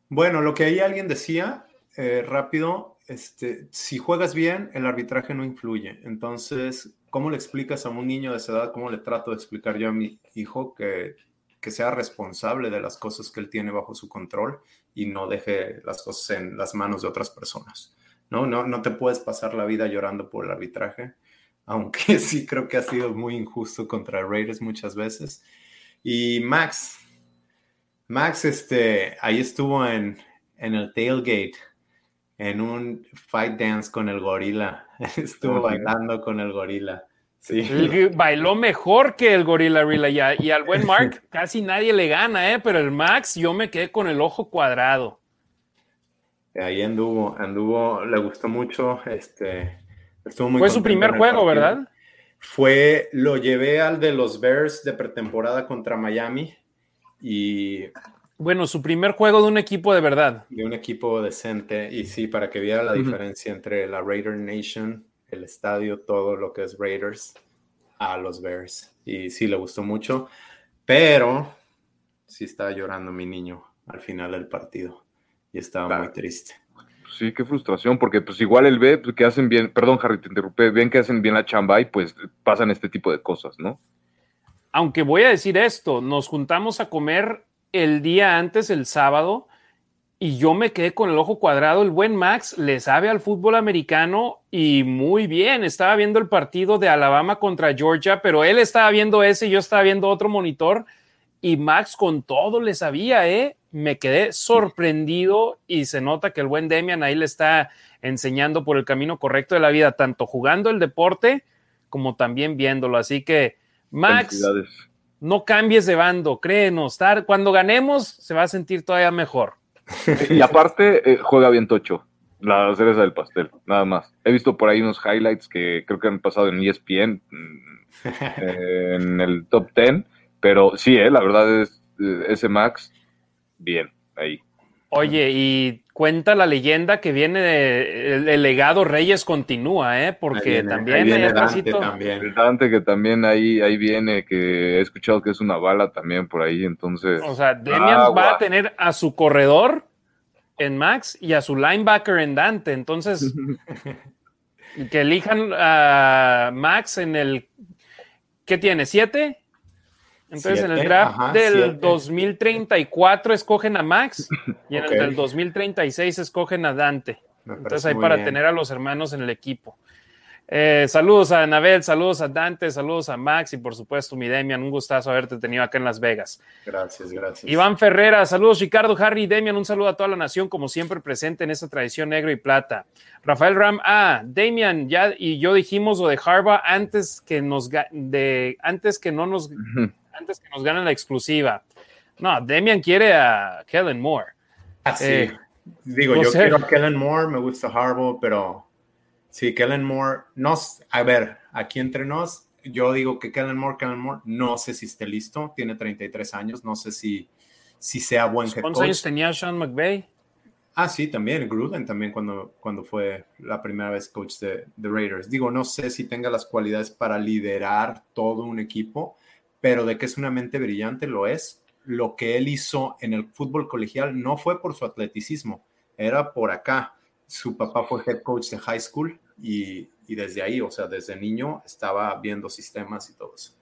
Bueno, lo que ahí alguien decía, eh, rápido, este, si juegas bien, el arbitraje no influye. Entonces, ¿cómo le explicas a un niño de esa edad, cómo le trato de explicar yo a mi hijo que, que sea responsable de las cosas que él tiene bajo su control y no deje las cosas en las manos de otras personas? No, no, no te puedes pasar la vida llorando por el arbitraje, aunque sí creo que ha sido muy injusto contra Raiders muchas veces. Y Max, Max, este, ahí estuvo en, en el tailgate, en un fight dance con el gorila. Estuvo bailando con el gorila. Sí.
Bailó mejor que el gorila Rila y, a, y al buen Mark casi nadie le gana, ¿eh? pero el Max yo me quedé con el ojo cuadrado.
Ahí anduvo, anduvo, le gustó mucho, este, estuvo muy
Fue su primer juego. ¿verdad?
Fue, lo llevé al de los Bears de pretemporada contra Miami y
bueno, su primer juego de un equipo de verdad.
De un equipo decente. Y sí, para que viera la uh -huh. diferencia entre la Raider Nation, el estadio, todo lo que es Raiders, a los Bears. Y sí, le gustó mucho. Pero sí estaba llorando mi niño al final del partido. Y estaba claro. muy triste.
Sí, qué frustración, porque pues igual él ve que hacen bien, perdón Harry, te interrumpí, ven que hacen bien la chamba y pues pasan este tipo de cosas, ¿no?
Aunque voy a decir esto, nos juntamos a comer el día antes, el sábado, y yo me quedé con el ojo cuadrado. El buen Max le sabe al fútbol americano y muy bien. Estaba viendo el partido de Alabama contra Georgia, pero él estaba viendo ese y yo estaba viendo otro monitor. Y Max con todo le sabía, ¿eh? Me quedé sorprendido y se nota que el buen Demian ahí le está enseñando por el camino correcto de la vida, tanto jugando el deporte como también viéndolo. Así que, Max, no cambies de bando, créenos, cuando ganemos se va a sentir todavía mejor.
Y aparte, eh, juega bien Tocho, la cereza del pastel, nada más. He visto por ahí unos highlights que creo que han pasado en ESPN, eh, en el top 10, pero sí, eh, la verdad es ese Max, bien, ahí.
Oye, y cuenta la leyenda que viene, el, legado Reyes continúa, ¿eh? Porque también
viene Dante, también.
El Dante que también ahí, ahí viene, que he escuchado que es una bala también por ahí, entonces.
O sea, Demian va a tener a su corredor en Max y a su linebacker en Dante, entonces que elijan a Max en el, ¿qué tiene? ¿Siete? Entonces, en el draft del 2034 escogen a Max y en el del 2036 escogen a Dante. Entonces, ahí para tener a los hermanos en el equipo. Eh, saludos a Anabel, saludos a Dante, saludos a Max y por supuesto mi Demian, un gustazo haberte tenido acá en Las Vegas.
Gracias, gracias.
Iván Ferrera, saludos Ricardo, Harry y Demian, un saludo a toda la nación como siempre presente en esta tradición negro y plata. Rafael Ram, ah, Demian, ya y yo dijimos lo de Harvard antes que nos de antes que no nos antes que nos ganen la exclusiva. No, Demian quiere a Kellen Moore.
Así. Ah, eh, Digo, yo quiero a Kellen Moore, me gusta Harbaugh, pero sí, Kellen Moore, no, a ver, aquí entre nos, yo digo que Kellen Moore, Kellen Moore, no sé si esté listo, tiene 33 años, no sé si, si sea buen
head ¿Cuántos años tenía Sean McVay?
Ah, sí, también, Gruden también cuando, cuando fue la primera vez coach de, de Raiders. Digo, no sé si tenga las cualidades para liderar todo un equipo, pero de que es una mente brillante lo es. Lo que él hizo en el fútbol colegial no fue por su atleticismo, era por acá. Su papá fue head coach de high school y, desde ahí, o sea, desde niño estaba viendo sistemas y todo eso.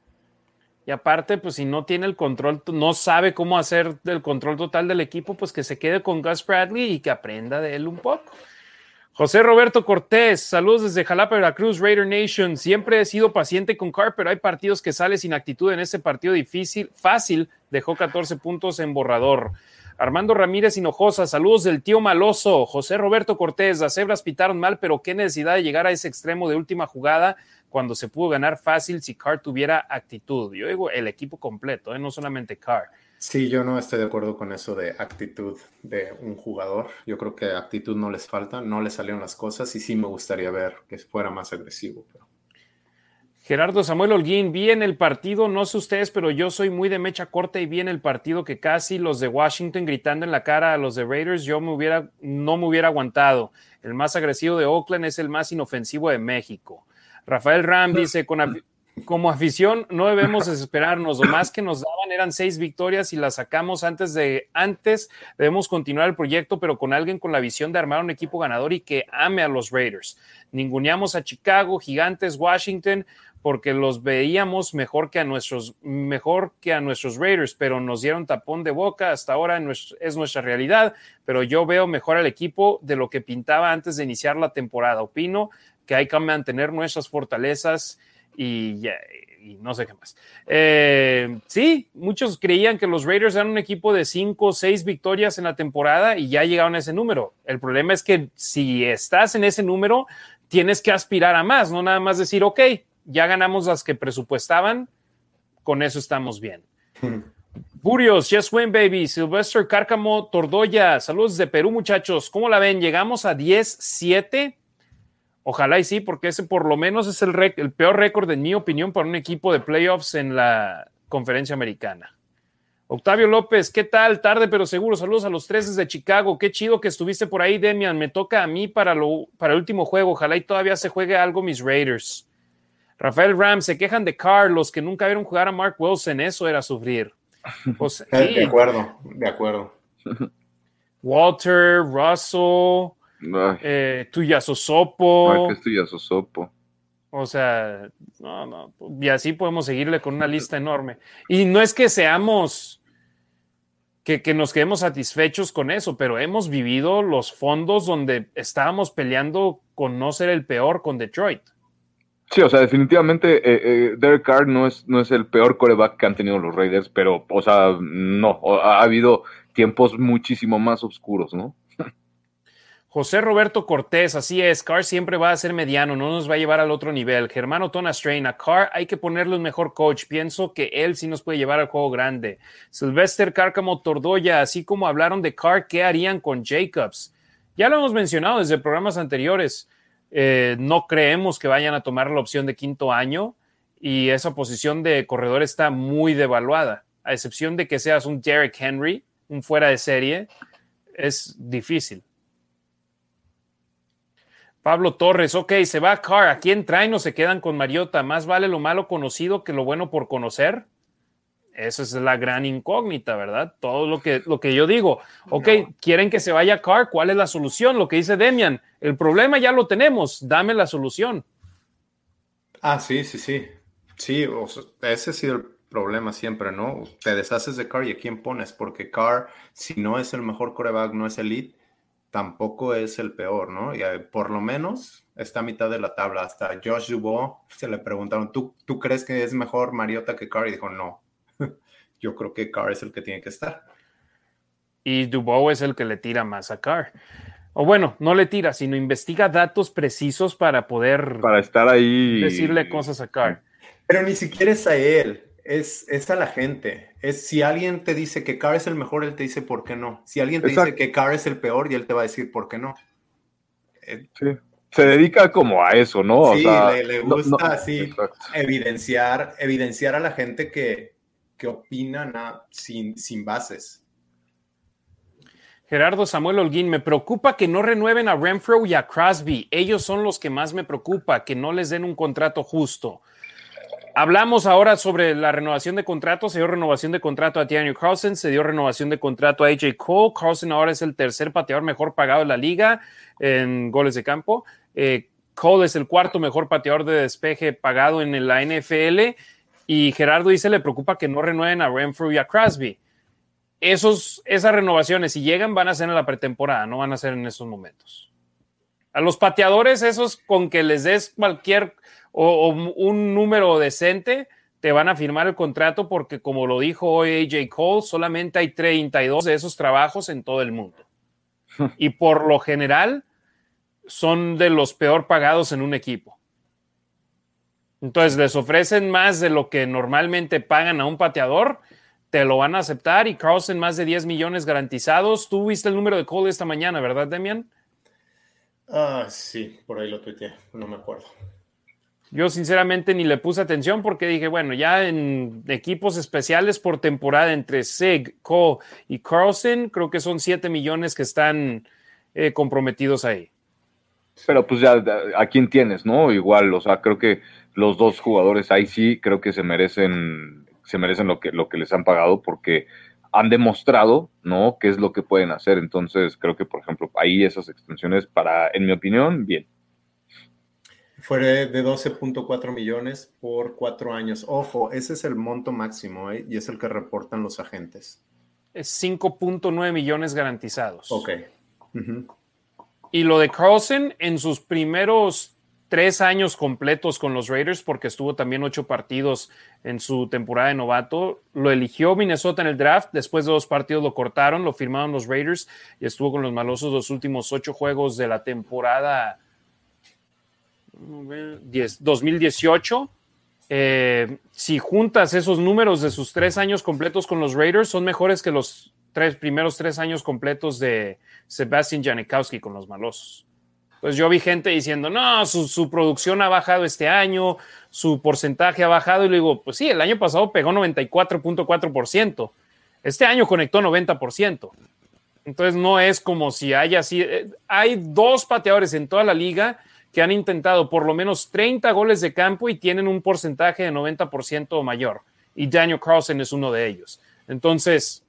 Y aparte, pues si no tiene el control, no sabe cómo hacer el control total del equipo, pues que se quede con Gus Bradley y que aprenda de él un poco. José Roberto Cortés, saludos desde Jalapa, Veracruz, Raider Nation. Siempre he sido paciente con Carr, pero hay partidos que sale sin actitud. En ese partido difícil, fácil, dejó 14 puntos en borrador. Armando Ramírez Hinojosa, saludos del tío Maloso. José Roberto Cortés, las cebras pitaron mal, pero qué necesidad de llegar a ese extremo de última jugada cuando se pudo ganar fácil si Carr tuviera actitud. Yo digo el equipo completo, ¿eh? no solamente Carr.
Sí, yo no estoy de acuerdo con eso de actitud de un jugador. Yo creo que actitud no les falta, no les salieron las cosas y sí me gustaría ver que fuera más agresivo.
Gerardo Samuel Holguín, vi en el partido, no sé ustedes, pero yo soy muy de mecha corta y vi en el partido que casi los de Washington gritando en la cara a los de Raiders, yo me hubiera, no me hubiera aguantado. El más agresivo de Oakland es el más inofensivo de México. Rafael Ram dice, con, como afición no debemos desesperarnos, lo más que nos daban eran seis victorias y las sacamos antes de antes, debemos continuar el proyecto, pero con alguien con la visión de armar un equipo ganador y que ame a los Raiders. Ninguneamos a Chicago, Gigantes, Washington, porque los veíamos mejor que a nuestros, mejor que a nuestros Raiders, pero nos dieron tapón de boca, hasta ahora es nuestra realidad, pero yo veo mejor al equipo de lo que pintaba antes de iniciar la temporada. Opino que hay que mantener nuestras fortalezas y, no sé qué más. Eh, sí, muchos creían que los Raiders eran un equipo de cinco o seis victorias en la temporada y ya llegaron a ese número. El problema es que si estás en ese número, tienes que aspirar a más, no nada más decir, ok, ya ganamos las que presupuestaban, con eso estamos bien. Burios, Just Win Baby, Sylvester Cárcamo, Tordoya, saludos de Perú muchachos, ¿cómo la ven? Llegamos a 10-7 Ojalá y sí, porque ese por lo menos es el, el peor récord, en mi opinión, para un equipo de playoffs en la conferencia americana. Octavio López, ¿qué tal? Tarde pero seguro. Saludos a los tres desde Chicago. Qué chido que estuviste por ahí, Demian. Me toca a mí para, lo, para el último juego. Ojalá y todavía se juegue algo mis Raiders. Rafael Ram, se quejan de Carr, los que nunca vieron jugar a Mark Wilson. Eso era sufrir.
Pues, de acuerdo, de acuerdo.
Walter, Russell, eh, Tuya Sosopo. O sea, no, no. Y así podemos seguirle con una lista enorme. Y no es que seamos, que, que, nos quedemos satisfechos con eso, pero hemos vivido los fondos donde estábamos peleando con no ser el peor con Detroit.
Sí, o sea, definitivamente eh, eh, Derek Carr no es, no es el peor coreback que han tenido los Raiders, pero, o sea, no, ha habido tiempos muchísimo más oscuros, ¿no?
José Roberto Cortés, así es, Carr siempre va a ser mediano, no nos va a llevar al otro nivel. Germano Tona Strain, a Carr hay que ponerle un mejor coach, pienso que él sí nos puede llevar al juego grande. Sylvester Cárcamo Tordoya, así como hablaron de Carr, ¿qué harían con Jacobs? Ya lo hemos mencionado desde programas anteriores, eh, no creemos que vayan a tomar la opción de quinto año y esa posición de corredor está muy devaluada, a excepción de que seas un Derek Henry, un fuera de serie es difícil. Pablo Torres, ok, se va a Carr. ¿A quién traen o se quedan con Mariota? ¿Más vale lo malo conocido que lo bueno por conocer? Esa es la gran incógnita, ¿verdad? Todo lo que, lo que yo digo. Ok, quieren que se vaya Carr. ¿Cuál es la solución? Lo que dice Demian. El problema ya lo tenemos. Dame la solución.
Ah, sí, sí, sí. Sí, ese ha sido el problema siempre, ¿no? Te deshaces de Carr y a quién pones, porque Carr, si no es el mejor coreback, no es elite, tampoco es el peor, ¿no? Y eh, por lo menos está a mitad de la tabla. Hasta Josh Dubois se le preguntaron, ¿tú, ¿tú crees que es mejor Mariota que Carr? Y dijo, no, yo creo que Carr es el que tiene que estar.
Y Dubois es el que le tira más a Carr. O bueno, no le tira, sino investiga datos precisos para poder...
Para estar ahí...
Decirle cosas a Carr.
Pero ni siquiera es a él es, a la gente. Es si alguien te dice que Carr es el mejor, él te dice por qué no. Si alguien te dice que Carr es el peor, y él te va a decir por qué no.
Eh, Se dedica como a eso, ¿no?
Sí, le, gusta así evidenciar, evidenciar a la gente que, que opina sin, sin bases.
Gerardo Samuel Holguín, me preocupa que no renueven a Renfro y a Crosby. Ellos son los que más me preocupa, que no les den un contrato justo. Hablamos ahora sobre la renovación de contrato. Se dio renovación de contrato a Daniel Carlson, se dio renovación de contrato a AJ Cole. Carlson ahora es el tercer pateador mejor pagado de la liga en goles de campo. Eh, Cole es el cuarto mejor pateador de despeje pagado en la NFL. Y Gerardo dice le preocupa que no renueven a Renfrew y a Crosby. Esos, esas renovaciones, si llegan, van a ser en la pretemporada, no van a ser en esos momentos. A los pateadores, esos con que les des cualquier o, un número decente, te van a firmar el contrato porque, como lo dijo hoy AJ Cole, solamente hay 32 de esos trabajos en todo el mundo. Y por lo general, son de los peor pagados en un equipo. Entonces, les ofrecen más de lo que normalmente pagan a un pateador, te lo van a aceptar y Carlson más de 10 millones garantizados. Tú viste el número de Cole esta mañana, ¿verdad, Demian?
Ah, sí, por ahí lo tuiteé, no me acuerdo.
Yo sinceramente ni le puse atención porque dije, bueno, ya en equipos especiales por temporada entre Sig, Cole y Carlson, creo que son 7 millones que están eh, comprometidos ahí.
Pero pues ya, ¿a quién tienes, no? Igual, o sea, creo que los dos jugadores ahí sí creo que se merecen, se merecen lo que, lo que les han pagado porque han demostrado, ¿no? Qué es lo que pueden hacer. Entonces, creo que, por ejemplo, ahí esas extensiones para, en mi opinión, bien.
Fue de 12.4 millones por cuatro años. Ojo, ese es el monto máximo ¿eh? y es el que reportan los agentes.
Es 5.9 millones garantizados.
Ok.
Y lo de Carlson en sus primeros tres años completos con los Raiders, porque estuvo también ocho partidos en su temporada de novato. Lo eligió Minnesota en el draft, después de dos partidos lo cortaron, lo firmaron los Raiders y estuvo con los malosos los últimos ocho juegos de la temporada 2018. Eh, si juntas esos números de sus tres años completos con los Raiders, son mejores que los tres primeros tres años completos de Sebastian Janikowski con los malosos. Pues yo vi gente diciendo, no, su, producción ha bajado este año, su porcentaje ha bajado, y le digo, pues sí, el año pasado pegó 94.4%, este año conectó 90%. Entonces no es como si haya así, eh, hay dos pateadores en toda la liga que han intentado por lo menos 30 goles de campo y tienen un porcentaje de 90% o mayor. Y Daniel Carlson es uno de ellos. Entonces,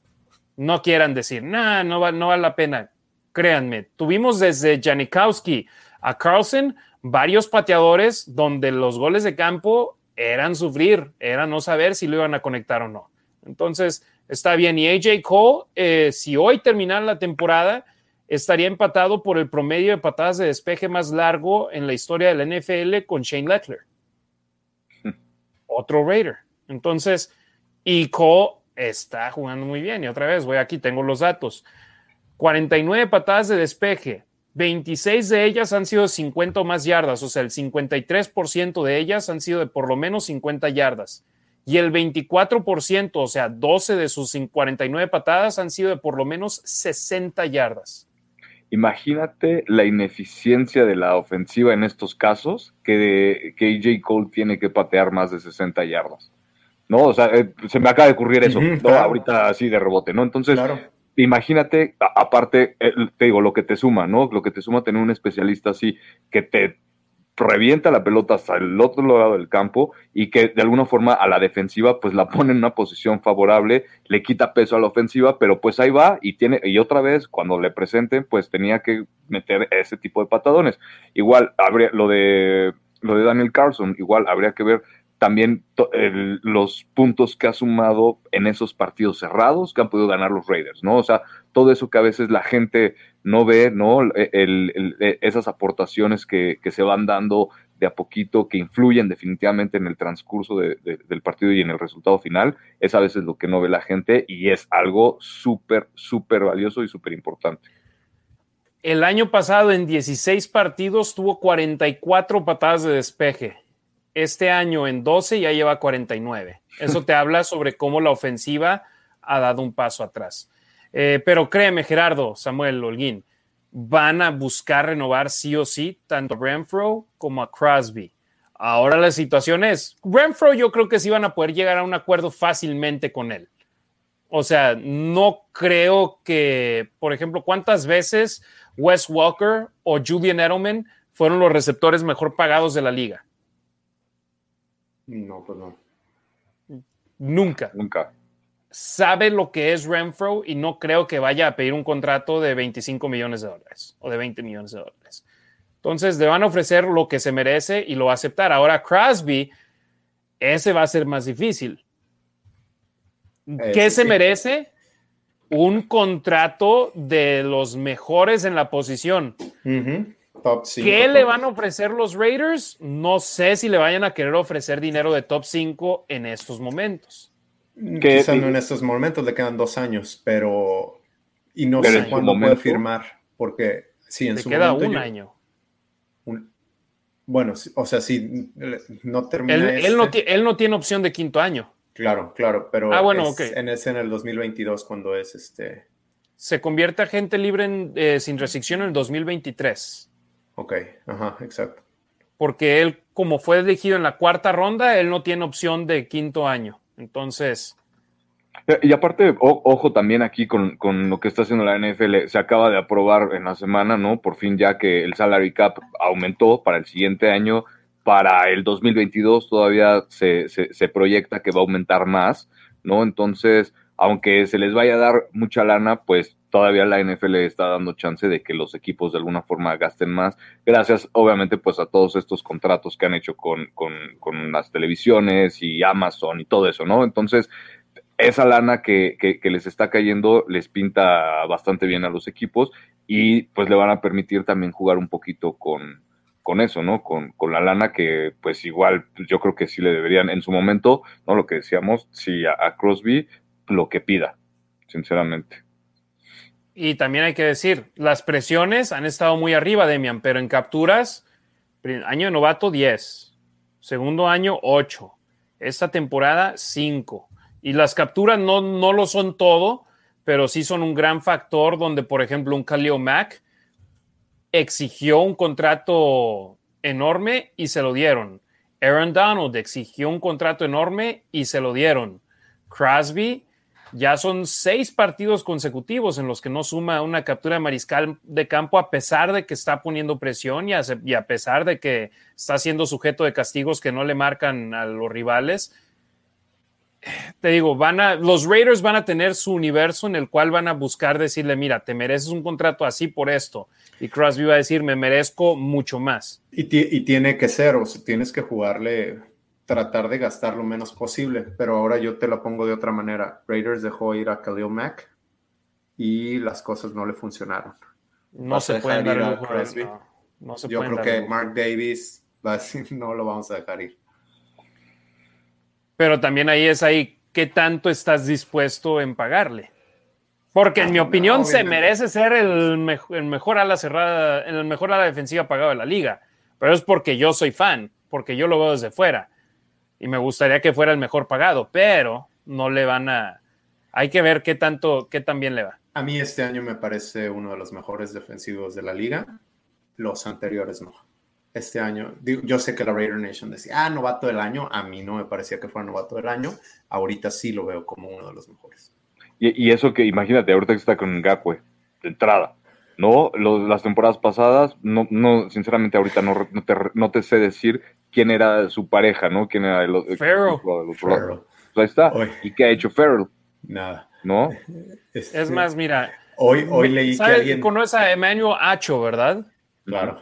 no quieran decir, nah, no, va, no vale la pena. Créanme, tuvimos desde Janikowski a Carlson varios pateadores donde los goles de campo eran sufrir, era no saber si lo iban a conectar o no. Entonces, está bien. Y AJ Cole, eh, si hoy terminara la temporada, estaría empatado por el promedio de patadas de despeje más largo en la historia de la NFL con Shane Leckler. Otro Raider. Entonces, y Cole está jugando muy bien. Y otra vez, voy aquí, tengo los datos. 49 patadas de despeje, 26 de ellas han sido 50 o más yardas, o sea, el 53% de ellas han sido de por lo menos 50 yardas. Y el 24%, o sea, 12 de sus 49 patadas han sido de por lo menos 60 yardas.
Imagínate la ineficiencia de la ofensiva en estos casos que, de, que AJ Cole tiene que patear más de 60 yardas. ¿No? O sea, eh, se me acaba de ocurrir eso, ¿no? Ahorita así de rebote, ¿no? Entonces, imagínate, aparte, te digo, lo que te suma, ¿no? Lo que te suma tener un especialista así que te revienta la pelota hasta el otro lado del campo y que de alguna forma a la defensiva pues la pone en una posición favorable, le quita peso a la ofensiva, pero pues ahí va y tiene y otra vez cuando le presenten pues tenía que meter ese tipo de patadones. Igual habría lo de lo de Daniel Carlson, igual habría que ver también los puntos que ha sumado en esos partidos cerrados que han podido ganar los Raiders, ¿no? O sea, todo eso que a veces la gente no ve, ¿no? E, e, esas aportaciones que, se van dando de a poquito, que influyen definitivamente en el transcurso del partido y en el resultado final, es a veces lo que no ve la gente y es algo súper, súper valioso y súper importante.
El año pasado en 16 partidos tuvo 44 patadas de despeje este año en 12 ya lleva 49. Eso te habla sobre cómo la ofensiva ha dado un paso atrás. Eh, pero créeme, Gerardo, Samuel Holguín, van a buscar renovar sí o sí tanto a Renfro como a Crosby. Ahora la situación es, Renfro yo creo que sí van a poder llegar a un acuerdo fácilmente con él. O sea, no creo que, por ejemplo, cuántas veces Wes Walker o Julian Edelman fueron los receptores mejor pagados de la liga.
No, pues no.
Nunca.
Nunca.
Sabe lo que es Renfro y no creo que vaya a pedir un contrato de 25 millones de dólares o de 20 millones de dólares. Entonces le van a ofrecer lo que se merece y lo va a aceptar. Ahora Crosby, ese va a ser más difícil. ¿Qué se merece? Un contrato de los mejores en la posición. ¿Qué le van a ofrecer los Raiders? No sé si le vayan a querer ofrecer dinero de top 5 en estos momentos.
Quizá no en estos momentos, le quedan dos años, pero. Y no sé cuándo puede firmar, porque sí, en le
queda un año.
bueno, o sea, si no termina.
Él, no él, no tiene opción de quinto año.
Claro, claro, pero
ah, bueno,
en ese en el 2022 cuando es este.
Se convierte a gente libre eh, sin restricción en el 2023.
Ok, ajá, exacto.
Porque él, como fue elegido en la cuarta ronda, él no tiene opción de quinto año. Entonces.
Y aparte, ojo también aquí con, lo que está haciendo la NFL, se acaba de aprobar en la semana, ¿no? Por fin ya que el salary cap aumentó para el siguiente año, para el 2022 todavía se, se, se proyecta que va a aumentar más, ¿no? Entonces, aunque se les vaya a dar mucha lana, pues todavía la NFL está dando chance de que los equipos de alguna forma gasten más, gracias obviamente pues a todos estos contratos que han hecho con, las televisiones y Amazon y todo eso, ¿no? Entonces, esa lana que, les está cayendo les pinta bastante bien a los equipos y pues le van a permitir también jugar un poquito con, con eso, ¿no? Con, la lana que pues igual yo creo que sí le deberían en su momento, ¿no? Lo que decíamos, sí a Crosby lo que pida, sinceramente.
Y también hay que decir, las presiones han estado muy arriba, Demian, pero en capturas, año de novato 10, segundo año 8, esta temporada 5. Y las capturas no, no lo son todo, pero sí son un gran factor donde, por ejemplo, un Khalil Mack exigió un contrato enorme y se lo dieron. Aaron Donald exigió un contrato enorme y se lo dieron. Crosby ya son seis partidos consecutivos en los que no suma una captura de mariscal de campo a pesar de que está poniendo presión y a, pesar de que está siendo sujeto de castigos que no le marcan a los rivales. Te digo, van a, los Raiders van a tener su universo en el cual van a buscar decirle, mira, te mereces un contrato así por esto. Y Crosby va a decir, me merezco mucho más.
Y, y tiene que ser, o sea, tienes que jugarle tratar de gastar lo menos posible, pero ahora yo te lo pongo de otra manera. Raiders dejó ir a Khalil Mack y las cosas no le funcionaron.
No se puede ir a
yo creo que Mark Davis va a decir no lo vamos a dejar ir.
Pero también ahí es ahí qué tanto estás dispuesto en pagarle. Porque en mi opinión se merece ser el, mejor, el mejor ala cerrada, el mejor ala defensiva pagado de la liga. Pero es porque yo soy fan, porque yo lo veo desde fuera y me gustaría que fuera el mejor pagado, pero no le van a... Hay que ver qué tanto, qué tan bien le va.
A mí este año me parece uno de los mejores defensivos de la liga. Los anteriores no. Este año, yo sé que la Raider Nation decía, ah, novato del año. A mí no me parecía que fuera novato del año. Ahorita sí lo veo como uno de los mejores.
Y, eso que, imagínate, ahorita que está con Gakwe, de entrada. No, las temporadas pasadas, no, no, sinceramente ahorita no, no, te, no te sé decir quién era su pareja, ¿no? ¿Quién era el. Pues ahí está. ¿Y qué ha hecho Farrell?
Nada.
¿No?
Este, es más, mira.
Hoy, hoy leí
que alguien... conoce a Emmanuel Acho, ¿verdad?
Claro.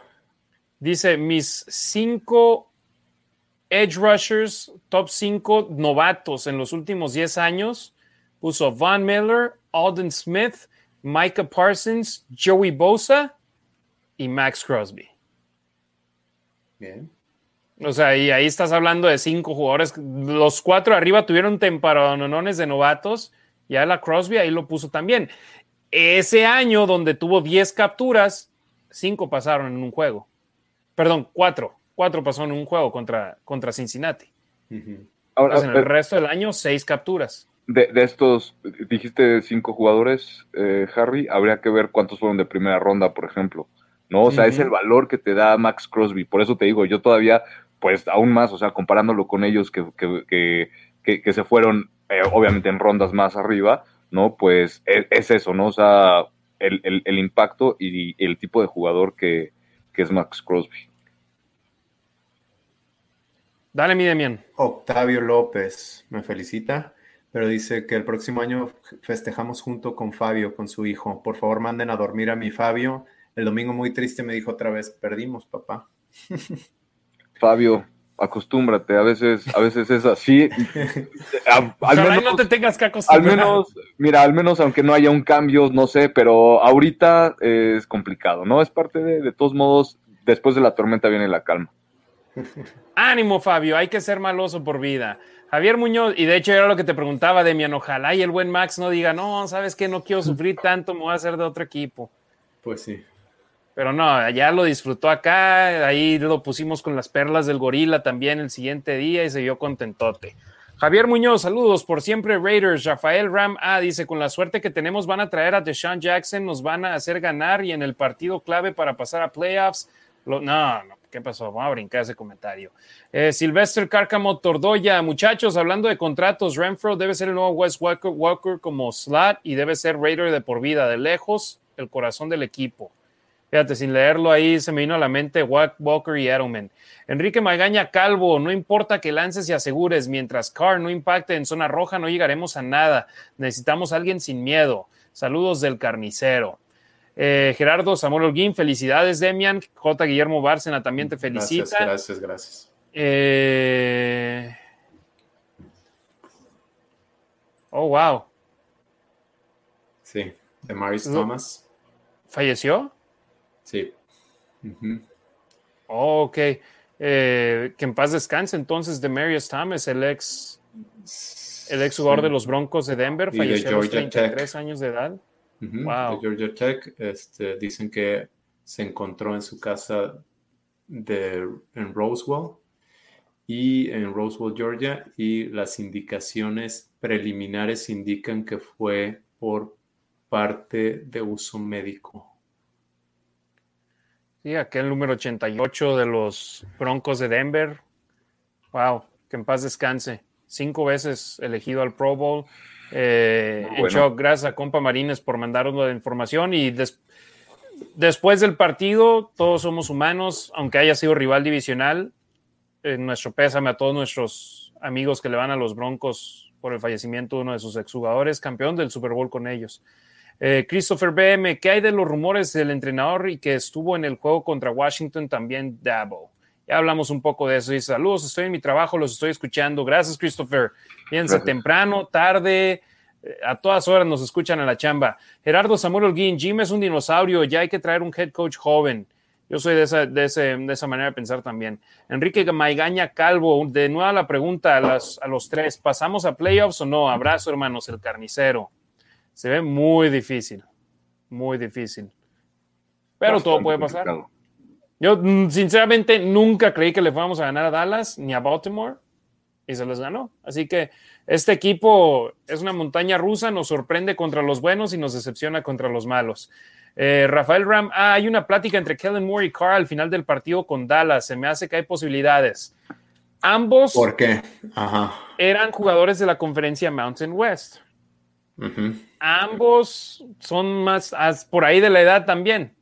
Dice, mis cinco edge rushers, top cinco novatos en los últimos 10 años, puso Von Miller, Alden Smith, Micah Parsons, Joey Bosa y Max Crosby.
Bien.
O sea, y ahí estás hablando de cinco jugadores. Los cuatro arriba tuvieron temparanones de novatos. Y a la Crosby ahí lo puso también. Ese año donde tuvo 10 capturas, cinco pasaron en un juego. Perdón, cuatro. Cuatro pasaron en un juego contra, contra Cincinnati. Ahora, en el resto del año, seis capturas.
De, estos, dijiste cinco jugadores, eh, Harry, habría que ver cuántos fueron de primera ronda, por ejemplo. ¿no? O sea, es el valor que te da Max Crosby. Por eso te digo, yo todavía pues aún más, o sea, comparándolo con ellos que, que, se fueron, eh, obviamente, en rondas más arriba, ¿no? Pues e, es, eso, ¿no? O sea, el, impacto y, el tipo de jugador que, es Max Crosby.
Dale, mi Demian.
Octavio López me felicita, pero dice que el próximo año festejamos junto con Fabio, con su hijo. Por favor, manden a dormir a mi Fabio. El domingo muy triste me dijo otra vez, perdimos, papá.
Fabio, acostúmbrate, a veces, a veces es así.
al menos, no te tengas que acostumbrar.
Al menos, mira, al menos aunque no haya un cambio, no sé, pero ahorita es complicado, ¿no? Es parte de, de todos modos, después de la tormenta viene la calma.
Ánimo, Fabio, hay que ser maloso por vida. Javier Muñoz, y de hecho era lo que te preguntaba, Demian, ojalá y el buen Max no diga, no, sabes que no quiero sufrir tanto, me voy a hacer de otro equipo.
Pues sí.
Pero no, ya lo disfrutó acá, ahí lo pusimos con las perlas del gorila también el siguiente día y se vio contentote. Javier Muñoz, saludos por siempre Raiders. Rafael Ram A dice, con la suerte que tenemos van a traer a Deshaun Jackson, nos van a hacer ganar y en el partido clave para pasar a playoffs. no, no, ¿qué pasó? Vamos a brincar ese comentario. Eh, Cárcamo Tordoya, muchachos, hablando de contratos, Renfro debe ser el nuevo Wes Walker, Walker como slot y debe ser Raider de por vida, de lejos, el corazón del equipo. Fíjate, sin leerlo ahí se me vino a la mente Walker y Edelman. Enrique Magaña Calvo, no importa que lances y asegures, mientras Carr no impacte en zona roja, no llegaremos a nada. Necesitamos a alguien sin miedo. Saludos del carnicero. Eh, Gerardo Samuel Holguín, felicidades, Demian. J. Guillermo Bárcena también te felicita.
Gracias, gracias, gracias.
Eh, oh, wow.
Sí, de Maris Thomas.
¿Falleció?
Sí.
ok. Eh, que en paz descanse entonces de Marius Thomas, el ex, el ex jugador de los Broncos de Denver, falleció a los 33 años de edad.
wow. De Georgia Tech, este, dicen que se encontró en su casa de, en Roswell y en Roswell, Georgia, y las indicaciones preliminares indican que fue por parte de uso médico.
Sí, aquel número 88 de los Broncos de Denver. Wow, que en paz descanse. Cinco veces elegido al Pro Bowl. Eh, gracias a Compa Marines por mandarnos la información y después del partido, todos somos humanos, aunque haya sido rival divisional. Eh, nuestro pésame a todos nuestros amigos que le van a los Broncos por el fallecimiento de uno de sus exjugadores, campeón del Super Bowl con ellos. Eh, Christopher BM, ¿qué hay de los rumores del entrenador y que estuvo en el juego contra Washington también Dabo? Ya hablamos un poco de eso. Dice, saludos, estoy en mi trabajo, los estoy escuchando. Gracias, Christopher. Fíjense, temprano, tarde, eh, a todas horas nos escuchan a la chamba. Gerardo Samuel Holguín, Jim es un dinosaurio, ya hay que traer un head coach joven. Yo soy de esa, de, esa manera de pensar también. Enrique Maigaña Calvo, de nuevo la pregunta a, a los tres, ¿pasamos a playoffs o no? Abrazo, hermanos, el carnicero. Se ve muy difícil, muy difícil. Pero todo puede pasar. Yo, mm, sinceramente, nunca creí que le fuéramos a ganar a Dallas ni a Baltimore y se les ganó. Así que este equipo es una montaña rusa, nos sorprende contra los buenos y nos decepciona contra los malos. Eh, Rafael Ram, ah, hay una plática entre Kellen Moore y Carr al final del partido con Dallas. Se me hace que hay posibilidades. Ambos
¿Por qué?
eran jugadores de la conferencia Mountain West. Ambos son más por ahí de la edad también.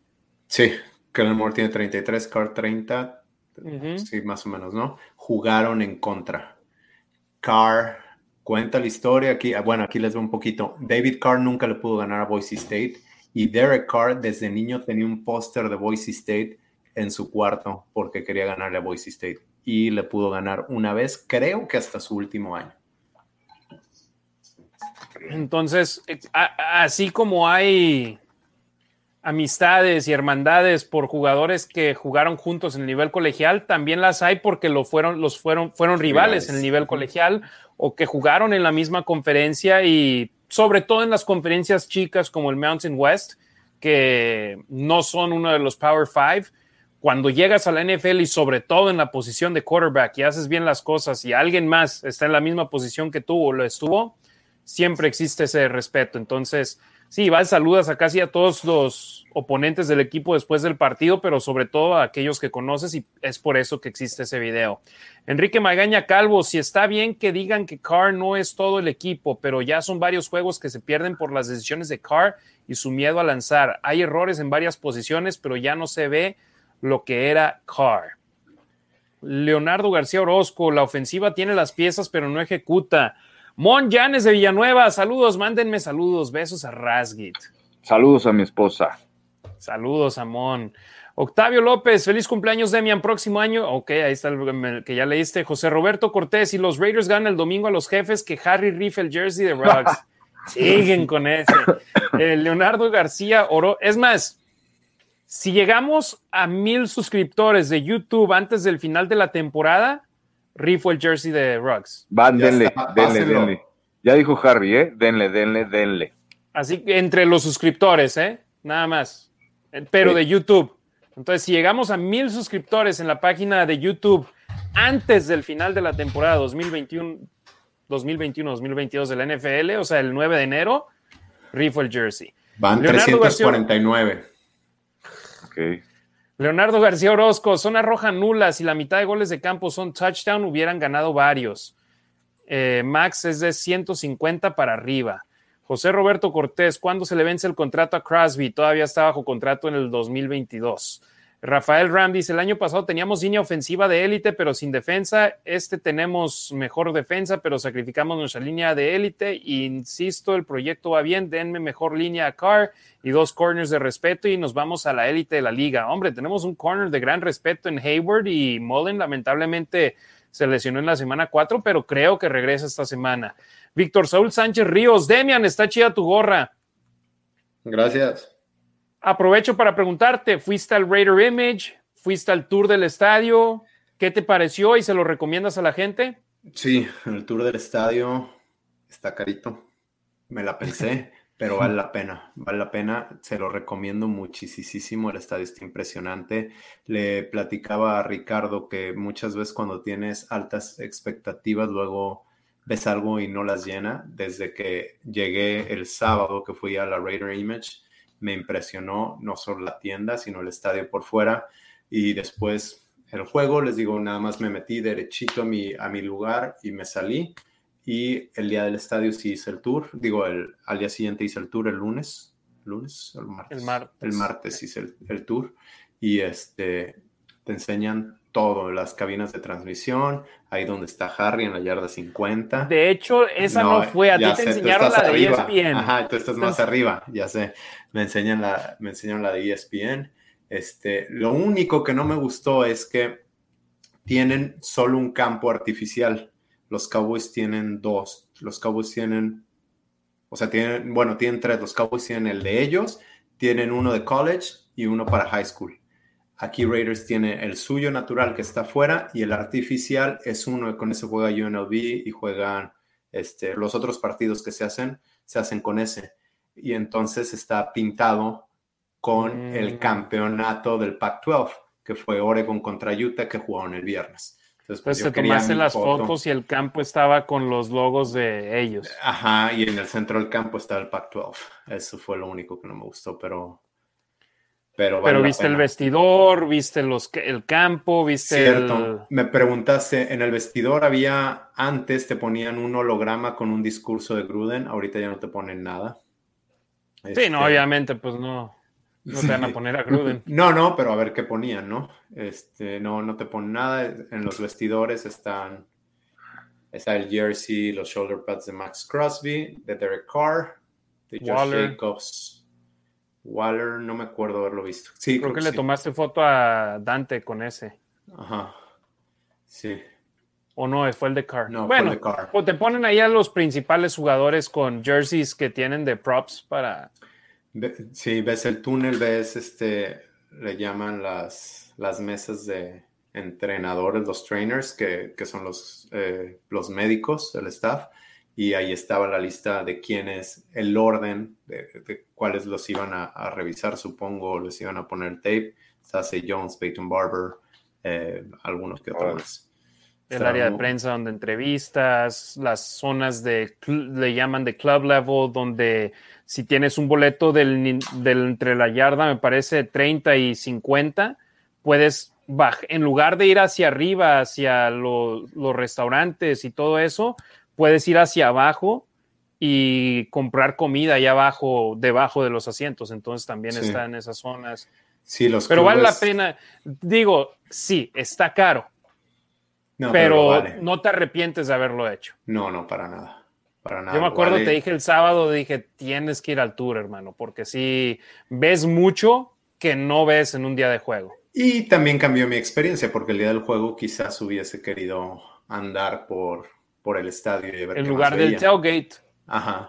Sí, Kellen Moore tiene 33, Carr 30. Sí, más o menos, ¿no? Jugaron en contra. Carr cuenta la historia aquí. Bueno, aquí les veo un poquito. David Carr nunca le pudo ganar a Boise State y Derek Carr desde niño tenía un póster de Boise State en su cuarto porque quería ganarle a Boise State y le pudo ganar una vez, creo que hasta su último año.
Entonces, eh, así como hay amistades y hermandades por jugadores que jugaron juntos en el nivel colegial, también las hay porque lo fueron, los fueron, fueron rivales en el nivel colegial o que jugaron en la misma conferencia y sobre todo en las conferencias chicas como el Mountain West, que no son uno de los Power Five. Cuando llegas a la NFL y sobre todo en la posición de quarterback y haces bien las cosas y alguien más está en la misma posición que tú o lo estuvo, siempre existe ese respeto. Entonces, sí, vas, saludas a casi a todos los oponentes del equipo después del partido, pero sobre todo a aquellos que conoces y es por eso que existe ese video. Enrique Magaña Calvo, si está bien que digan que Carr no es todo el equipo, pero ya son varios juegos que se pierden por las decisiones de Carr y su miedo a lanzar. Hay errores en varias posiciones, pero ya no se ve lo que era Carr. Leonardo García Orozco, la ofensiva tiene las piezas, pero no ejecuta. Mon Janes de Villanueva, saludos, mándenme saludos, besos a Rasgit.
Saludos a mi esposa.
Saludos a Mon. Octavio López, feliz cumpleaños, Demian, próximo año. Ok, ahí está el que ya leíste. José Roberto Cortés, y los Raiders ganan el domingo a los jefes que Harry riff el jersey de Ruggs. Siguen con ese. Eh, Leonardo García Oro. Es más, si llegamos a mil suscriptores de YouTube antes del final de la temporada, rifo el jersey de Ruggs.
Van, denle, denle, denle. Ya dijo Harry, ¿eh? Denle, denle, denle.
Así que entre los suscriptores, ¿eh? Nada más. Pero de YouTube. Entonces, si llegamos a mil suscriptores en la página de YouTube antes del final de la temporada 2021, 2021-2022 de la NFL, o sea, el 9 de enero, rifo el jersey.
Van 349.
ok. Leonardo García Orozco, zona roja nula. Si la mitad de goles de campo son touchdown, hubieran ganado varios. Eh, Max es de 150 para arriba. José Roberto Cortés, ¿cuándo se le vence el contrato a Crosby? Todavía está bajo contrato en el 2022. Rafael Ram dice, el año pasado teníamos línea ofensiva de élite, pero sin defensa. Este tenemos mejor defensa, pero sacrificamos nuestra línea de élite. Insisto, el proyecto va bien, denme mejor línea a Carr y dos corners de respeto y nos vamos a la élite de la liga. Hombre, tenemos un corner de gran respeto en Hayward y Mullen lamentablemente se lesionó en la semana 4, pero creo que regresa esta semana. Víctor Saúl Sánchez Ríos, Demian, está chida tu gorra.
Gracias.
Aprovecho para preguntarte, ¿fuiste al Raider Image? ¿Fuiste al tour del estadio? ¿Qué te pareció y se lo recomiendas a la gente?
Sí, el tour del estadio está carito. Me la pensé, pero vale la pena, vale la pena. Se lo recomiendo muchísimo. El estadio está impresionante. Le platicaba a Ricardo que muchas veces cuando tienes altas expectativas, luego ves algo y no las llena. Desde que llegué el sábado que fui a la Raider Image, me impresionó no solo la tienda, sino el estadio por fuera. Y después el juego, les digo, nada más me metí derechito a mi, a mi lugar y me salí. Y el día del estadio sí hice el tour. Digo, el, al día siguiente hice el tour el lunes. ¿Lunes? El martes.
El martes.
El martes hice el, el tour. Y este, te enseñan todo, las cabinas de transmisión, ahí donde está Harry en la yarda 50.
De hecho, esa no, fue, a ti te enseñaron la de ESPN.
Ajá, tú estás más arriba, ya sé. Me enseñan la, me enseñaron la de ESPN. Este, lo único que no me gustó es que tienen solo un campo artificial. Los Cowboys tienen dos. Los Cowboys tienen, o sea, tienen, bueno, tienen tres. Los Cowboys tienen el de ellos, tienen uno de college y uno para high school. Aquí Raiders tiene el suyo natural que está afuera y el artificial es uno, con ese juega UNLV y juegan este, los otros partidos que se hacen, se hacen con ese. Y entonces está pintado con el mm. campeonato del Pac-12, que fue Oregon contra Utah, que jugaron el viernes.
Entonces, pues, pues te tomaste las fotos y el campo estaba con los logos de ellos.
Ajá, y en el centro del campo estaba el Pac-12. Eso fue lo único que no me gustó, pero Pero,
pero viste el vestidor, viste los, el campo, viste
Cierto. Me preguntaste, en el vestidor había, antes te ponían un holograma con un discurso de Gruden, ahorita ya no te ponen nada.
Sí, no, este, obviamente, pues no, no te van a poner a Gruden.
No, no, pero a ver qué ponían, ¿no? Este, no, no te ponen nada. En los vestidores están, está el jersey, los shoulder pads de Max Crosby, de Derek Carr, de Josh Jacobs Waller, no me acuerdo haberlo visto. Sí,
creo, que, le tomaste foto a Dante con ese.
Ajá. Sí.
O no, fue el de Carr.
No,
bueno,
fue el de Carr.
Pues te ponen ahí a los principales jugadores con jerseys que tienen de props para.
Sí, ves el túnel, ves este, le llaman las, las mesas de entrenadores, los trainers, que, que son los, eh, los médicos, el staff y ahí estaba la lista de quiénes, el orden de, cuáles los iban a, revisar, supongo, les iban a poner tape. Sassy Jones, Peyton Barber, eh, algunos que otros.
El área de prensa donde entrevistas, las zonas de, le llaman de club level, donde si tienes un boleto del, del entre la yarda, me parece 30 y 50, puedes bajar, en lugar de ir hacia arriba, hacia los restaurantes y todo eso, puedes ir hacia abajo y comprar comida allá abajo, debajo de los asientos. Entonces también está en esas zonas.
Sí, los
Pero vale la pena. Digo, sí, está caro. pero, no te arrepientes de haberlo hecho.
No, no, para nada. Para nada.
Yo me acuerdo, te dije el sábado, dije, tienes que ir al tour, hermano, porque si ves mucho que no ves en un día de juego.
Y también cambió mi experiencia, porque el día del juego quizás hubiese querido andar por por el estadio. Y ver
en lugar del tailgate,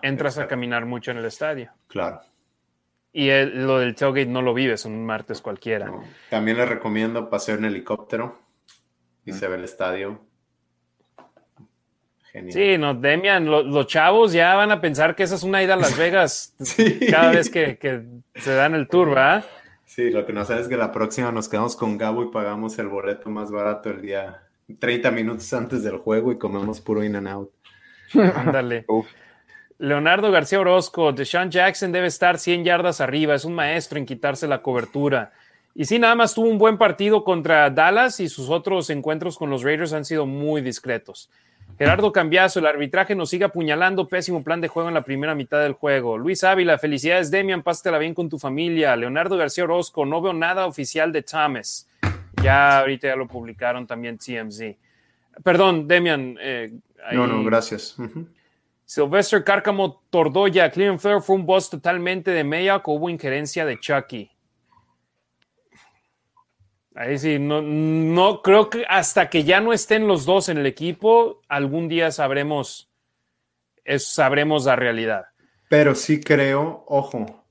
entras a caminar mucho en el estadio.
Claro.
Y lo del tailgate no lo vives un martes cualquiera.
También les recomiendo pasear en helicóptero y se ve el estadio.
Genial. Sí, no, Demian, los chavos ya van a pensar que esa es una ida a Las Vegas cada vez que, que, se dan el tour, ¿verdad?
Sí, lo que no sabes es que la próxima nos quedamos con Gabo y pagamos el boleto más barato el día 30 minutos antes del juego y comemos puro in and out.
Ándale. Leonardo García Orozco, Deshaun Jackson debe estar 100 yardas arriba, es un maestro en quitarse la cobertura. Y sí, nada más tuvo un buen partido contra Dallas y sus otros encuentros con los Raiders han sido muy discretos. Gerardo Cambiazo, el arbitraje nos sigue apuñalando, pésimo plan de juego en la primera mitad del juego. Luis Ávila, felicidades Demian, pásatela bien con tu familia. Leonardo García Orozco, no veo nada oficial de Thomas. Ya ahorita ya lo publicaron también TMZ. Perdón, Demian. Eh,
no, no, gracias.
Sylvester Cárcamo Tordoya, Cleveland Fair fue un boss totalmente de Mayock o hubo injerencia de Chucky. Ahí sí, no, no creo que hasta que ya no estén los dos en el equipo, algún día sabremos, sabremos la realidad.
Pero sí creo, ojo,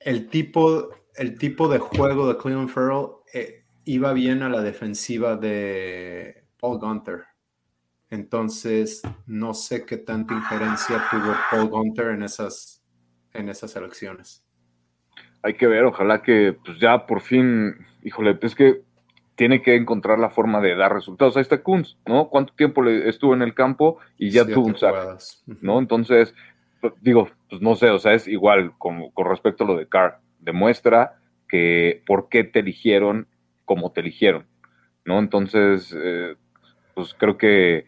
el tipo, el tipo de juego de Cleveland Farrell eh, iba bien a la defensiva de Paul Gunter. Entonces, no sé qué tanta injerencia tuvo Paul Gunter en esas, en esas elecciones.
Hay que ver, ojalá que pues ya por fin, híjole, es que tiene que encontrar la forma de dar resultados. Ahí está Kunz, ¿no? ¿Cuánto tiempo le estuvo en el campo y ya tuvo un sack? ¿No? Entonces, pues, digo, pues no sé, o sea, es igual con, con respecto a lo de Carr. Demuestra que por qué te eligieron como te eligieron, ¿no? Entonces, eh, pues creo que,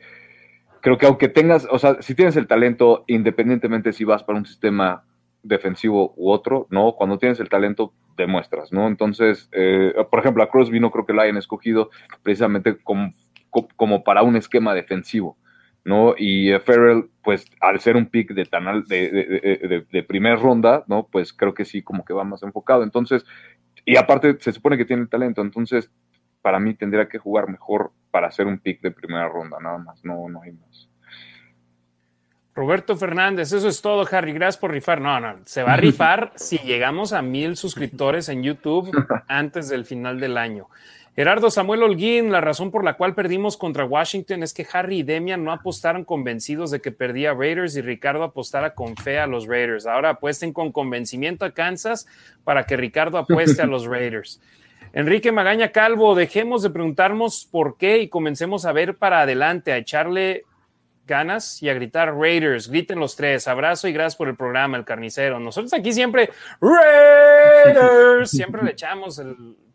creo que aunque tengas, o sea, si tienes el talento, independientemente si vas para un sistema defensivo u otro, ¿no? Cuando tienes el talento, demuestras, ¿no? Entonces, eh, por ejemplo, a Crosby no creo que lo hayan escogido precisamente como, para un esquema defensivo, ¿no? Y Ferrell, pues al ser un pick de, tan, de, de, de, primera ronda, ¿no? Pues creo que sí, como que va más enfocado. Entonces, y aparte, se supone que tiene talento, entonces para mí tendría que jugar mejor para hacer un pick de primera ronda, nada más, no, no hay más.
Roberto Fernández, eso es todo, Harry. Gracias por rifar. No, no, se va a rifar si llegamos a mil suscriptores en YouTube antes del final del año. Gerardo Samuel Holguín, la razón por la cual perdimos contra Washington es que Harry y Demian no apostaron convencidos de que perdía Raiders y Ricardo apostara con fe a los Raiders. Ahora apuesten con convencimiento a Kansas para que Ricardo apueste a los Raiders. Enrique Magaña Calvo, dejemos de preguntarnos por qué y comencemos a ver para adelante, a echarle ganas y a gritar Raiders. Griten los tres. Abrazo y gracias por el programa, el carnicero. Nosotros aquí siempre Raiders. Siempre le echamos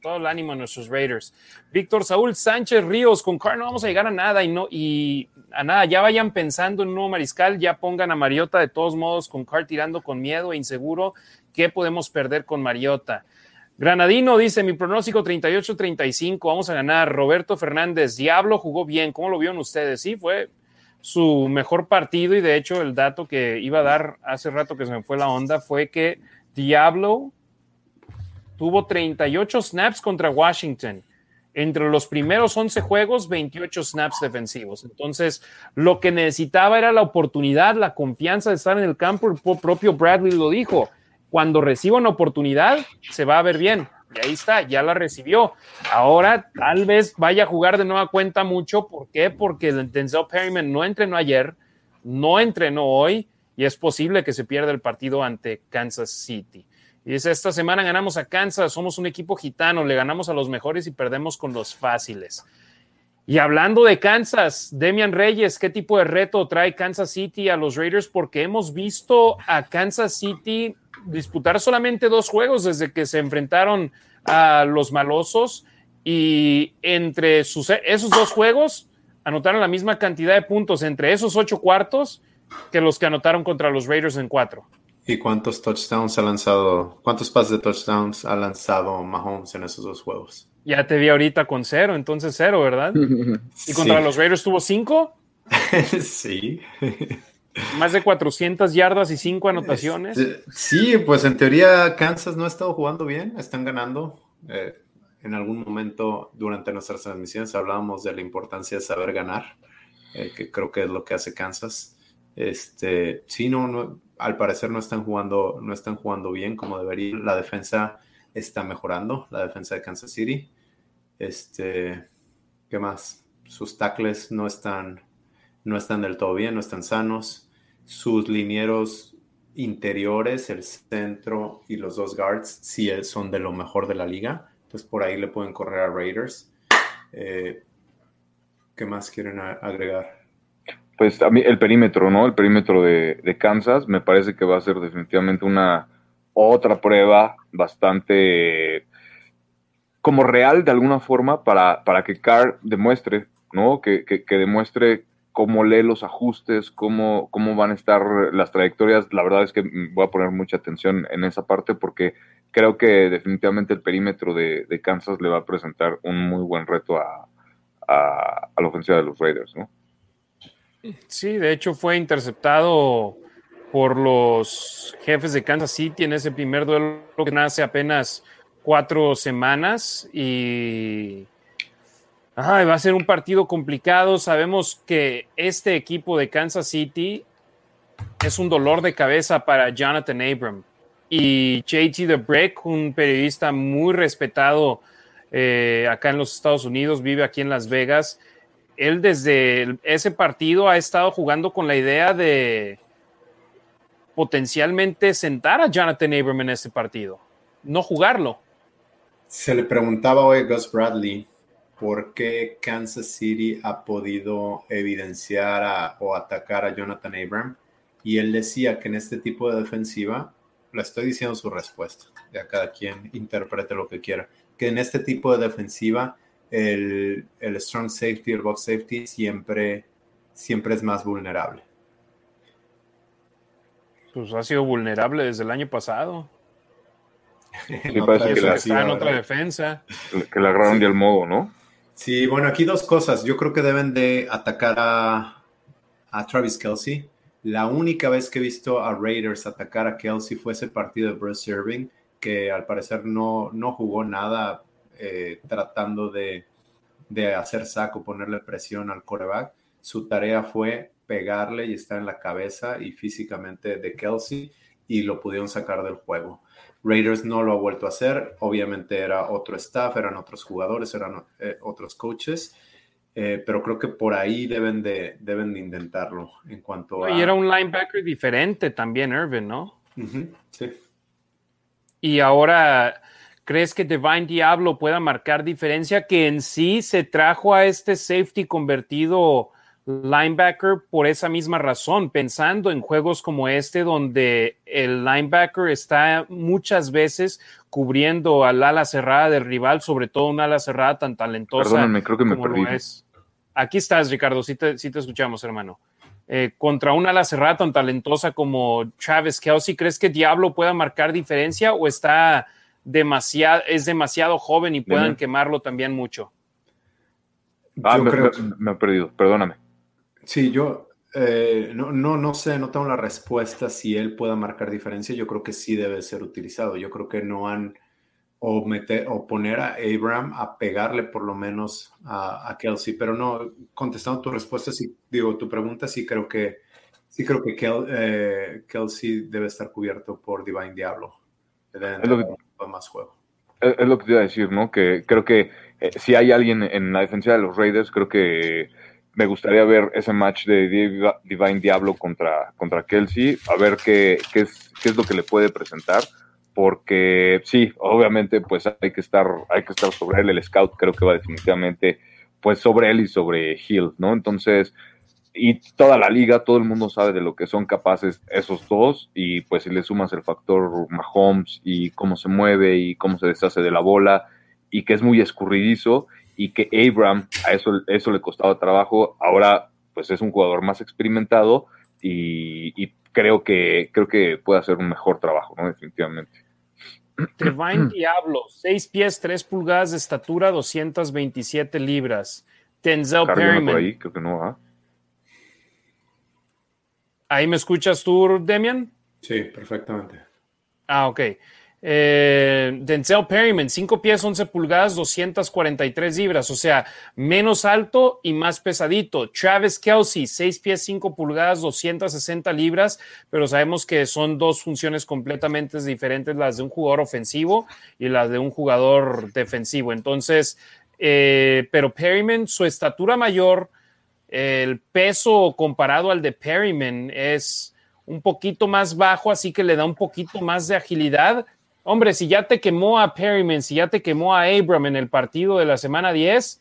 todo el ánimo a nuestros Raiders. Víctor Saúl Sánchez Ríos, con Carr no vamos a llegar a nada y no y a nada. Ya vayan pensando en un nuevo mariscal, ya pongan a Mariota de todos modos con Carr tirando con miedo e inseguro. ¿Qué podemos perder con Mariota? Granadino dice, mi pronóstico 38-35, vamos a ganar. Roberto Fernández, Diablo jugó bien, ¿cómo lo vieron ustedes? Sí, fue su mejor partido y de hecho el dato que iba a dar hace rato que se me fue la onda fue que Diablo tuvo 38 snaps contra Washington. Entre los primeros 11 juegos, 28 snaps defensivos. Entonces, lo que necesitaba era la oportunidad, la confianza de estar en el campo. El propio Bradley lo dijo. Cuando reciba una oportunidad, se va a ver bien. Y ahí está, ya la recibió. Ahora tal vez vaya a jugar de nueva cuenta mucho. ¿Por qué? Porque Denzel Perryman no entrenó ayer, no entrenó hoy y es posible que se pierda el partido ante Kansas City. Y dice, esta semana ganamos a Kansas, somos un equipo gitano, le ganamos a los mejores y perdemos con los fáciles. Y hablando de Kansas, Demian Reyes, ¿qué tipo de reto trae Kansas City a los Raiders? Porque hemos visto a Kansas City disputar solamente dos juegos desde que se enfrentaron a los malosos y entre esos dos juegos anotaron la misma cantidad de puntos entre esos ocho cuartos que los que anotaron contra los Raiders en cuatro.
¿Y cuántos touchdowns ha lanzado, cuántos pases de touchdowns ha lanzado Mahomes en esos dos juegos?
Ya te vi ahorita con cero, entonces cero, ¿verdad? ¿Y contra los Raiders tuvo cinco?
sí.
Más de 400 yardas y 5 anotaciones.
Sí, pues en teoría Kansas no ha estado jugando bien, están ganando. Eh, en algún momento durante nuestras transmisiones hablábamos de la importancia de saber ganar, eh, que creo que es lo que hace Kansas. Este, sí, no, al parecer no están jugando, no están jugando bien como debería. La defensa está mejorando, la defensa de Kansas City. Este, ¿qué más? Sus tackles no están, no están del todo bien, no están sanos sus linieros interiores, el centro y los dos guards, sí son de lo mejor de la liga. Entonces por ahí le pueden correr a Raiders. Eh, ¿Qué más quieren agregar?
Pues a el perímetro, ¿no? El perímetro de, Kansas me parece que va a ser definitivamente una otra prueba bastante como real de alguna forma para, para que Carr demuestre, ¿no? Que, que demuestre cómo lee los ajustes, cómo, cómo van a estar las trayectorias. La verdad es que voy a poner mucha atención en esa parte porque creo que definitivamente el perímetro de, Kansas le va a presentar un muy buen reto a, la ofensiva de los Raiders, ¿no?
Sí, de hecho fue interceptado por los jefes de Kansas City en ese primer duelo que nace apenas cuatro semanas y va a ser un partido complicado. Sabemos que este equipo de Kansas City es un dolor de cabeza para Jonathan Abram. Y JT The Brick, un periodista muy respetado eh, acá en los Estados Unidos, vive aquí en Las Vegas. Él desde ese partido ha estado jugando con la idea de potencialmente sentar a Jonathan Abram en este partido, no jugarlo.
Se le preguntaba hoy a Gus Bradley por qué Kansas City ha podido evidenciar o atacar a Jonathan Abram. Y él decía que en este tipo de defensiva, le estoy diciendo su respuesta, ya cada quien interprete lo que quiera, que en este tipo de defensiva el, strong safety, el box safety siempre, siempre es más vulnerable.
Pues ha sido vulnerable desde el año pasado.
que, está
en otra defensa.
Que le agarraron el modo, ¿no?
Sí, bueno, aquí dos cosas. Yo creo que deben de atacar a, Travis Kelsey. La única vez que he visto a Raiders atacar a Kelsey fue ese partido de Bruce Irving, que al parecer no, no jugó nada eh, tratando de, hacer saco, ponerle presión al coreback. Su tarea fue pegarle y estar en la cabeza y físicamente de Kelsey y lo pudieron sacar del juego. Raiders no lo ha vuelto a hacer. Obviamente era otro staff, eran otros jugadores, eran eh, otros coaches. Eh, pero creo que por ahí deben de, deben de intentarlo en cuanto a...
Y era un linebacker diferente también, Irvin, ¿no?
sí.
Y ahora, ¿crees que Divine Diablo pueda marcar diferencia? Que en sí se trajo a este safety convertido linebacker por esa misma razón, pensando en juegos como este donde el linebacker está muchas veces cubriendo al ala cerrada del rival, sobre todo un ala cerrada tan talentosa.
Perdóname, creo que me perdí.
Aquí estás, Ricardo, sí te, te escuchamos, hermano. Eh, contra un ala cerrada tan talentosa como Travis Kelsey, ¿crees que Diablo pueda marcar diferencia o está demasiado, es demasiado joven y puedan quemarlo también mucho?
Ah, me, creo... me, he perdido, perdóname.
Sí, yo eh, no, no, no sé, no tengo la respuesta si él pueda marcar diferencia. Yo creo que sí debe ser utilizado. Yo creo que no han o, meter, o poner a Abraham a pegarle por lo menos a, a, Kelsey. Pero no, contestando tu respuesta, sí, digo, tu pregunta, sí creo que, sí creo que eh, Kelsey debe estar cubierto por Divine Diablo.
Es lo, que, más juego. Es, lo que te iba a decir, ¿no? Que creo que eh, si hay alguien en la defensa de los Raiders, creo que me gustaría ver ese match de Divine Diablo contra, contra Kelsey, a ver qué, qué, es, qué es lo que le puede presentar, porque sí, obviamente pues hay que estar, hay que estar sobre él, el scout creo que va definitivamente pues sobre él y sobre Hill, ¿no? Entonces, y toda la liga, todo el mundo sabe de lo que son capaces esos dos, y pues si le sumas el factor Mahomes y cómo se mueve y cómo se deshace de la bola, y que es muy escurridizo, y que Abram a eso, eso le costaba trabajo, ahora pues es un jugador más experimentado y, creo, que, creo que puede hacer un mejor trabajo, ¿no? Definitivamente.
Trevine Diablo, 6 pies, 3 pulgadas de estatura, 227 libras. Denzel Perryman.
Ahí, creo que no, ¿ah?
¿Ahí me escuchas tú, Demian?
Sí, perfectamente.
Ah, ok. Eh, Denzel Perryman, 5 pies, 11 pulgadas, 243 libras, o sea, menos alto y más pesadito. Travis Kelsey, 6 pies, 5 pulgadas, 260 libras, pero sabemos que son dos funciones completamente diferentes, las de un jugador ofensivo y las de un jugador defensivo. Entonces, eh, pero Perryman, su estatura mayor, el peso comparado al de Perryman es un poquito más bajo, así que le da un poquito más de agilidad Hombre, si ya te quemó a Perryman, si ya te quemó a Abram en el partido de la semana 10,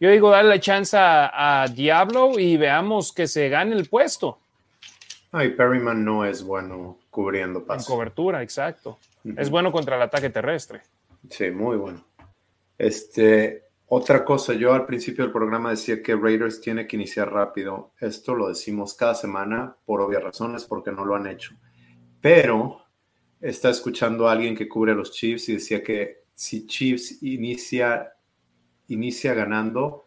yo digo, dale la chance a, Diablo y veamos que se gane el puesto.
Ay, Perryman no es bueno cubriendo pasos.
En cobertura, exacto. Es bueno contra el ataque terrestre.
Sí, muy bueno. Este, otra cosa, yo al principio del programa decía que Raiders tiene que iniciar rápido. Esto lo decimos cada semana por obvias razones, porque no lo han hecho. Pero está escuchando a alguien que cubre a los Chiefs y decía que si Chiefs inicia, inicia ganando,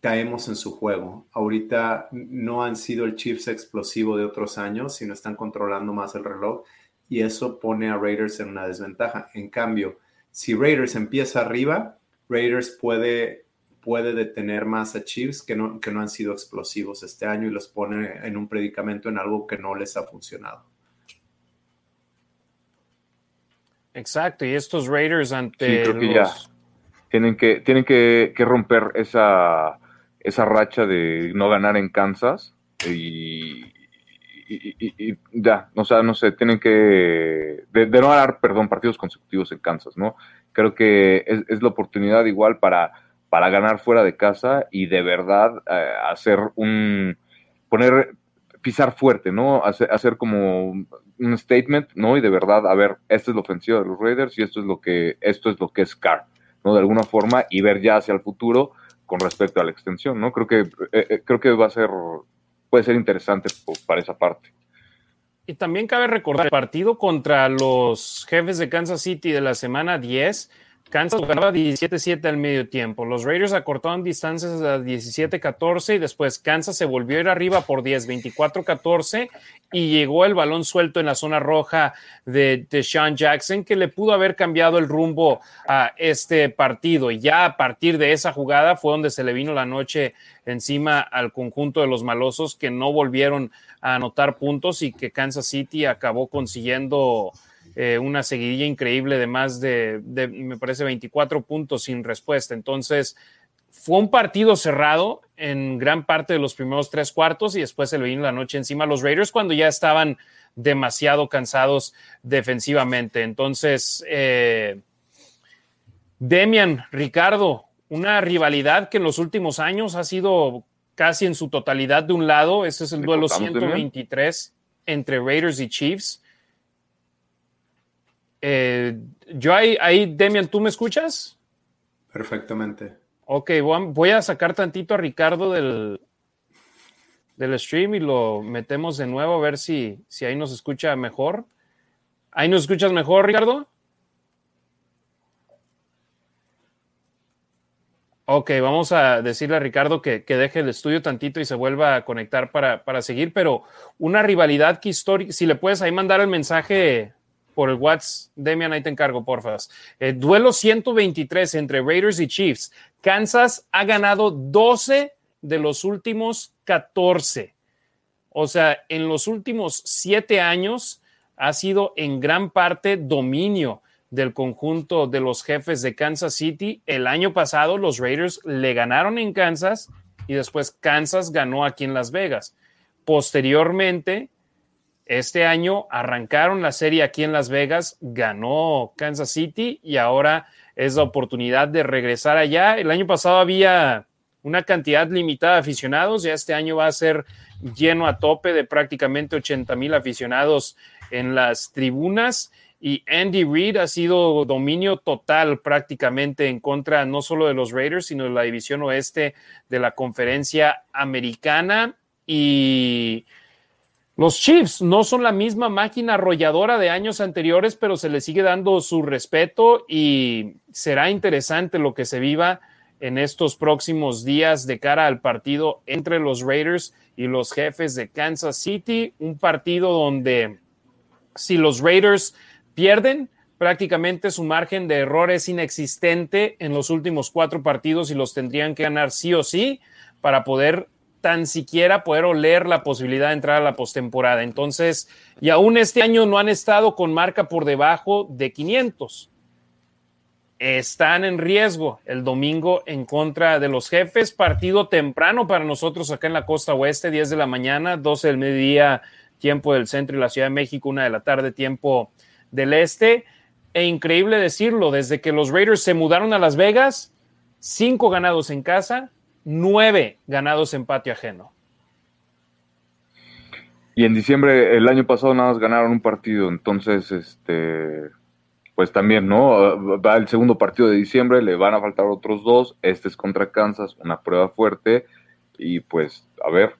caemos en su juego. Ahorita no han sido el Chiefs explosivo de otros años, sino están controlando más el reloj y eso pone a Raiders en una desventaja. En cambio, si Raiders empieza arriba, Raiders puede, puede detener más a Chiefs que no, que no han sido explosivos este año y los pone en un predicamento en algo que no les ha funcionado.
Exacto, y estos Raiders ante
sí, creo que ya tienen que, tienen que, romper esa, esa racha de no ganar en Kansas y, ya, o sea, no sé, tienen que, de, no ganar, perdón, partidos consecutivos en Kansas, ¿no? Creo que es, la oportunidad igual para, para ganar fuera de casa y de verdad eh, hacer un, poner, pisar fuerte, ¿no? Hacer, hacer como un statement, ¿no? Y de verdad, a ver, esta es la ofensiva de los Raiders y esto es lo que, esto es lo que es Carr, ¿no? De alguna forma, y ver ya hacia el futuro con respecto a la extensión, ¿no? Creo que, eh, eh, creo que va a ser, puede ser interesante para esa parte.
Y también cabe recordar el partido contra los jefes de Kansas City de la semana 10 Kansas ganaba 17-7 al medio tiempo. Los Raiders acortaron distancias a 17-14 y después Kansas se volvió a ir arriba por 10, 24-14 y llegó el balón suelto en la zona roja de, de Sean Jackson que le pudo haber cambiado el rumbo a este partido. Y ya a partir de esa jugada fue donde se le vino la noche encima al conjunto de los malosos que no volvieron a anotar puntos y que Kansas City acabó consiguiendo eh, una seguidilla increíble de más de, me parece, 24 puntos sin respuesta. Entonces, fue un partido cerrado en gran parte de los primeros tres cuartos y después se le vino la noche encima a los Raiders cuando ya estaban demasiado cansados defensivamente. Entonces, eh, Demian, Ricardo, una rivalidad que en los últimos años ha sido casi en su totalidad de un lado. Ese es el duelo 123 entre Raiders y Chiefs. Eh, yo ahí, ahí, Demian, ¿tú me escuchas?
Perfectamente.
Ok, voy a sacar tantito a Ricardo del, del stream y lo metemos de nuevo a ver si, si ahí nos escucha mejor. ¿Ahí nos escuchas mejor, Ricardo? Ok, vamos a decirle a Ricardo que, deje el estudio tantito y se vuelva a conectar para, seguir, pero una rivalidad que histórica, si le puedes ahí mandar el mensaje por el WhatsApp, Demian, ahí te encargo, porfa. Eh, duelo 123 entre Raiders y Chiefs. Kansas ha ganado 12 de los últimos 14. O sea, en los últimos siete años ha sido en gran parte dominio del conjunto de los jefes de Kansas City. El año pasado los Raiders le ganaron en Kansas y después Kansas ganó aquí en Las Vegas. Posteriormente, este año arrancaron la serie aquí en Las Vegas, ganó Kansas City y ahora es la oportunidad de regresar allá. El año pasado había una cantidad limitada de aficionados, ya este año va a ser lleno a tope de prácticamente 80 mil aficionados en las tribunas y Andy Reid ha sido dominio total prácticamente en contra no solo de los Raiders, sino de la división oeste de la conferencia americana. Y los Chiefs no son la misma máquina arrolladora de años anteriores, pero se les sigue dando su respeto y será interesante lo que se viva en estos próximos días de cara al partido entre los Raiders y los jefes de Kansas City, un partido donde si los Raiders pierden, prácticamente su margen de error es inexistente en los últimos cuatro partidos y los tendrían que ganar sí o sí para poder tan siquiera poder oler la posibilidad de entrar a la postemporada. Entonces, y aún este año no han estado con marca por debajo de 500. Están en riesgo el domingo en contra de los jefes. Partido temprano para nosotros acá en la costa oeste, 10 de la mañana, 12 del mediodía, tiempo del centro y la Ciudad de México, una de la tarde, tiempo del Este. E increíble decirlo, desde que los Raiders se mudaron a Las Vegas, cinco ganados en casa, nueve ganados en patio ajeno.
Y en diciembre, el año pasado, nada más ganaron un partido. Entonces, este, pues también, ¿no? Va el segundo partido de diciembre, le van a faltar otros dos. Este es contra Kansas, una prueba fuerte. Y pues, a ver,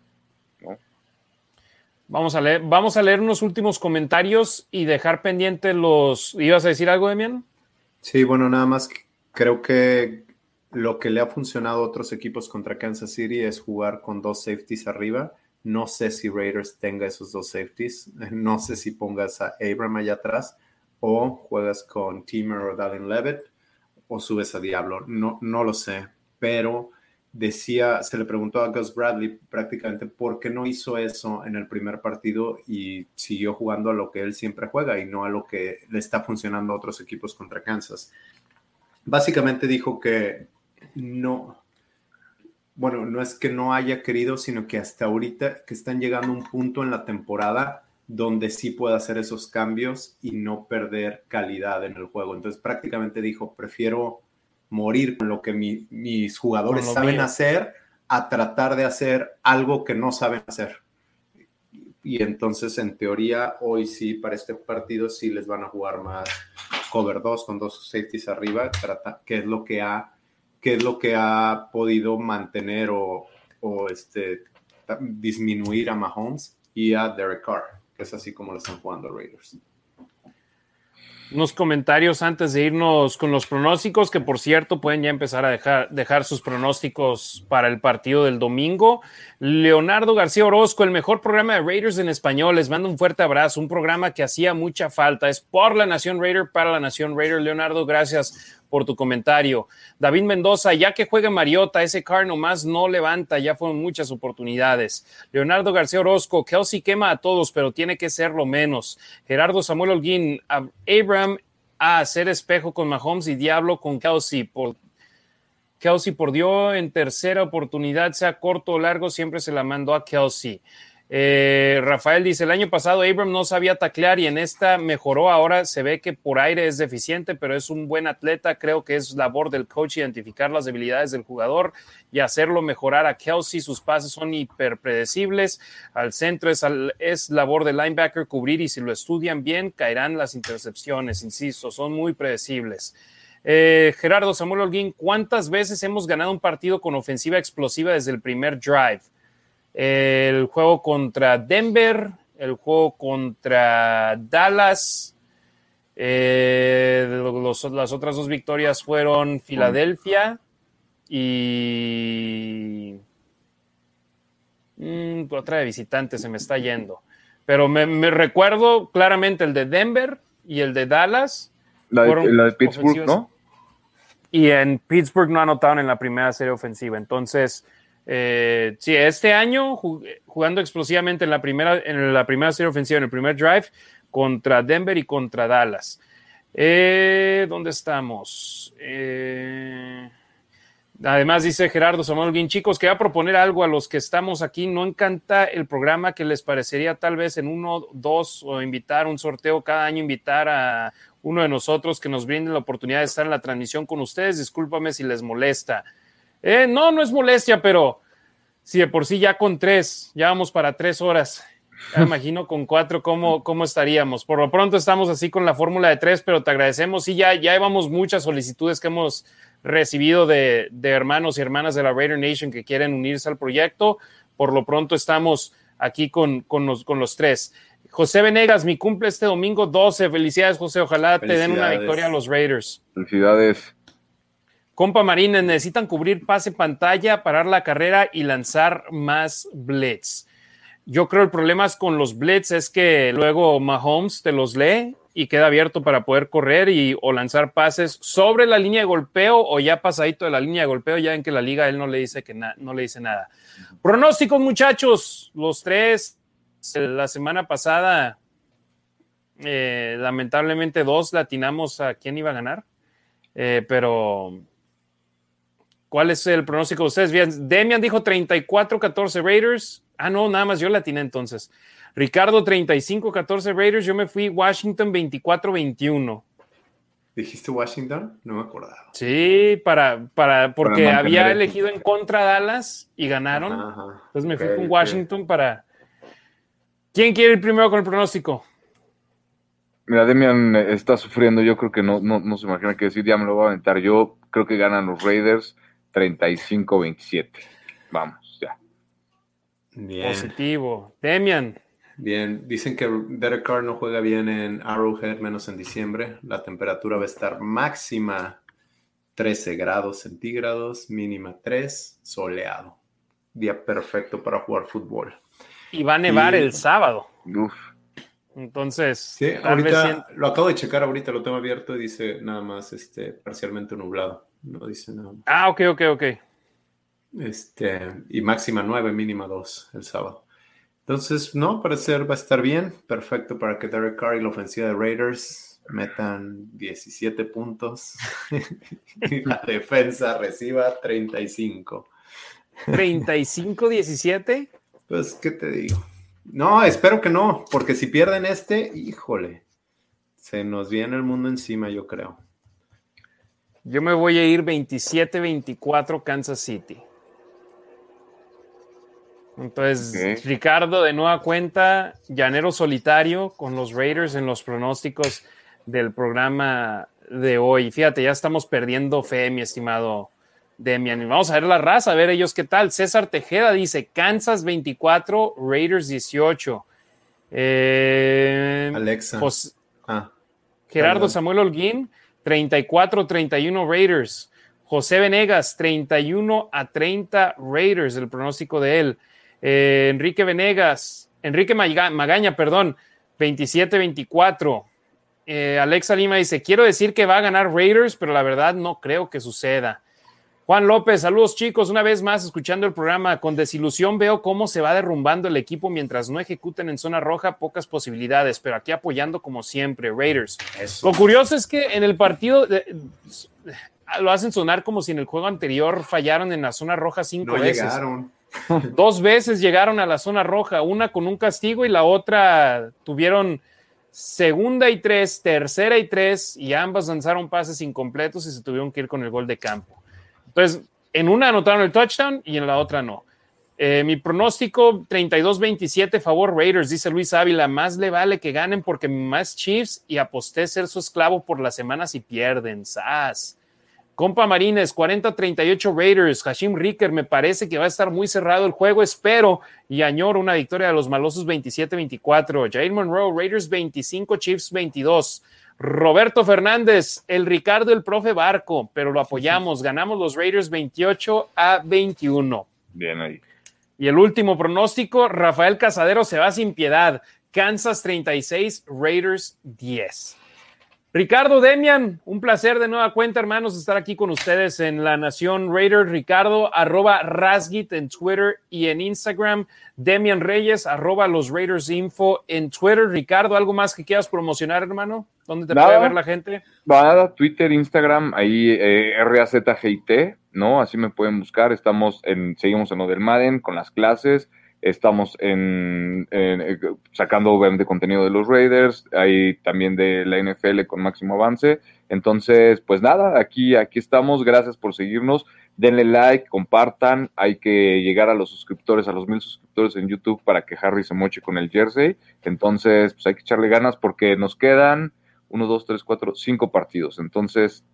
Vamos a leer, vamos a leer unos últimos comentarios y dejar pendiente los. ¿Ibas a decir algo, Demian?
Sí, bueno, nada más creo que lo que le ha funcionado a otros equipos contra Kansas City es jugar con dos safeties arriba. No sé si Raiders tenga esos dos safeties. No sé si pongas a Abram allá atrás o juegas con Timmer o Dalvin Levitt o subes a Diablo. No, no lo sé, pero decía, se le preguntó a Gus Bradley prácticamente por qué no hizo eso en el primer partido y siguió jugando a lo que él siempre juega y no a lo que le está funcionando a otros equipos contra Kansas. Básicamente dijo que no, bueno, no es que no haya querido, sino que hasta ahorita que están llegando a un punto en la temporada donde sí puede hacer esos cambios y no perder calidad en el juego. Entonces prácticamente dijo, prefiero morir con lo que mis jugadores saben hacer a tratar de hacer algo que no saben hacer. Y entonces, en teoría, hoy sí, para este partido, sí les van a jugar más cover 2 con dos safeties arriba, que es lo que ha, que es lo que ha podido mantener o, o este, disminuir a Mahomes y a Derek Carr, que es así como lo están jugando Raiders
unos comentarios antes de irnos con los pronósticos, que por cierto pueden ya empezar a dejar, dejar sus pronósticos para el partido del domingo. Leonardo García Orozco, el mejor programa de Raiders en español. Les mando un fuerte abrazo, un programa que hacía mucha falta. Es por la Nación Raider, para la Nación Raider. Leonardo, gracias por tu comentario. David Mendoza, ya que juega Mariota, ese car nomás no levanta, ya fueron muchas oportunidades. Leonardo García Orozco, Kelsey quema a todos, pero tiene que ser lo menos. Gerardo Samuel Holguín, Abram a hacer espejo con Mahomes y Diablo con Kelsey. Por, Kelsey por dio en tercera oportunidad, sea corto o largo, siempre se la mandó a Kelsey. Eh, Rafael dice, el año pasado Abram no sabía taclear y en esta mejoró, ahora se ve que por aire es deficiente, pero es un buen atleta, creo que es labor del coach identificar las debilidades del jugador y hacerlo mejorar a Kelsey, sus pases son hiperpredecibles, al centro es, es labor del linebacker cubrir y si lo estudian bien caerán las intercepciones, insisto, son muy predecibles. Eh, Gerardo Samuel Holguín, ¿cuántas veces hemos ganado un partido con ofensiva explosiva desde el primer drive? El juego contra Denver, el juego contra Dallas. Eh, las otras dos victorias fueron Filadelfia y mm, otra de visitante se me está yendo. Pero me, recuerdo claramente el de Denver y el de Dallas.
La de, Pittsburgh, ¿no?
Y en Pittsburgh no anotaron en la primera serie ofensiva. Entonces, eh, sí, este año jugando explosivamente en la, primera, en la primera serie ofensiva, en el primer drive, contra Denver y contra Dallas. Eh, ¿Dónde estamos? Eh, además, dice Gerardo Samuel chicos, que va a proponer algo a los que estamos aquí. No encanta el programa que les parecería tal vez en uno, dos o invitar un sorteo cada año, invitar a uno de nosotros que nos brinde la oportunidad de estar en la transmisión con ustedes. Discúlpame si les molesta. Eh, no, no es molestia, pero si de por sí ya con tres, ya vamos para tres horas. Ya imagino con cuatro cómo, cómo estaríamos. Por lo pronto estamos así con la fórmula de tres, pero te agradecemos. Sí, ya, ya llevamos muchas solicitudes que hemos recibido de, hermanos y hermanas de la Raider Nation que quieren unirse al proyecto. Por lo pronto estamos aquí con, con, los, con los tres. José Venegas, mi cumple este domingo 12. Felicidades, José. Ojalá te den una victoria a los Raiders.
Felicidades.
Compa Marines, necesitan cubrir pase pantalla, parar la carrera y lanzar más blitz. Yo creo el problema es con los blitz es que luego Mahomes te los lee y queda abierto para poder correr y o lanzar pases sobre la línea de golpeo o ya pasadito de la línea de golpeo, ya en que la liga él no le dice que no le dice nada. Pronósticos, muchachos, los tres la semana pasada eh, lamentablemente dos latinamos a quién iba a ganar, eh, pero ¿Cuál es el pronóstico de ustedes? Bien, Demian dijo 34-14 Raiders. Ah, no, nada más yo la atiné entonces. Ricardo 35-14 Raiders. Yo me fui Washington 24-21.
¿Dijiste Washington? No me acordaba.
Sí, para, para, porque había elegido en contra Dallas y ganaron. Entonces me fui con Washington para. ¿Quién quiere ir primero con el pronóstico?
Mira, Demian está sufriendo. Yo creo que no, no, no se imagina qué decir. Ya me lo voy a aventar. Yo creo que ganan los Raiders 35-27. Vamos, ya.
Positivo. Demian.
Bien, dicen que Derek Carr no juega bien en Arrowhead, menos en diciembre. La temperatura va a estar máxima 13 grados centígrados, mínima 3, soleado. Día perfecto para jugar fútbol.
Y va a nevar el sábado. Entonces,
sí, ahorita lo acabo de checar ahorita, lo tengo abierto y dice nada más este parcialmente nublado. No dice nada.
Ah, ok, ok, ok.
Este, y máxima 9, mínima 2 el sábado. Entonces, no, parecer va a estar bien. Perfecto para que Derek Carr y la ofensiva de Raiders metan 17 puntos y la defensa reciba 35.
¿35-17?
Pues, ¿qué te digo? No, espero que no, porque si pierden este, híjole, se nos viene el mundo encima, yo creo.
Yo me voy a ir 27-24 Kansas City. Entonces, Ricardo, de nueva cuenta, llanero solitario con los Raiders en los pronósticos del programa de hoy. Fíjate, ya estamos perdiendo fe, mi estimado Demian. Vamos a ver la raza, a ver ellos qué tal. César Tejeda dice Kansas 24, Raiders 18.
Eh, Alexa.
ah, Gerardo Samuel Holguín, 34-31 Raiders. José Venegas, 31 a 30 Raiders, el pronóstico de él. Eh, Enrique Venegas, Enrique Magaña, perdón, 27-24. Eh, Alexa Lima dice, quiero decir que va a ganar Raiders, pero la verdad no creo que suceda. Juan López, saludos chicos, una vez más escuchando el programa, con desilusión veo cómo se va derrumbando el equipo mientras no ejecuten en zona roja, pocas posibilidades, pero aquí apoyando como siempre, Raiders. Lo curioso es que en el partido lo hacen sonar como si en el juego anterior fallaron en la zona roja cinco
no
veces.
Llegaron.
Dos veces llegaron a la zona roja, una con un castigo y la otra tuvieron segunda y tres, tercera y tres, y ambas lanzaron pases incompletos y se tuvieron que ir con el gol de campo. Entonces, en una anotaron el touchdown y en la otra no. Eh, mi pronóstico 32-27 favor Raiders, dice Luis Ávila. Más le vale que ganen porque más Chiefs y aposté ser su esclavo por las semanas y pierden. ¡Sas! Compa Marines, 40-38 Raiders. Hashim Ricker, me parece que va a estar muy cerrado el juego. Espero y añoro una victoria de los malosos 27-24. Jair Monroe, Raiders 25, Chiefs 22. Roberto Fernández, el Ricardo, el profe Barco, pero lo apoyamos. Ganamos los Raiders 28 a 21.
Bien ahí.
Y el último pronóstico, Rafael Casadero se va sin piedad. Kansas 36, Raiders 10. Ricardo Demian, un placer de nueva cuenta, hermanos, estar aquí con ustedes en La Nación Raider. Ricardo, arroba Rasgit en Twitter y en Instagram. Demian Reyes, arroba los Raiders Info en Twitter. Ricardo, ¿algo más que quieras promocionar, hermano? ¿Dónde te puede ver la gente?
Nada, Twitter, Instagram, ahí eh, RAZGIT, ¿no? Así me pueden buscar. Estamos en, seguimos en lo del Madden con las clases. Estamos en, eh, sacando obviamente contenido de los Raiders, hay también de la NFL con máximo avance. Entonces, pues nada, aquí, aquí estamos. Gracias por seguirnos. Denle like, compartan. Hay que llegar a los suscriptores, a los mil suscriptores en YouTube para que Harry se moche con el jersey. Entonces, pues hay que echarle ganas porque nos quedan uno, dos, tres, cuatro, cinco partidos. Entonces,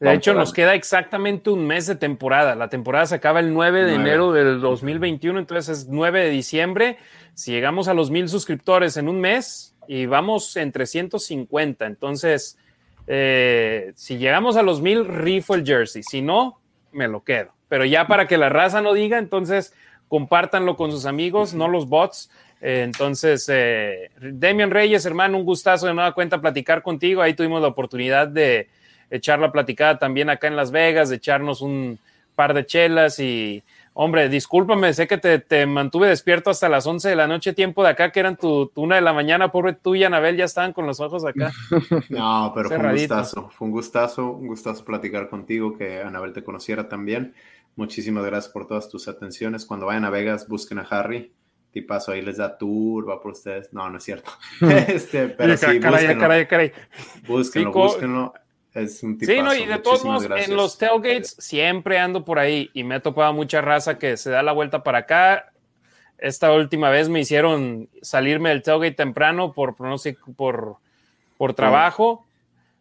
de hecho, nos queda exactamente un mes de temporada. La temporada se acaba el 9 de enero del 2021, entonces es 9 de diciembre. Si llegamos a los mil suscriptores en un mes y vamos en 350, entonces, eh, si llegamos a los mil, rifo el jersey. Si no, me lo quedo. Pero ya para que la raza no diga, entonces compártanlo con sus amigos, no los bots. Eh, entonces, eh, Demian Reyes, hermano, un gustazo de nueva cuenta platicar contigo. Ahí tuvimos la oportunidad de echar la platicada también acá en Las Vegas, de echarnos un par de chelas y, hombre, discúlpame, sé que te, mantuve despierto hasta las 11 de la noche, tiempo de acá, que eran tu, una de la mañana, pobre tú y Anabel ya estaban con los ojos acá.
No, pero fue un gustazo, fue un gustazo, un gustazo platicar contigo, que Anabel te conociera también. Muchísimas gracias por todas tus atenciones. Cuando vayan a Vegas, busquen a Harry. Tipazo ahí les da tour, va por ustedes. No, no es cierto. este, pero sí, caray, caray, caray. Búsquenlo, búsquenlo. Es un
Sí, no, y de todos modos, en los tailgates siempre ando por ahí y me ha topado mucha raza que se da la vuelta para acá. Esta última vez me hicieron salirme del tailgate temprano por, sé, por, por trabajo,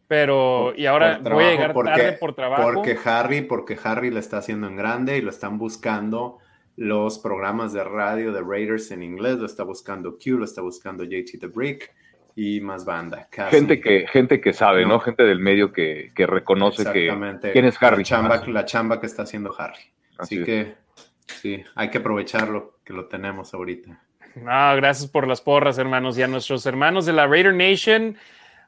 pero y ahora voy a llegar tarde por trabajo.
Porque Harry, porque Harry lo está haciendo en grande y lo están buscando los programas de radio de Raiders en inglés, lo está buscando Q, lo está buscando JT The Brick y más banda.
Gente que, gente que sabe, ¿no? Gente del medio que, reconoce que quién es Harry.
La chamba, la chamba que está haciendo Harry. Así, que sí, hay que aprovecharlo que lo tenemos ahorita.
No, gracias por las porras, hermanos. Y a nuestros hermanos de la Raider Nation,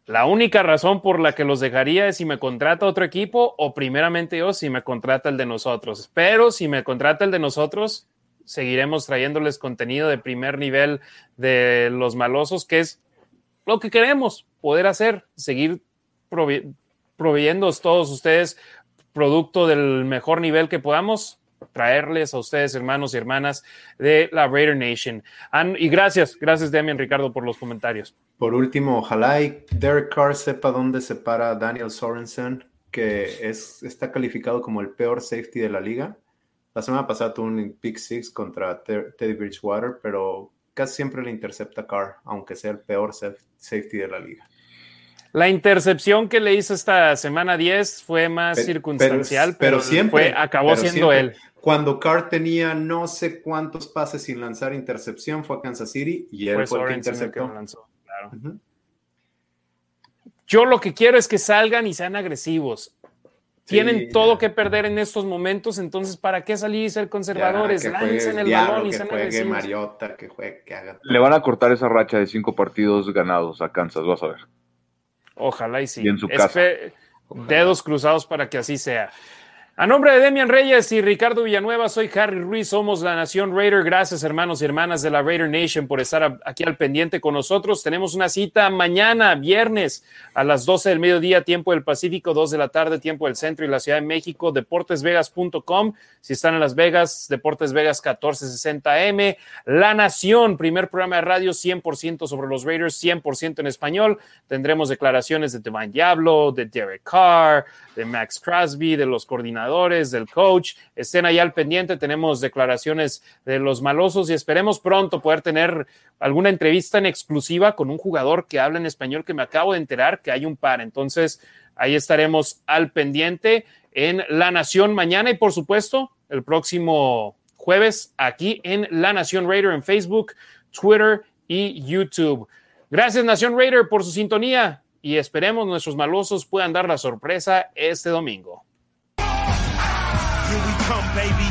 la única razón por la que los dejaría es si me contrata otro equipo o primeramente yo si me contrata el de nosotros. Pero si me contrata el de nosotros, seguiremos trayéndoles contenido de primer nivel de los malosos, que es lo que queremos poder hacer, seguir proveyendo todos ustedes producto del mejor nivel que podamos traerles a ustedes, hermanos y hermanas de la Raider Nation. y gracias, gracias Demian Ricardo por los comentarios.
Por último, ojalá y Derek Carr sepa dónde se para Daniel Sorensen, que es, está calificado como el peor safety de la liga. La semana pasada tuvo un pick six contra Teddy Bridgewater, pero casi siempre le intercepta Carr, aunque sea el peor safety de la liga.
La intercepción que le hizo esta semana 10 fue más circunstancial, pero, siempre acabó siendo él.
Cuando Carr tenía no sé cuántos pases sin lanzar intercepción, fue a Kansas City y él fue, el que interceptó.
Yo lo que quiero es que salgan y sean agresivos. Tienen todo que perder en estos momentos, entonces ¿para qué salir y ser conservadores? Lancen el balón y
sean juegue Mariota, que juegue, que haga.
Le van a cortar esa racha de cinco partidos ganados a Kansas, vas a ver.
Ojalá y sí. Y en su casa. Dedos cruzados para que así sea. A nombre de Demian Reyes y Ricardo Villanueva, soy Harry Ruiz, somos la Nación Raider. Gracias, hermanos y hermanas de la Raider Nation, por estar aquí al pendiente con nosotros. Tenemos una cita mañana, viernes, a las 12 del mediodía, tiempo del Pacífico, 2 de la tarde, tiempo del centro y la Ciudad de México, deportesvegas.com. Si están en Las Vegas, Deportes Vegas 1460M. La Nación, primer programa de radio 100% sobre los Raiders, 100% en español. Tendremos declaraciones de Divine Diablo, de Derek Carr, de Max Crosby, de los coordinadores, del coach. Estén ahí al pendiente, tenemos declaraciones de los malosos y esperemos pronto poder tener alguna entrevista en exclusiva con un jugador que habla en español que me acabo de enterar que hay un par. Entonces, ahí estaremos al pendiente en La Nación mañana y por supuesto el próximo jueves aquí en La Nación Raider en Facebook, Twitter y YouTube. Gracias Nación Raider por su sintonía y esperemos nuestros malosos puedan dar la sorpresa este domingo. Come, baby,